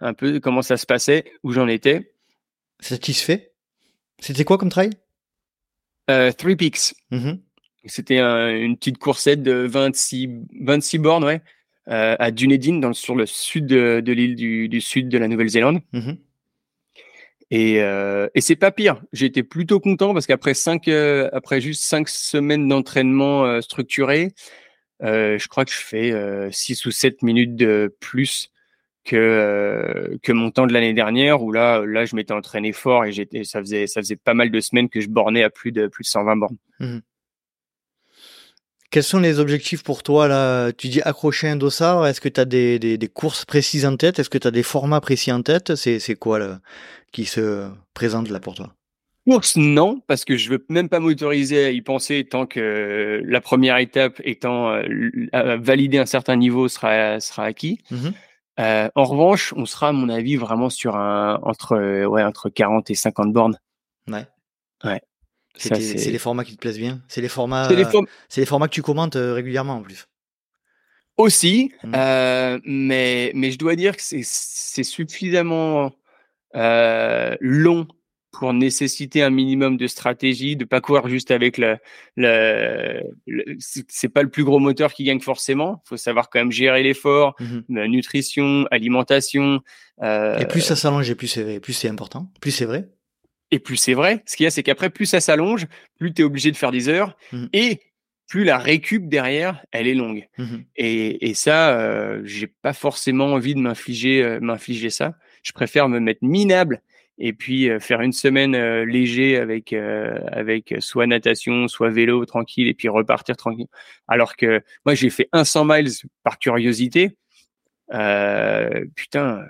un peu comment ça se passait, où j'en étais.
Satisfait C'était quoi comme trail?
Euh, Three Peaks. Mm-hmm. C'était une petite coursette de 26, 26 bornes, ouais, euh, à Dunedin, dans, sur le sud de, l'île du, sud de la Nouvelle-Zélande. Mm-hmm. Et, euh, et c'est pas pire. Été plutôt content parce qu'après cinq, euh, après juste cinq semaines d'entraînement euh, structuré, je crois que je fais 6 ou 7 minutes de plus que euh, que mon temps de l'année dernière où là là je m'étais entraîné fort et j'étais ça faisait ça faisait pas mal de semaines que je bornais à plus de plus de 120 bornes. Mmh.
Quels sont les objectifs pour toi là? Tu dis accrocher un dossard, est-ce que tu as des, des, des, courses précises en tête? Est-ce que tu as des formats précis en tête? C'est c'est quoi là, qui se présente là pour toi?
Course non, parce que je veux même pas m'autoriser à y penser tant que la première étape étant euh, valider un certain niveau sera sera acquis. Mmh euh, en revanche, on sera, à mon avis, vraiment sur un entre euh, ouais entre 40 et 50 bornes.
Ouais.
Ouais.
C'est les formats qui te plaisent bien. C'est les formats. C'est les, formats que tu commentes euh, régulièrement en plus.
Aussi, mmh. mais, mais je dois dire que c'est suffisamment long pour nécessiter un minimum de stratégie, de pas courir juste avec le, le, c'est pas le plus gros moteur qui gagne forcément. Il faut savoir quand même gérer l'effort, mmh nutrition, alimentation.
Euh, et plus ça s'allonge, et plus c'est plus c'est important, plus c'est vrai.
Et plus c'est vrai. Ce qu'il y a, c'est qu'après, plus ça s'allonge, plus tu es obligé de faire des heures, mmh et plus la récup derrière, elle est longue. Et, et, ça, euh, j'ai pas forcément envie de m'infliger, euh, m'infliger ça. Je préfère me mettre minable et puis euh, faire une semaine euh, léger avec euh, avec soit natation, soit vélo tranquille et puis repartir tranquille. Alors que moi j'ai fait 100 miles par curiosité. putain,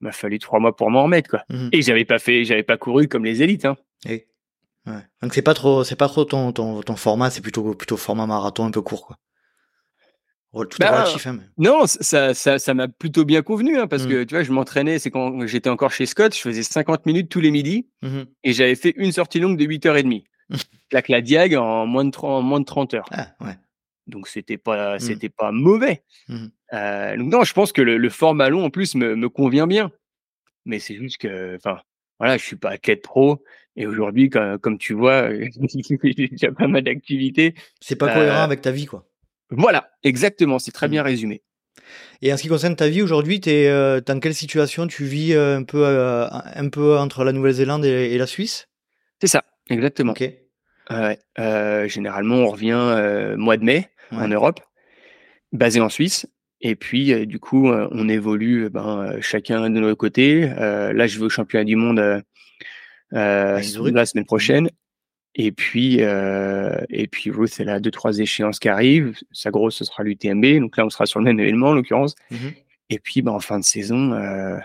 m'a fallu trois mois pour m'en remettre quoi. Mmh et j'avais pas fait, j'avais pas couru comme les élites. Hein.
ouais. Donc c'est pas trop, c'est pas trop ton ton, ton format, c'est plutôt plutôt format marathon un peu court quoi.
Bah, hein, non, ça, ça, ça m'a plutôt bien convenu hein, parce mmh. que tu vois, je m'entraînais, c'est quand j'étais encore chez Scott, je faisais 50 minutes tous les midis mmh et j'avais fait une sortie longue de 8h30. Claque la diag en moins de 30, moins de 30 heures.
Ah, ouais.
Donc c'était pas, mmh. c'était pas mauvais. Euh, donc non, je pense que le, le format long en plus me, me convient bien. Mais c'est juste que, enfin, voilà, je suis pas athlète pro et aujourd'hui, comme, comme, tu vois, j'ai déjà pas mal d'activités.
C'est pas cohérent euh, avec ta vie, quoi.
Voilà, exactement, c'est très bien mmh. résumé.
Et en ce qui concerne ta vie aujourd'hui, tu es euh, dans quelle situation tu vis euh, un peu euh, un peu entre la Nouvelle-Zélande et, la Suisse?
C'est ça, exactement.
Ok.
généralement, on revient mois de mai en Europe, basé en Suisse. Et puis, du coup, on évolue ben, chacun de notre côté. là, je vais au championnat du monde la semaine prochaine. Et puis, euh, et puis Ruth, elle a deux, trois échéances qui arrivent. Sa grosse, ce sera l'UTMB. Donc là, on sera sur le même événement, en l'occurrence. Mmh et puis, bah, en fin de saison, euh,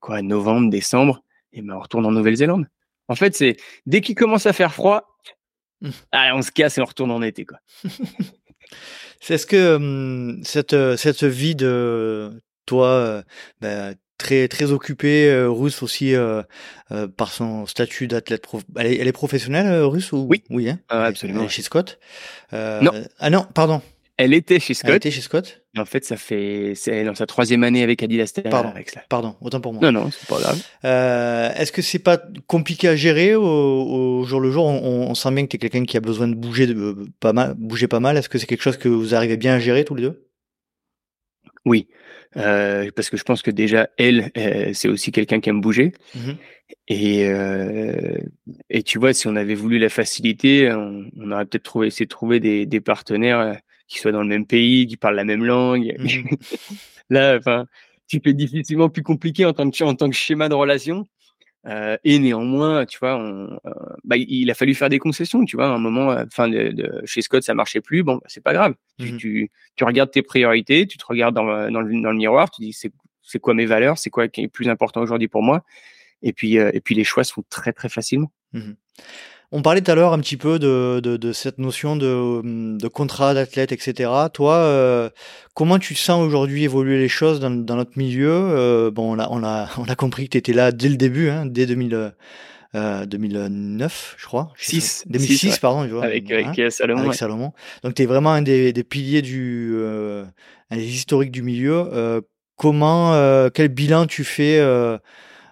quoi, novembre, décembre, et ben, on retourne en Nouvelle-Zélande. En fait, c'est dès qu'il commence à faire froid, mmh. allez, on se casse et on retourne en été, quoi.
c'est ce que hum, cette, cette vie de toi, euh, bah, très très occupée, euh, russe aussi euh, euh, par son statut d'athlète. Elle, est, elle, est professionnelle russe ou
Oui,
oui, hein
ah, absolument.
Elle est chez Scott.
non.
Ah non, pardon.
Elle était chez Scott.
Elle était chez Scott.
En fait, ça fait c'est dans sa troisième année avec Adidas.
Pardon, pardon, autant pour moi.
Non, non, c'est pas grave.
Euh, Est-ce que c'est pas compliqué à gérer au, au jour le jour? On, on, sent bien que tu es quelqu'un qui a besoin de bouger de, pas mal, bouger pas mal. Est-ce que c'est quelque chose que vous arrivez bien à gérer tous les deux?
Oui, euh, parce que je pense que déjà elle, euh, c'est aussi quelqu'un qui aime bouger. Mmh et euh, et tu vois, si on avait voulu la faciliter, on, on aurait peut-être trouvé essayé de trouver des, des, partenaires euh, qui soient dans le même pays, qui parlent la même langue. Mmh Là, enfin, tu peux difficilement plus compliqué en tant que en tant que schéma de relation. Euh, et néanmoins, tu vois, on, euh, bah, il a fallu faire des concessions. Tu vois, à un moment, euh, enfin, de, de, chez Scott, ça marchait plus. Bon, bah, c'est pas grave. Tu, mmh tu, tu, regardes tes priorités, tu te regardes dans, dans, le, dans le miroir, tu dis c'est, quoi mes valeurs, c'est quoi qui est plus important aujourd'hui pour moi? Et puis, euh, et puis les choix sont très très facilement.
Mmh on parlait tout à l'heure un petit peu de, de, de cette notion de, de contrat d'athlète, etc. Toi, euh, comment tu sens aujourd'hui évoluer les choses dans, dans notre milieu? Euh, Bon, on a, on, a, on a compris que tu étais là dès le début, hein, dès 2000, euh, 2009, je crois.
6.
2006, pardon. Tu vois,
avec, avec hein, Salomon.
Avec Salomon. Donc, tu es vraiment un des, des piliers du... Euh, un des historiques du milieu. Euh, comment, quel bilan tu fais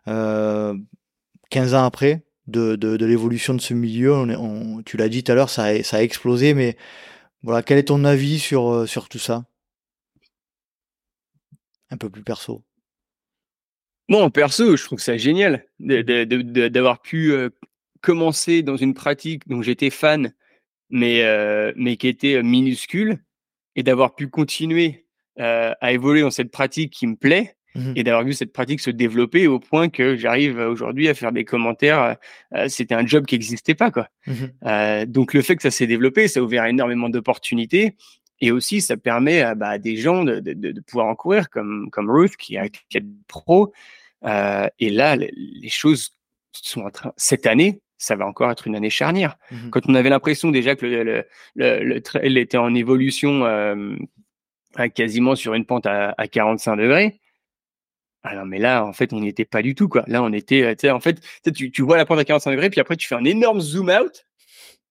15 ans après? De, de, de l'évolution de ce milieu. On, on, tu l'as dit tout à l'heure, ça a, ça a explosé, mais voilà, quel est ton avis sur, euh, sur tout ça? Un peu plus perso.
Bon, perso, je trouve ça génial d'avoir pu euh, commencer dans une pratique dont j'étais fan, mais, euh, mais qui était minuscule, et d'avoir pu continuer à évoluer dans cette pratique qui me plaît Mmh et d'avoir vu cette pratique se développer au point que j'arrive aujourd'hui à faire des commentaires. Euh, euh, c'était un job qui n'existait pas, quoi. Mmh euh, donc le fait que ça s'est développé, ça a ouvert énormément d'opportunités. Et aussi, ça permet à, bah, des gens de, de, de, pouvoir en courir, comme, comme Ruth, qui a, qui pro. Euh, et là, les, choses sont en train. Cette année, ça va encore être une année charnière. Mmh Quand on avait l'impression déjà que le, le, le, le trail était en évolution euh, quasiment sur une pente à, à 45 degrés, ah non, mais là, en fait, on n'y était pas du tout, quoi. Là, on était, euh, tu sais, en fait, tu, tu vois la pente à 45 degrés, puis après, tu fais un énorme zoom out,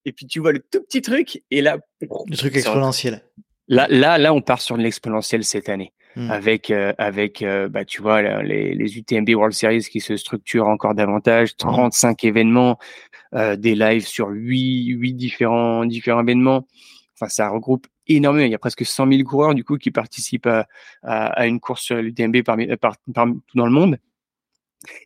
et puis tu vois le tout petit truc, et là.
Le truc exponentiel.
Là, là, là, on part sur l'exponentiel cette année. Hmm. Avec, euh, avec bah, tu vois, les, les, UTMB World Series qui se structurent encore davantage, 35 événements, des lives sur 8, 8 différents, différents événements. Enfin, ça regroupe énormément. Il y a presque 100 000 coureurs du coup qui participent à, à, une course sur l'UTMB parmi, par, tout dans le monde.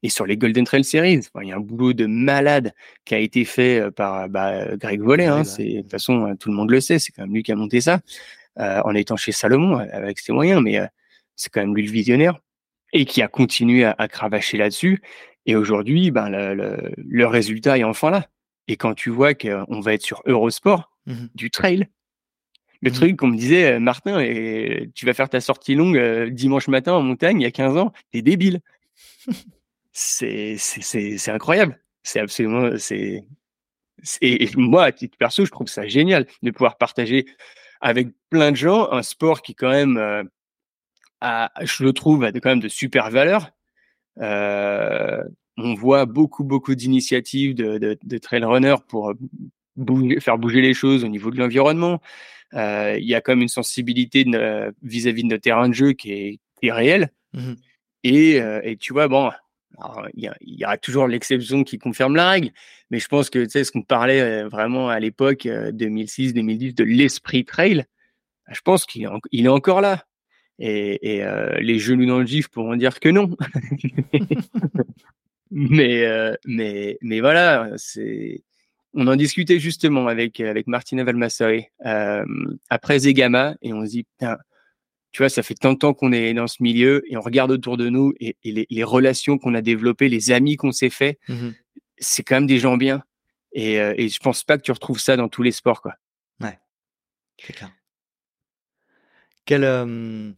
Et sur les Golden Trail Series, il y a un boulot de malade qui a été fait euh, par bah, Greg Volley. Hein, de toute façon euh, tout le monde le sait, c'est quand même lui qui a monté ça euh, en étant chez Salomon avec ses moyens, mais c'est quand même lui le visionnaire et qui a continué à, cravacher là-dessus. Et aujourd'hui, ben le, le, résultat est enfin là. Et quand tu vois qu'on va être sur Eurosport, mmh du trail, le mmh truc qu'on me disait, Martin, et tu vas faire ta sortie longue dimanche matin en montagne il y a 15 ans, t'es débile. c'est incroyable. C'est absolument c'est et, moi à titre perso, je trouve ça génial de pouvoir partager avec plein de gens un sport qui quand même euh, a, je le trouve a quand même de super valeurs. Euh, on voit beaucoup beaucoup d'initiatives de, de, de trail runners pour faire bouger les choses au niveau de l'environnement. Euh, il y a quand même une sensibilité vis-à-vis de, nos terrains de jeu qui est, qui est réelle. Mmh et, et, tu vois, bon, il y, aura toujours l'exception qui confirme la règle, mais je pense que tu sais ce qu'on parlait euh, vraiment à l'époque 2006-2010 euh, de l'esprit trail, bah, je pense qu'il est, il est encore là. Et, et euh, les genoux dans le gif pourront dire que non. mais, mais, mais voilà, c'est. On en discutait justement avec avec Martina Valmassari après Zegama et on se dit tu vois, ça fait tant de temps qu'on est dans ce milieu et on regarde autour de nous et, les, relations qu'on a développées, les amis qu'on s'est fait, mmh c'est quand même des gens bien. Et, euh, et je pense pas que tu retrouves ça dans tous les sports, quoi.
Ouais, c'est clair. Quelle,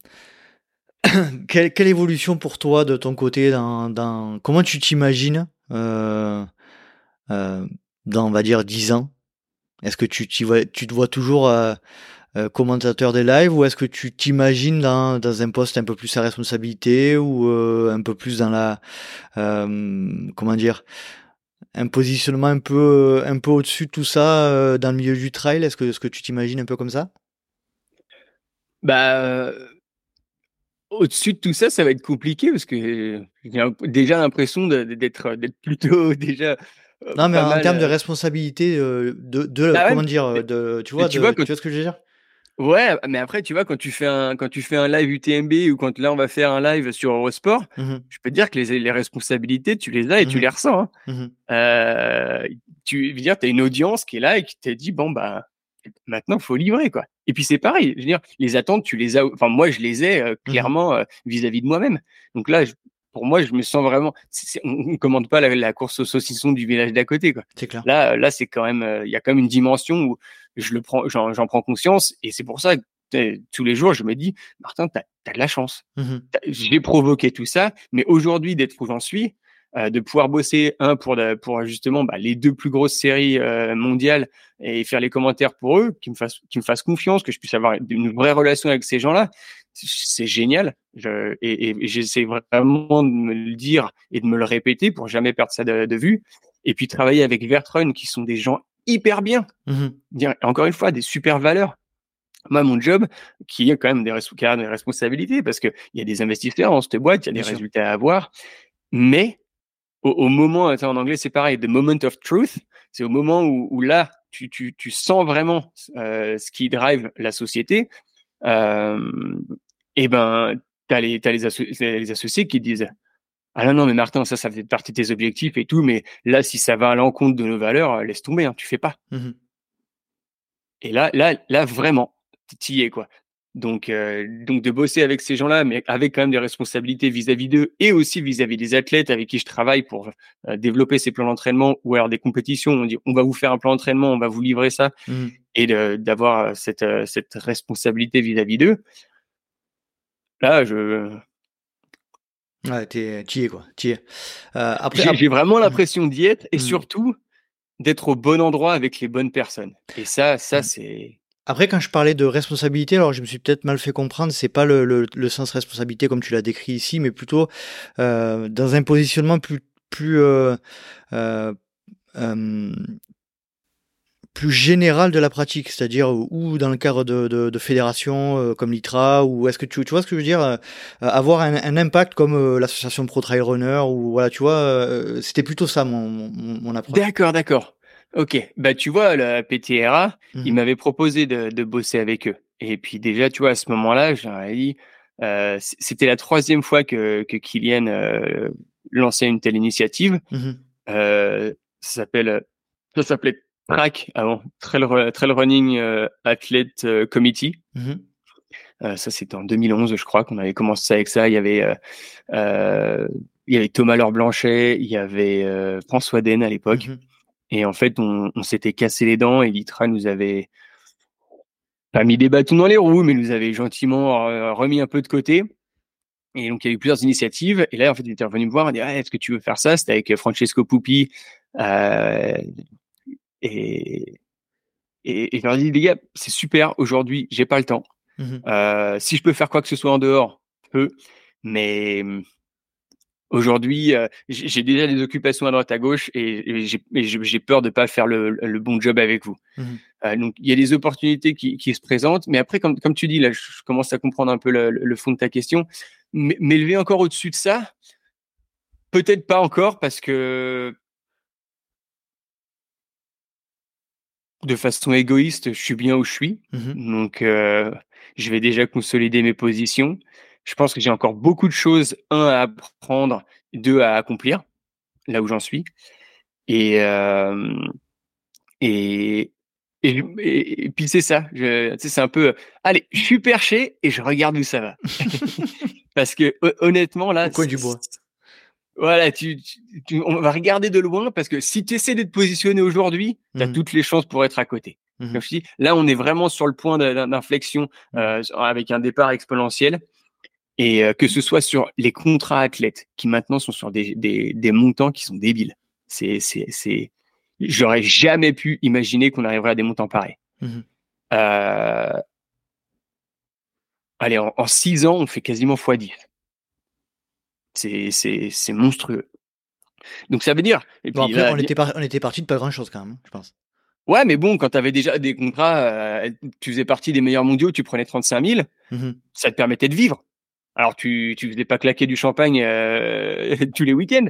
quelle, évolution pour toi de ton côté dans, dans... Comment tu t'imagines euh, euh, dans, on va dire, 10 ans? Est-ce que tu, te vois toujours euh, commentateur des lives ou est-ce que tu t'imagines dans, un poste un peu plus à responsabilité ou euh, un peu plus dans la euh, comment dire un positionnement un peu un peu au-dessus de tout ça dans le milieu du trail? Est-ce que tu t'imagines un peu comme ça?
Bah au-dessus de tout ça ça va être compliqué parce que j'ai déjà l'impression d'être plutôt déjà
non mais en termes de responsabilité de, de bah comment dire de tu vois, tu, vois tu vois ce que je veux dire?
Ouais, mais après, tu vois, quand tu fais un, quand tu fais un live UTMB ou quand là, on va faire un live sur Eurosport, mmh je peux te dire que les, les responsabilités, tu les as et tu mmh les ressens. Hein. Mmh euh, tu veux dire, tu as une audience qui est là et qui t'a dit, bon, bah, maintenant, faut livrer, quoi. Et puis, c'est pareil. Je veux dire, les attentes, tu les as, enfin, moi, je les ai euh, clairement euh, vis-à-vis de moi-même. Donc là, pour moi, je me sens vraiment. on ne commande pas la, la, course au saucisson du village d'à côté, quoi.
C'est clair.
Là, là, c'est quand même, il y a quand même une dimension où je le prends, j'en prends conscience, et c'est pour ça que tous les jours, je me dis, Martin, tu as, de la chance. Mmh J'ai provoqué tout ça, mais aujourd'hui, d'être où j'en suis, euh, de pouvoir bosser un pour pour justement bah, les deux plus grosses séries euh, mondiales et faire les commentaires pour eux, qui me fassent qui me fassent confiance, que je puisse avoir une vraie relation avec ces gens-là, c'est génial. Je, et, et j'essaie vraiment de me le dire et de me le répéter pour jamais perdre ça de, de vue. Et puis travailler avec Vertrun, qui sont des gens hyper bien. Mmh encore une fois, des super valeurs. Moi, mon job, qui a quand même des, des responsabilités, parce qu'il y a des investisseurs dans cette boîte, il y a des résultats à avoir, mais au, moment, en anglais c'est pareil, the moment of truth, c'est au moment où, là, tu, tu, tu, sens vraiment euh, ce qui drive la société, et ben, tu as, les, as les, les associés qui disent ah non, non, mais Martin, ça, ça fait partie de tes objectifs et tout, mais là, si ça va à l'encontre de nos valeurs, euh, laisse tomber, hein, tu fais pas. Mmh et là, là, là, vraiment, tu y es, quoi. Donc, euh, donc de bosser avec ces gens-là, mais avec quand même des responsabilités vis-à-vis d'eux et aussi vis-à-vis des athlètes avec qui je travaille pour euh, développer ces plans d'entraînement ou alors des compétitions. On dit, on va vous faire un plan d'entraînement, on va vous livrer ça mmh et d'avoir cette, cette responsabilité vis-à-vis d'eux. Là, je,
Ouais, t'es, es quoi. Euh,
après, j'ai, vraiment mmh. l'impression d'y être et mmh. surtout d'être au bon endroit avec les bonnes personnes. Et ça, ça mmh. c'est.
Après, quand je parlais de responsabilité, alors je me suis peut-être mal fait comprendre, c'est pas le, le, sens responsabilité comme tu l'as décrit ici, mais plutôt euh, dans un positionnement plus plus euh, plus général de la pratique, c'est-à-dire ou dans le cadre de, de, de fédérations euh, comme l'ITRA, ou est-ce que tu, tu vois ce que je veux dire, euh, avoir un, un, impact comme euh, l'association Pro Trail Runner, ou voilà, tu vois, c'était plutôt ça mon, mon, mon approche.
D'accord, d'accord. Ok, bah tu vois, la PTRA, il mhm. m'avait proposé de, de, bosser avec eux. Et puis déjà, tu vois, à ce moment-là, j'aurais dit, euh, c'était la troisième fois que, que Kylian lançait une telle initiative. Mhm. ça s'appelle, ça s'appelait track avant, Trail, trail Running euh, Athlete euh, Committee. Mm-hmm. Euh, ça, c'était en 2011, je crois, qu'on avait commencé avec ça. Il y avait, il y avait Thomas Laure Blanchet, il y avait François Den à l'époque. Mm-hmm. Et en fait, on, on s'était cassé les dents et Litra nous avait pas mis des bâtons dans les roues, mais nous avait gentiment remis un peu de côté. Et donc, il y a eu plusieurs initiatives. Et là, en fait, il était revenu me voir et dit ah, Est-ce que tu veux faire ça? C'était avec Francesco Pupi, euh, et, et, et je leur dis, les gars, c'est super, aujourd'hui, j'ai pas le temps. Mmh euh, si je peux faire quoi que ce soit en dehors, je peux. Mais mmh, aujourd'hui, euh, j'ai déjà des occupations à droite à gauche et, j'ai peur de pas faire le, le, bon job avec vous. Mmh euh, donc, il y a des opportunités qui, qui, se présentent. Mais après, comme, comme tu dis, là, je commence à comprendre un peu le, le fond de ta question. M'élever encore au-dessus de ça, peut-être pas encore parce que de façon égoïste, je suis bien où je suis. Mmh Donc, euh, je vais déjà consolider mes positions. Je pense que j'ai encore beaucoup de choses, un, à apprendre, deux, à accomplir, là où j'en suis. Et, euh, et, et, puis c'est ça. C'est un peu, allez, je suis perché et je regarde où ça va. Parce que honnêtement, là,
Au coin du bois.
Voilà, tu, tu, on va regarder de loin parce que si tu essaies d'être positionné aujourd'hui, tu as mmh toutes les chances pour être à côté. Mmh je dis, là, on est vraiment sur le point d'inflexion mmh. euh, avec un départ exponentiel. Et euh, que ce soit sur les contrats athlètes qui maintenant sont sur des, des, des montants qui sont débiles. C'est, c'est, c'est, j'aurais jamais pu imaginer qu'on arriverait à des montants pareils. Euh... Allez, en, en six ans, on fait quasiment x10. C'est monstrueux. Donc ça veut dire.
Et puis, après, on, était on était parti de pas grand chose quand même, je pense.
Ouais, mais bon, quand tu avais déjà des contrats, euh, tu faisais partie des meilleurs mondiaux, tu prenais 35 000, mmh ça te permettait de vivre. Alors tu tu faisais pas claquer du champagne euh, tous les week-ends,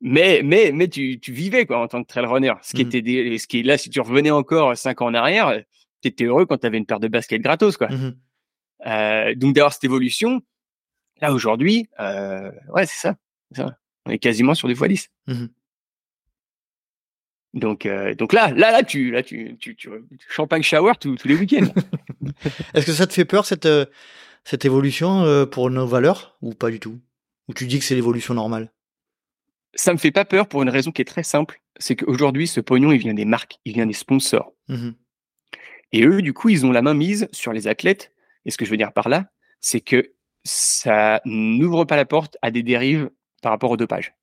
mais mais mais tu, tu vivais quoi en tant que trail runner. Ce qui mmh était ce qui là, si tu revenais encore cinq ans en arrière, tu étais heureux quand tu avais une paire de baskets gratos quoi. Mmh euh, donc d'avoir cette évolution, Là, aujourd'hui, euh, ouais, c'est ça, ça, On est quasiment sur des fois 10. Mmh donc, euh, donc là, là, là, tu, là, tu, tu, tu champagne shower tous les week-ends.
Est-ce que ça te fait peur cette, euh, cette évolution pour nos valeurs ou pas du tout? Ou tu dis que c'est l'évolution normale?
Ça me fait pas peur pour une raison qui est très simple. C'est qu'aujourd'hui, ce pognon, il vient des marques, il vient des sponsors. Mmh Et eux, du coup, ils ont la main mise sur les athlètes. Et ce que je veux dire par là, c'est que ça n'ouvre pas la porte à des dérives par rapport au dopage.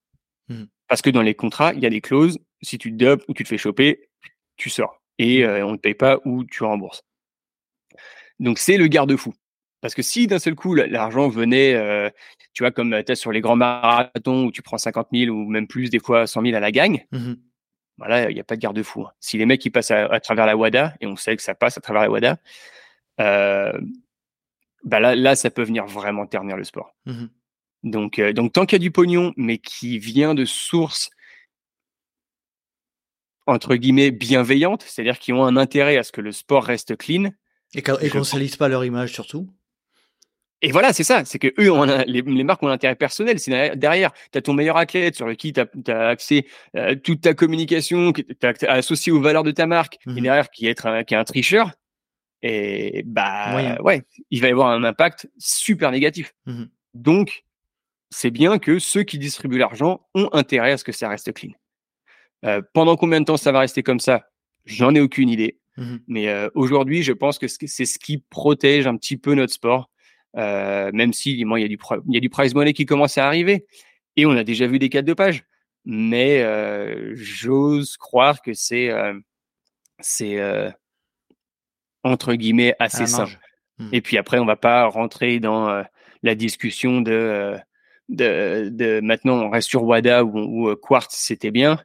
Mmh. Parce que dans les contrats, il y a des clauses. Si tu te dopes ou tu te fais choper, tu sors. Et mmh. euh, on ne paye pas ou tu rembourses. Donc c'est le garde-fou. Parce que si d'un seul coup l'argent venait, euh, tu vois, comme tu as sur les grands marathons où tu prends 50 000 ou même plus, des fois 100 000 à la gagne, mmh voilà, il n'y a pas de garde-fou. Hein. Si les mecs ils passent à, travers la WADA, et on sait que ça passe à travers la WADA, euh, bah là, là, ça peut venir vraiment ternir le sport. Mmh donc, euh, donc, tant qu'il y a du pognon, mais qui vient de sources entre guillemets bienveillantes, c'est-à-dire qui ont un intérêt à ce que le sport reste clean.
Et qu'on ne salisse pas leur image surtout.
Et voilà, c'est ça, c'est que eux, les, marques ont un intérêt personnel. C'est derrière, tu as ton meilleur athlète sur lequel tu as, accès à toute ta communication, qui tu associé aux valeurs de ta marque, et mmh derrière qui est, un, qui est un tricheur. Et bah ouais, il va y avoir un impact super négatif. Mmh Donc, c'est bien que ceux qui distribuent l'argent ont intérêt à ce que ça reste clean. Euh, pendant combien de temps ça va rester comme ça? J'en ai aucune idée. Mmh Mais euh, aujourd'hui, je pense que c'est ce qui protège un petit peu notre sport, euh, même si il y, a du, il y a du prize money qui commence à arriver. Et on a déjà vu des cas de dopage. Mais j'ose croire que c'est c'est entre guillemets assez simple. Hmm. Et puis après, on va pas rentrer dans euh, la discussion de, euh, de, de, maintenant on reste sur WADA ou, euh, Quartz, c'était bien.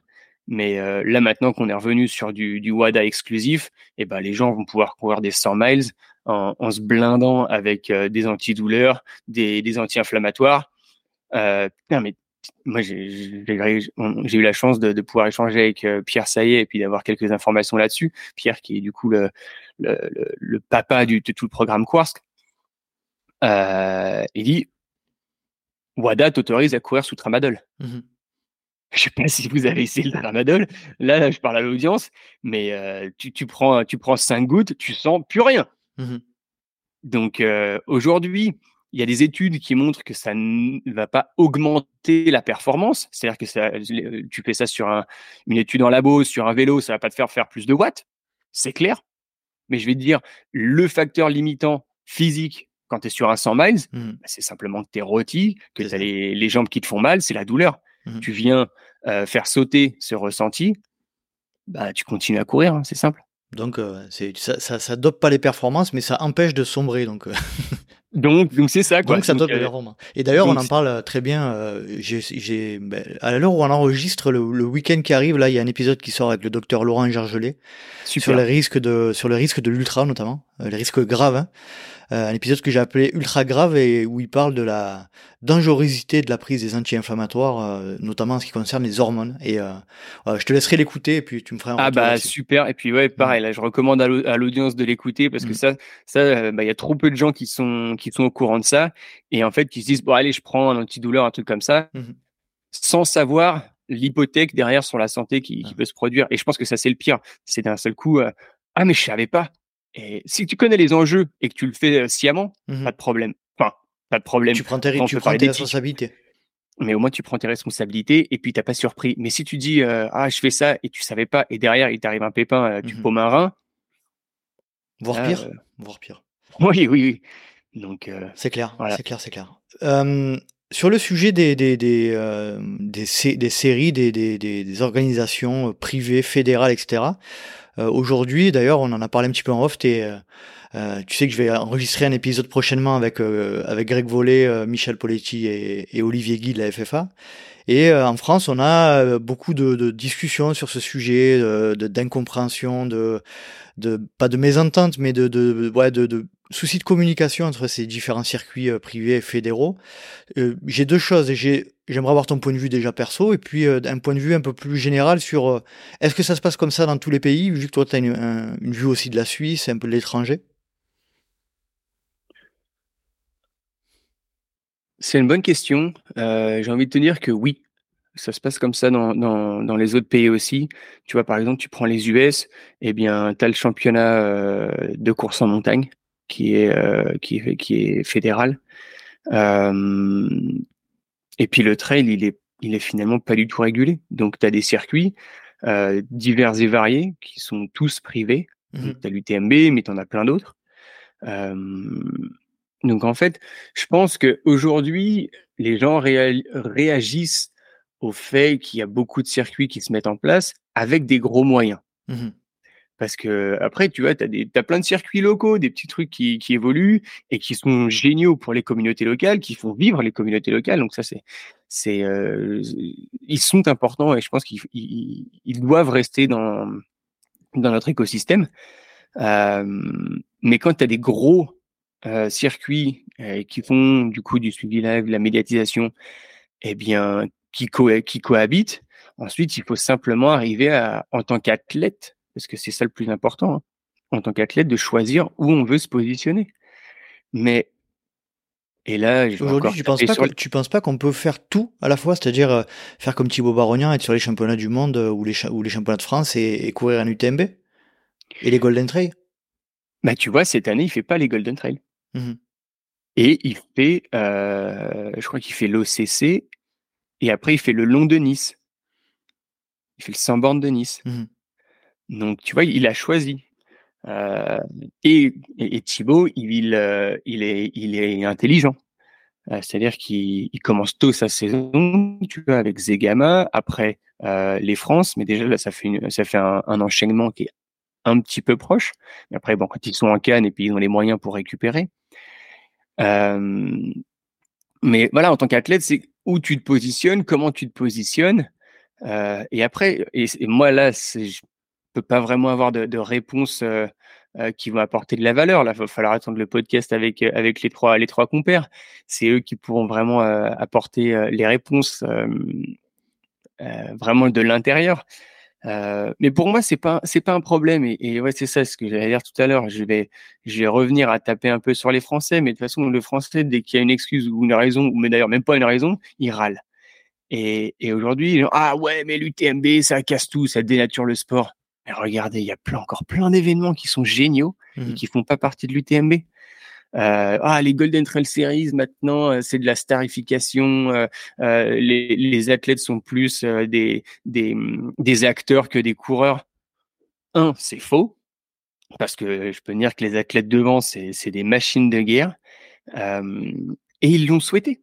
Mais là, maintenant qu'on est revenu sur du, du WADA exclusif, et eh ben, les gens vont pouvoir courir des 100 miles en, en se blindant avec des antidouleurs, des, des anti-inflammatoires. mais moi, j'ai eu la chance de, de, pouvoir échanger avec Pierre Saillet et puis d'avoir quelques informations là-dessus. Pierre, qui est du coup le, le, le, papa du, de tout le programme Quarsk, euh, il dit WADA t'autorise à courir sous tramadol. Mmh je sais pas si vous avez essayé le tramadol. Là, je parle à l'audience, mais euh, tu, tu, prends, tu prends cinq gouttes, tu sens plus rien. Mmh Donc euh, aujourd'hui, il y a des études qui montrent que ça ne va pas augmenter la performance. C'est-à-dire que ça, tu fais ça sur un, une étude en labo, sur un vélo, ça va pas te faire faire plus de watts. C'est clair. Mais je vais te dire, le facteur limitant physique quand tu es sur un 100 miles, mmh. bah, c'est simplement que tu es rôti, que tu as les, les, jambes qui te font mal, c'est la douleur. Mmh. Tu viens euh, faire sauter ce ressenti, bah, tu continues à courir, hein, c'est simple.
Donc, euh, ça, ça, ça dope pas les performances, mais ça empêche de sombrer. Donc, euh.
Donc, donc c'est ça. Quoi.
Donc ça dope les performances. Et d'ailleurs, on en parle très bien. j'ai, ben, à l'heure où on enregistre le, le week-end qui arrive, là, il y a un épisode qui sort avec le docteur Laurent Gergelet sur les risques de sur le risque de l'ultra notamment, les risques graves. Hein. Euh, un épisode que j'ai appelé ultra grave et où il parle de la dangerosité de la prise des anti-inflammatoires, euh, notamment en ce qui concerne les hormones. Et euh, je te laisserai l'écouter et puis tu me feras un
Ah bah super. Et puis ouais, pareil, là je recommande à l'audience de l'écouter parce que mm. ça, ça, bah, il y a trop peu de gens qui sont qui sont au courant de ça et en fait qui se disent bon allez, je prends un antidouleur, un truc comme ça, mm-hmm. sans savoir l'hypothèque derrière sur la santé qui, qui, peut se produire. Et je pense que ça c'est le pire. C'est d'un seul coup. ah mais je savais pas. Et si tu connais les enjeux et que tu le fais sciemment, mmh pas de problème. Enfin, pas de problème.
Tu prends tes, tu prends tes responsabilités.
Mais au moins, tu prends tes responsabilités et puis t'as pas surpris. Mais si tu dis ah je fais ça et tu savais pas et derrière il t'arrive un pépin, tu mmh paumes un rein,
voire pire, voire pire.
Oui, oui, oui. Donc
c'est clair, c'est clair, c'est clair. sur le sujet des des des, des, des, séries, des, des, des organisations privées, fédérales, etc. Euh, aujourd'hui, d'ailleurs, on en a parlé un petit peu en off. Et, euh, tu sais que je vais enregistrer un épisode prochainement avec euh, avec Greg Vollet, Michel Poletti et, et, Olivier Guy de la FFA. Et en France, on a beaucoup de, de, discussions sur ce sujet, d'incompréhension, de, de, pas de mésentente, mais de, de, ouais, de, de soucis de communication entre ces différents circuits privés et fédéraux. j'ai deux choses. J'ai J'aimerais avoir ton point de vue déjà perso et puis euh, un point de vue un peu plus général sur euh, est-ce que ça se passe comme ça dans tous les pays, vu que toi tu as une, vue aussi de la Suisse, un peu de l'étranger?
C'est une bonne question. Euh, j'ai envie de te dire que oui, ça se passe comme ça dans, les autres pays aussi. Tu vois, par exemple, tu prends les US, eh bien, tu as le championnat de course en montagne qui est, qui est, qui est fédéral. Et puis le trail, il est, il est finalement pas du tout régulé. Donc tu as des circuits euh, divers et variés qui sont tous privés. Mmh tu as l'UTMB, mais tu en as plein d'autres. Euh, donc en fait, je pense qu'aujourd'hui, les gens réagissent au fait qu'il y a beaucoup de circuits qui se mettent en place avec des gros moyens. Mmh parce que après, tu vois, tu as, plein de circuits locaux, des petits trucs qui, qui, évoluent et qui sont géniaux pour les communautés locales, qui font vivre les communautés locales. Donc ça, c'est, c'est, euh, ils sont importants et je pense qu'ils ils, doivent rester dans, dans notre écosystème. Euh, mais quand tu as des gros euh, circuits euh, qui font du coup du suivi live, la médiatisation, eh bien, qui, co qui cohabitent, ensuite, il faut simplement arriver à, en tant qu'athlète, parce que c'est ça le plus important, hein, en tant qu'athlète, de choisir où on veut se positionner. Mais et là,
aujourd'hui, tu penses pas tu penses pas qu'on peut faire tout à la fois, c'est-à-dire euh, faire comme Thibaut Barognan, être sur les championnats du monde euh, ou les ou les championnats de France et, courir un UTMB et les Golden Trail?
Bah tu vois, cette année, il fait pas les Golden Trail. Mmh et il fait, euh, je crois qu'il fait l'OCC et après il fait le long de Nice. Il fait le 100 bornes de Nice. Mmh donc, tu vois, il a choisi. Euh, et, et, Thibaut, il, euh, il, est, il est intelligent. Euh, c'est-à-dire qu'il commence tôt sa saison, tu vois, avec Zegama, après les France, mais déjà là, ça fait, une, ça fait un, enchaînement qui est un petit peu proche. Mais après, bon, quand ils sont en Cannes et puis ils ont les moyens pour récupérer. mais voilà, en tant qu'athlète, c'est où tu te positionnes, comment tu te positionnes. Et après, et, moi là, je peux pas vraiment avoir de, de réponse euh, euh, qui vont apporter de la valeur. Là, il va falloir attendre le podcast avec avec les trois les trois compères. C'est eux qui pourront vraiment apporter les réponses vraiment de l'intérieur. Euh, mais pour moi, c'est pas c'est pas un problème et, et ouais, c'est ça ce que j'allais dire tout à l'heure. Je vais je vais revenir à taper un peu sur les Français, mais de toute façon, le Français dès qu'il y a une excuse ou une raison, ou mais d'ailleurs même pas une raison, il râle. Et, et aujourd'hui, ah ouais, mais l'UTMB, ça casse tout, ça dénature le sport. Mais regardez, il y a plein, encore plein d'événements qui sont géniaux et mmh. qui font pas partie de l'UTMB. Euh, ah, les Golden Trail Series maintenant, euh, c'est de la starification. Euh, les, les, athlètes sont plus des, des, des acteurs que des coureurs. Un, c'est faux parce que je peux dire que les athlètes devant, c'est des machines de guerre. Et ils l'ont souhaité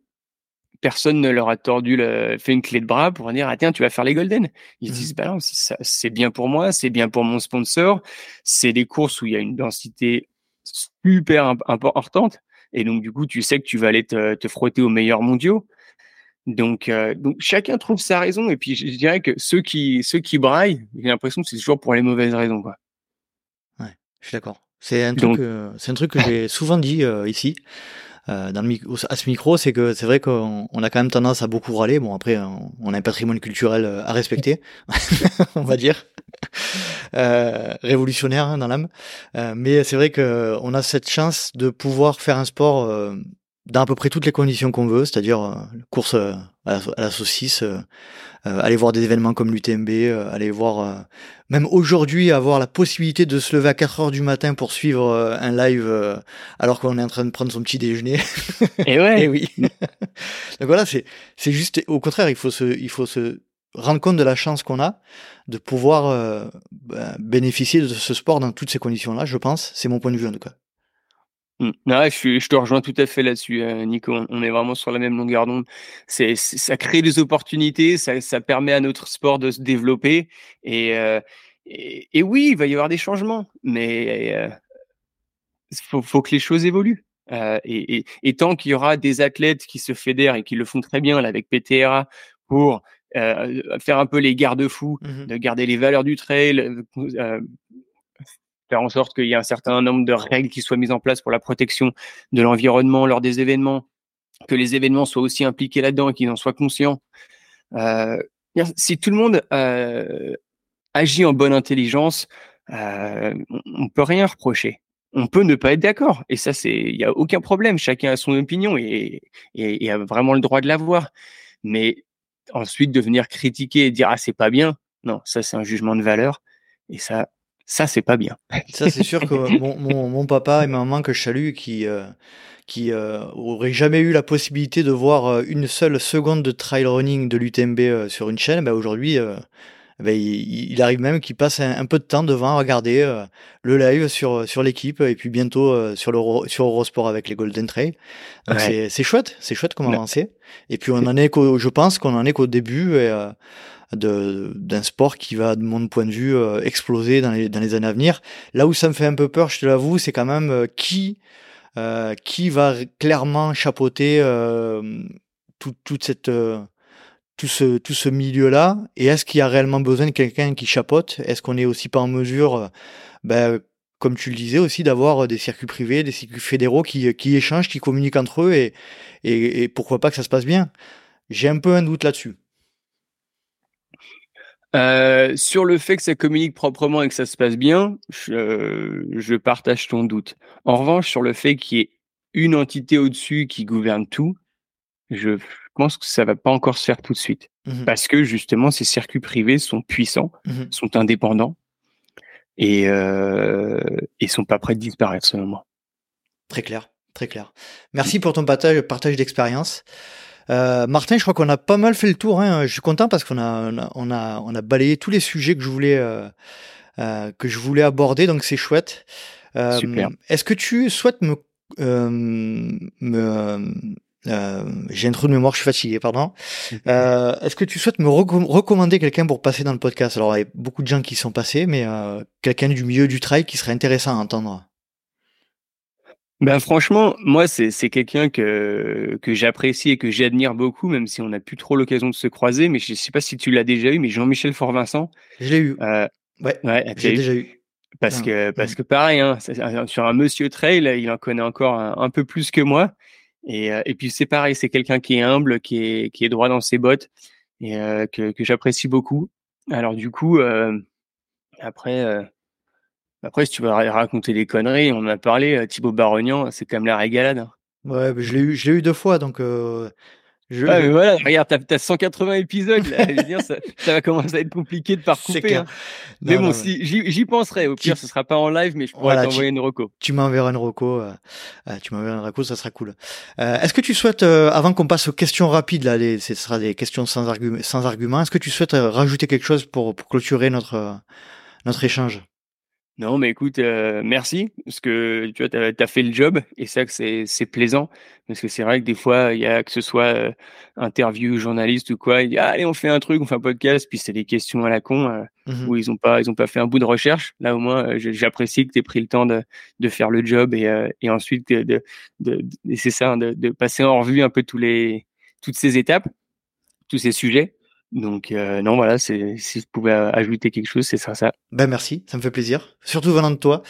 personne ne leur a tordu le, fait une clé de bras pour dire ah tiens tu vas faire les golden. Ils se mmh. disent bah c'est bien pour moi c'est bien pour mon sponsor. C'est des courses où il y a une densité super importante. Et donc du coup tu sais que tu vas aller te, te frotter aux meilleurs mondiaux. Donc, euh, donc chacun trouve sa raison. Et puis je, dirais que ceux qui ceux qui braillent j'ai l'impression que c'est toujours pour les mauvaises raisons quoi.
Ouais je suis d'accord. C'est un truc c'est un truc que j'ai souvent dit euh, ici euh, dans le à ce micro, c'est que c'est vrai qu'on a quand même tendance à beaucoup râler. Bon, après, on, a un patrimoine culturel euh, à respecter, on va dire, euh, révolutionnaire hein, dans l'âme. Euh, mais c'est vrai que on a cette chance de pouvoir faire un sport dans à peu près toutes les conditions qu'on veut, c'est-à-dire euh, course euh, à la, saucisse, euh, aller voir des événements comme l'UTMB, aller voir même aujourd'hui avoir la possibilité de se lever à 4 heures du matin pour suivre un live alors qu'on est en train de prendre son petit déjeuner.
Et ouais.
Et oui. Donc voilà, c'est c'est juste au contraire, il faut se il faut se rendre compte de la chance qu'on a de pouvoir ben, bénéficier de ce sport dans toutes ces conditions-là, je pense. C'est mon point de vue en tout cas.
Mmh. je, je, te rejoins tout à fait là-dessus, euh, Nico. On est vraiment sur la même longueur d'onde. C'est, ça crée des opportunités, ça, ça, permet à notre sport de se développer. Et, euh, et, oui, il va y avoir des changements, mais il euh, faut, faut, que les choses évoluent. Et, et, tant qu'il y aura des athlètes qui se fédèrent et qui le font très bien là, avec PTRA pour faire un peu les garde-fous, mmh de garder les valeurs du trail, faire en sorte qu'il y ait un certain nombre de règles qui soient mises en place pour la protection de l'environnement lors des événements, que les événements soient aussi impliqués là-dedans et qu'ils en soient conscients. Euh, si tout le monde euh, agit en bonne intelligence, euh, on peut rien reprocher. On peut ne pas être d'accord et ça c'est, il y a aucun problème. Chacun a son opinion et, et, et a vraiment le droit de l'avoir. Mais ensuite de venir critiquer et dire ah c'est pas bien, non, ça c'est un jugement de valeur et ça ça c'est pas bien.
Ça c'est sûr que mon, mon, mon, papa et ma maman que je salue qui euh, qui euh, auraient jamais eu la possibilité de voir euh, une seule seconde de trail running de l'UTMB euh, sur une chaîne, ben aujourd'hui ben il, il, arrive même qu'il passe un, peu de temps devant à regarder le live sur sur l'équipe et puis bientôt sur le sur Eurosport avec les Golden Trail. Donc c'est c'est chouette, c'est chouette comme avancé. Et puis on en est qu'au, je pense qu'on en est qu'au début et d'un sport qui va, de mon point de vue, euh, exploser dans les, dans les années à venir. Là où ça me fait un peu peur, je te l'avoue, c'est quand même euh, qui euh, qui va clairement chapeauter tout, toute cette tout ce tout ce milieu là et est-ce qu'il y a réellement besoin de quelqu'un qui chapeaute? Est-ce qu'on est aussi pas en mesure ben, comme tu le disais aussi d'avoir des circuits privés des circuits fédéraux qui, qui échangent qui communiquent entre eux et, et pourquoi pas que ça se passe bien? J'ai un peu un doute là-dessus
euh, sur le fait que ça communique proprement et que ça se passe bien, je, je partage ton doute. En revanche, sur le fait qu'il y ait une entité au-dessus qui gouverne tout, je pense que ça va pas encore se faire tout de suite. Mmh Parce que justement, ces circuits privés sont puissants, mmh sont indépendants et, euh, et sont pas prêts de disparaître selon moi.
Très clair, très clair. Merci pour ton partage, partage d'expérience. Euh, Martin, je crois qu'on a pas mal fait le tour. Hein. Je suis content parce qu'on a, on a, on a, balayé tous les sujets que je voulais, euh, euh, que je voulais aborder, donc c'est chouette.
Euh, Super.
Est-ce que tu souhaites me, euh, me j'ai un trou de mémoire, je suis fatigué, pardon. Est-ce que tu souhaites me recommander quelqu'un pour passer dans le podcast? Alors, il y a beaucoup de gens qui sont passés, mais quelqu'un du milieu du trail qui serait intéressant à entendre.
Ben franchement, moi c'est c'est quelqu'un que que j'apprécie et que j'admire beaucoup, même si on n'a plus trop l'occasion de se croiser. Mais je sais pas si tu l'as déjà eu, mais Jean-Michel Fort-Vincent.
Je l'ai eu.
Euh,
ouais.
ouais
J'ai déjà eu.
Parce
Ah,
que parce
mm.
que pareil, hein, sur un Monsieur Trail, il en connaît encore un, un peu plus que moi. Et euh, et puis c'est pareil, c'est quelqu'un qui est humble, qui est qui est droit dans ses bottes et euh, que que j'apprécie beaucoup. Alors du coup, euh, après. Après, si tu veux ra- raconter des conneries, on en a parlé, euh, Thibaut Barognan, c'est quand même la régalade. hein.
Ouais, mais je l'ai eu, je l'ai eu deux fois, donc euh, je, je-
mais voilà, regarde, t'as, t'as 180 épisodes, là. Je veux dire, ça, ça va commencer à être compliqué de
clair.
hein.
Non,
Mais bon,
non,
si, j'y, penserai. Au
Tu-
pire, ce sera pas en live, mais je pourrais
Voilà,
t'envoyer une reco.
tu m'enverras une reco. euh, euh, tu m'enverras une reco, ça sera cool. Euh, est-ce que tu souhaites, avant qu'on passe aux questions rapides, là, les, ce sera des questions sans argument, sans argument. Est-ce que tu souhaites rajouter quelque chose pour, pour clôturer notre notre échange?
Non, mais écoute, euh, merci, parce que tu vois, t'as, t'as fait le job, et ça, que c'est, c'est plaisant, parce que c'est vrai que des fois, il y a que ce soit euh, interview, journaliste ou quoi, il dit, ah, allez, on fait un truc, on fait un podcast, puis c'est des questions à la con, euh,
Mhm.
où ils ont pas, ils ont pas fait un bout de recherche. Là, au moins, euh, j'apprécie que tu aies pris le temps de, de faire le job et, euh, et ensuite de, de, de- c'est ça, hein, de, de passer en revue un peu tous les, toutes ces étapes, tous ces sujets. Donc, euh, non, voilà, c'est, si je pouvais euh, ajouter quelque chose, c'est ça, ça.
Ben merci, ça me fait plaisir. Surtout venant de toi,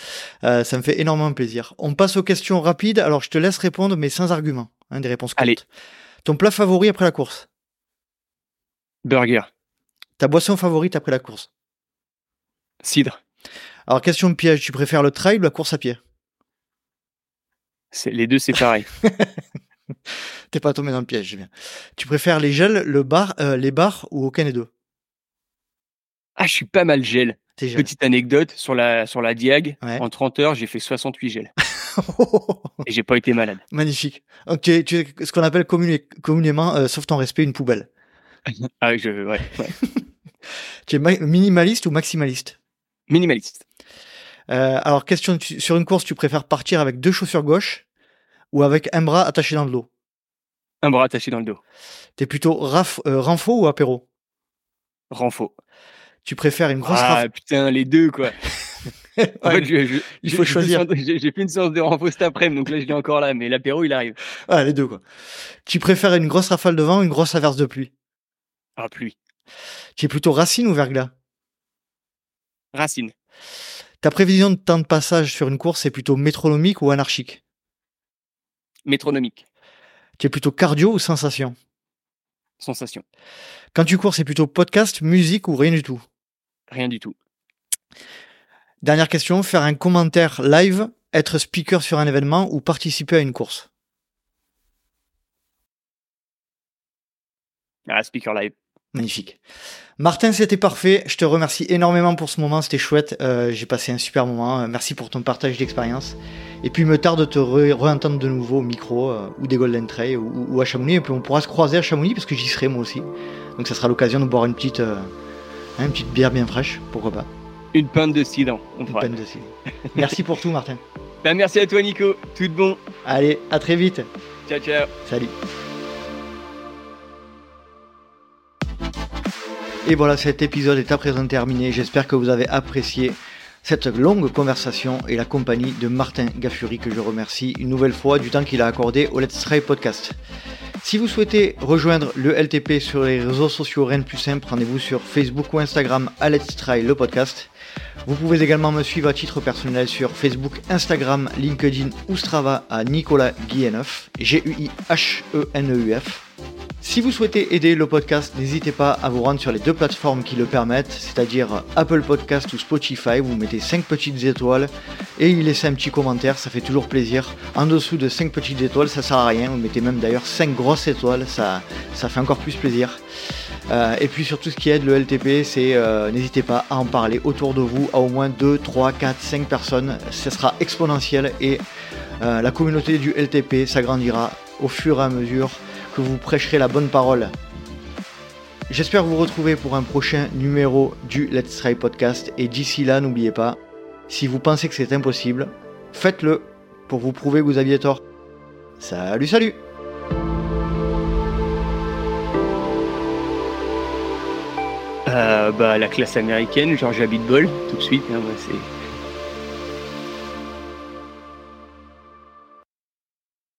euh, ça me fait énormément plaisir. On passe aux questions rapides. Alors je te laisse répondre, mais sans argument. Hein, des réponses courtes.
Allez.
Ton plat favori après la course?
Burger,
Ta boisson favorite après la course?
Cidre,
Alors question de piège, tu préfères le trail ou la course à pied?
C'est, les deux, c'est pareil.
T'es pas tombé dans le piège, bien. Tu préfères les gels, le bar, euh, les bars ou aucun des deux
ah, je suis pas mal gel. Petite anecdote sur la, sur la Diag.
Ouais.
En 30 heures, j'ai fait 68 gels et j'ai pas été malade.
Magnifique. Donc tu es, tu es ce qu'on appelle communément, euh, sauf ton respect, une poubelle.
Ah, je, ouais, ouais.
Tu es ma- minimaliste ou maximaliste?
Minimaliste.
Euh, Alors question, tu- sur une course, tu préfères partir avec deux chaussures gauche ou avec un bras attaché dans le dos?
Un bras attaché dans le dos.
T'es plutôt raf, euh, renfo ou apéro?
Renfo.
Tu préfères une grosse
Ah
raf...
putain, les deux quoi. En
Ouais,
fait, je- je-
il faut choisir.
J'ai fait une séance de renfo cet après-midi, donc là je l'ai encore là, mais l'apéro il arrive.
ah, les deux quoi. Tu préfères une grosse rafale de vent ou une grosse averse de pluie?
Ah pluie.
Tu es plutôt racine ou verglas?
Racine.
Ta prévision de temps de passage sur une course est plutôt métronomique ou anarchique?
Métronomique.
Tu es plutôt cardio ou sensation?
Sensation.
Quand tu cours, c'est plutôt podcast, musique ou rien du tout?
Rien du tout.
Dernière question, faire un commentaire live, être speaker sur un événement ou participer à une course?
Ah, speaker live.
Magnifique. Martin, c'était parfait. Je te remercie énormément pour ce moment. C'était chouette. Euh, J'ai passé un super moment. Euh, Merci pour ton partage d'expérience. Et puis, il me tarde de te re- re-entendre de nouveau au micro euh, ou des Golden Trail ou, ou à Chamonix. Et puis, on pourra se croiser à Chamonix parce que j'y serai moi aussi. Donc, ça sera l'occasion de boire une petite, euh, hein, une petite bière bien fraîche. Pourquoi pas?
Une pinte de cidre.
Une peine de ci. Merci pour tout, Martin.
Bah, merci à toi Nico. Tout de bon.
Allez, à très vite.
Ciao ciao.
Salut. Et voilà, cet épisode est à présent terminé. J'espère que vous avez apprécié cette longue conversation et la compagnie de Martin Gaffuri que je remercie une nouvelle fois du temps qu'il a accordé au Let's Try Podcast. Si vous souhaitez rejoindre le LTP sur les réseaux sociaux rien de plus simple, rendez-vous sur Facebook ou Instagram à Let's Try le podcast. Vous pouvez également me suivre à titre personnel sur Facebook, Instagram, LinkedIn ou Strava à Nicolas Guilleneuf, G-U-I-H-E-N-E-U-F. Si vous souhaitez aider le podcast, n'hésitez pas à vous rendre sur les deux plateformes qui le permettent, c'est-à-dire Apple Podcast ou Spotify. Vous mettez 5 petites étoiles et y laissez un petit commentaire, ça fait toujours plaisir. En dessous de 5 petites étoiles, ça sert à rien. Vous mettez même d'ailleurs 5 grosses étoiles, ça, ça fait encore plus plaisir. Euh, et puis surtout ce qui aide le LTP, c'est euh, n'hésitez pas à en parler autour de vous à au moins 2, 3, 4, 5 personnes. Ce sera exponentiel et euh, la communauté du LTP s'agrandira au fur et à mesure que vous prêcherez la bonne parole. J'espère vous retrouver pour un prochain numéro du Let's Try Podcast et d'ici là n'oubliez pas, si vous pensez que c'est impossible, faites-le pour vous prouver que vous aviez tort. Salut salut
bah, la classe américaine, Georgia Beatball, tout de suite. hein, c'est